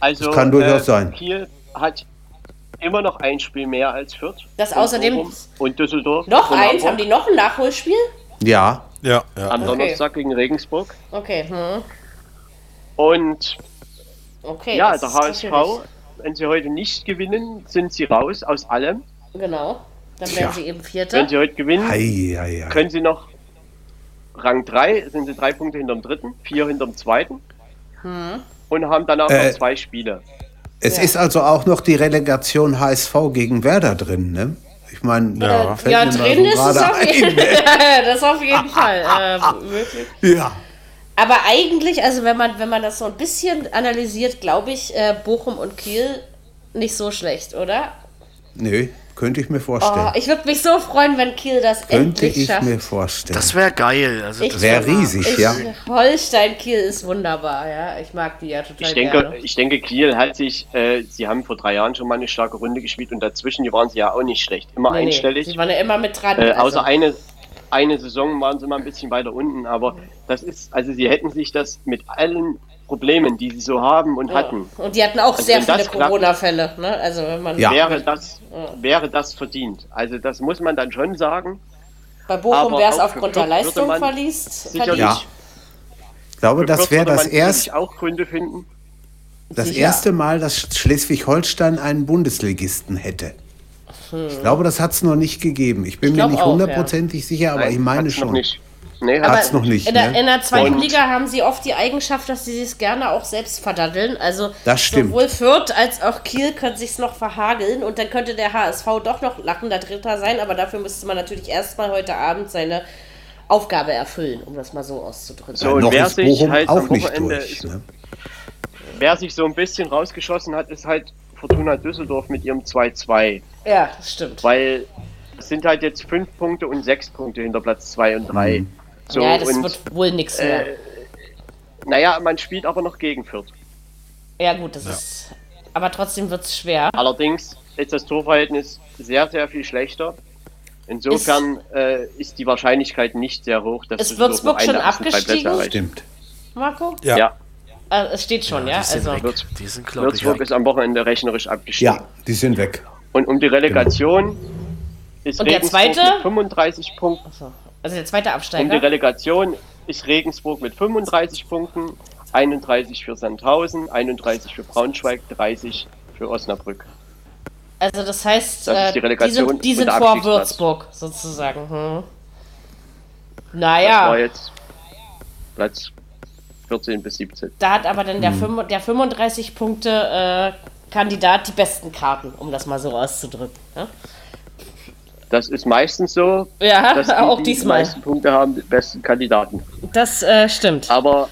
also Das kann durchaus sein. Kiel hat immer noch ein Spiel mehr als Fürth. Das Und außerdem- Und Düsseldorf. Noch und eins? Hamburg Haben die noch ein Nachholspiel? ja. Ja, ja. Am Okay. Donnerstag gegen Regensburg. Okay, hm. Und okay. ja, das der HSV, natürlich- wenn sie heute nicht gewinnen, sind sie raus aus allem. Genau. Dann werden sie eben Wenn Vierter. sie heute gewinnen, Ei, ei, ei. können sie noch Rang 3, sind sie drei Punkte hinterm dritten, vier hinterm zweiten. Hm. Und haben danach Äh, noch zwei Spiele. Es Ja. ist also auch noch die Relegation HSV gegen Werder drin, ne? Ich meine, Ja. Ja, drin ist es auf jeden? Fall. das auf jeden Fall. Äh, wirklich. Ja. Aber eigentlich, also wenn man, wenn man das so ein bisschen analysiert, glaube ich, äh, Bochum und Kiel nicht so schlecht, oder? Nö, könnte ich mir Oh, vorstellen. ich würde mich so freuen, wenn Kiel das könnte endlich ich schafft. mir vorstellen. Das wäre geil. Also Ich- das Wäre wär- riesig, Ich, ja. Holstein Kiel ist wunderbar, ja. Ich mag die ja total Ich denke, gerne. ich denke, Kiel hat sich, äh, sie haben vor drei Jahren schon mal eine starke Runde gespielt und dazwischen die waren sie ja auch nicht schlecht. Immer Nee, nee, einstellig. Sie waren ja immer mit dran. Äh, also. außer eine, eine Saison waren sie mal ein bisschen weiter unten, aber das ist, also sie hätten sich das mit allen Problemen, die sie so haben und hatten, Und die hatten auch Also sehr viele Corona-Fälle, ne? Also wenn man Ja. wäre das, wäre das verdient. Also das muss man dann schon sagen. bei Bochum wäre es aufgrund der Leistung verliest. sicherlich- Ja. Ich glaube, das wäre das, man erst, sicherlich auch Gründe finden. das Sicher. erste Mal, dass Schleswig-Holstein einen Bundesligisten hätte. Ich glaube, das hat es noch nicht gegeben. Ich bin Ich mir nicht auch, ja. hundertprozentig sicher, aber Nein, ich meine hat's schon. Noch nicht. Nee, Aber Hat's noch nicht, In der, ne? in der zweiten Und- Liga haben sie oft die Eigenschaft, dass sie sich gerne auch selbst verdaddeln. Also Das stimmt. sowohl Fürth als auch Kiel können sich noch verhageln und dann könnte der HSV doch noch lachender Dritter sein, aber dafür müsste man natürlich erstmal heute Abend seine Aufgabe erfüllen, um das mal so auszudrücken. So, und noch wer ist sich halt auch am nicht Wochenende durch. ist- Ne? Wer sich so ein bisschen rausgeschossen hat, ist halt Fortuna Düsseldorf mit ihrem 2-2. Ja, das stimmt. Weil es sind halt jetzt fünf Punkte und sechs Punkte hinter Platz 2 und 3. So, ja, das und wird wohl nichts mehr. äh, naja, man spielt aber noch gegen Fürth. ja gut, das ist... Aber trotzdem wird es schwer. Allerdings ist das Torverhältnis sehr, sehr viel schlechter. Insofern äh, ist die Wahrscheinlichkeit nicht sehr hoch, dass Ist Düsseldorf Würzburg schon abgestiegen? Stimmt. Marco? Ja. Ja, Äh, es steht schon, ja? die sind Also, weg. Würz- Die sind, glaube ich, Würzburg weg. ist am Wochenende rechnerisch abgestiegen. Ja, die sind weg. Und um die Relegation ist Und der Regensburg zweite? mit 35 Punkten. Achso. also der zweite Um die Absteiger. Relegation ist Regensburg mit 35 Punkten, 31 für Sandhausen, 31 für Braunschweig, 30 für Osnabrück. Also das heißt, Das äh, die die Relegation sind, die sind der vor. Würzburg sozusagen. Hm. Das war Naja, jetzt Platz 14 bis 17. da hat aber dann Hm. der, fünf- der 35 Punkte äh, Kandidat die besten Karten, um das mal so auszudrücken. Ne? Das ist meistens so, Ja, dass die, auch die die diesmal. meisten Punkte haben, die besten Kandidaten. Das äh, stimmt. Aber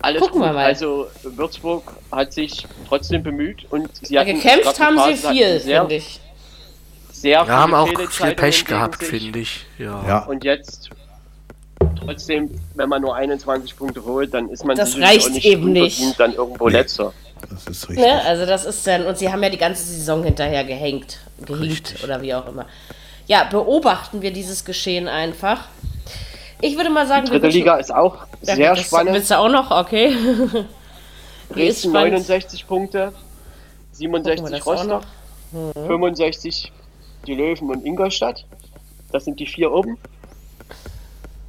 alles Gucken wir gut. mal. Also Würzburg hat sich trotzdem bemüht und sie Ja, hatten gekämpft haben sie viel, finde ich. Sehr Wir haben auch viel Pech gehabt, finde ich. Ja. Ja. Und jetzt trotzdem, wenn man nur 21 Punkte holt, dann ist man Das reicht auch nicht eben nicht. dann irgendwo Nee. letzter. Das ist richtig. Ne? Also das ist dann, und sie haben ja die ganze Saison hinterher gehängt, gehinkt oder wie auch immer. Ja, beobachten wir dieses Geschehen einfach. Ich würde mal sagen, wir Dritte Liga ist auch Ja, sehr das spannend. Willst du auch noch? Okay. Die ist Dresden spannend. 69 Punkte, Gucken wir 67 das auch Rostock, noch. 65 die Löwen und Ingolstadt. Das sind die vier oben.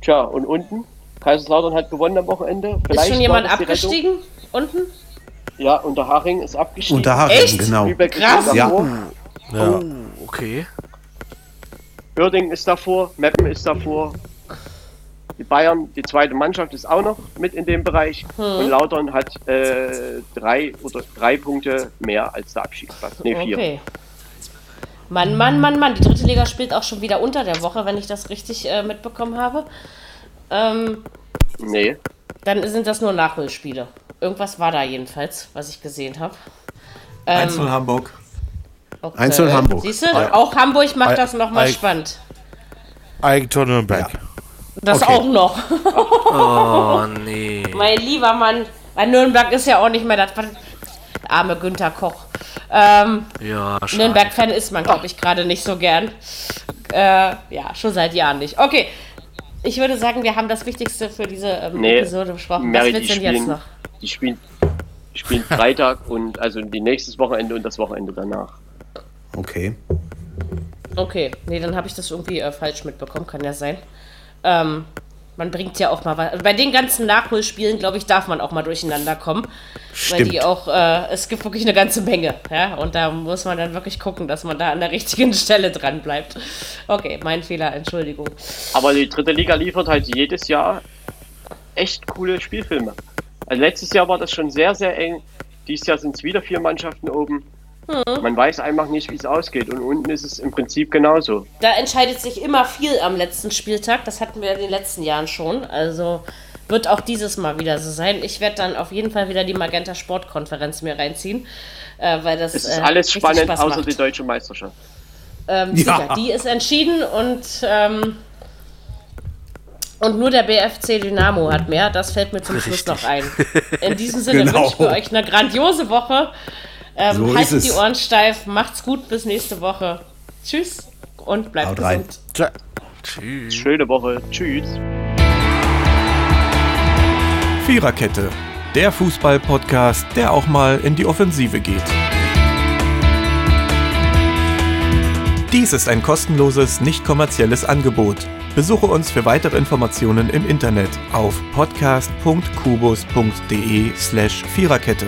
Tja, und unten? Kaiserslautern hat gewonnen am Wochenende. Ist Vielleicht schon war jemand abgestiegen? Unten? Ja, Unterhaching ist abgestiegen. Unterhaching, Echt? genau. Lübeck Krass. ist Ja. davor. Ja. Oh, okay. Uerdingen ist davor. Meppen ist davor. Die Bayern, die zweite Mannschaft, ist auch noch mit in dem Bereich. Hm. Und Lautern hat äh, drei oder drei Punkte mehr als der Abstiegsplatz. Ne, vier. Okay. Mann, Mann, Mann, Mann. Die dritte Liga spielt auch schon wieder unter der Woche, wenn ich das richtig äh, mitbekommen habe. Ähm, Nee. dann sind das nur Nachholspiele. Irgendwas war da jedenfalls, was ich gesehen habe. Ähm, Einzel Hamburg. Okay. Einzel Hamburg. Siehst du, auch Hamburg macht Ei- das nochmal spannend. Eigentor Nürnberg. Das Okay. auch noch. Oh, nee. Mein lieber Mann. Weil Nürnberg ist ja auch nicht mehr das. Arme Günther Koch. Ähm, Ja, schade. Nürnberg-Fan ist man, glaube ich, gerade nicht so gern. Äh, ja, schon seit Jahren nicht. Okay. Ich würde sagen, wir haben das Wichtigste für diese ähm, Nee, Episode besprochen. Mary, Was die willst du denn jetzt spielen, noch? die spielen, die spielen Freitag und also die nächstes Wochenende und das Wochenende danach. Okay. Okay, nee, dann habe ich das irgendwie äh, falsch mitbekommen, kann ja sein. Ähm, man bringt ja auch mal was. Bei den ganzen Nachholspielen, glaube ich, darf man auch mal durcheinander kommen. Weil die Stimmt. auch, äh, es gibt wirklich eine ganze Menge, ja. Und da muss man dann wirklich gucken, dass man da an der richtigen Stelle dran bleibt. Okay, mein Fehler, Entschuldigung. Aber die dritte Liga liefert halt jedes Jahr echt coole Spielfilme. Also letztes Jahr war das schon sehr, sehr eng. Dieses Jahr sind es wieder vier Mannschaften oben. Mhm. Man weiß einfach nicht, wie es ausgeht. Und unten ist es im Prinzip genauso. Da entscheidet sich immer viel am letzten Spieltag. Das hatten wir in den letzten Jahren schon. Also wird auch dieses Mal wieder so sein. Ich werde dann auf jeden Fall wieder die Magenta Sportkonferenz mir reinziehen. Äh, weil das Es ist äh, alles richtig spannend, Spaß außer macht. die deutsche Meisterschaft. Ähm, Ja. sicher, die ist entschieden und, ähm, und nur der BFC Dynamo hat mehr. Das fällt mir zum Schluss noch ein. In diesem Sinne Genau. wünsche ich für euch eine grandiose Woche. Ähm, So haltet die Ohren steif, macht's gut, bis nächste Woche. Tschüss und bleibt Haut rein. gesund. Tja. Tschüss. Schöne Woche. Tschüss. Viererkette, der Fußball-Podcast, der auch mal in die Offensive geht. Dies ist ein kostenloses, nicht kommerzielles Angebot. Besuche uns für weitere Informationen im Internet auf podcast.kubus.de slash Viererkette.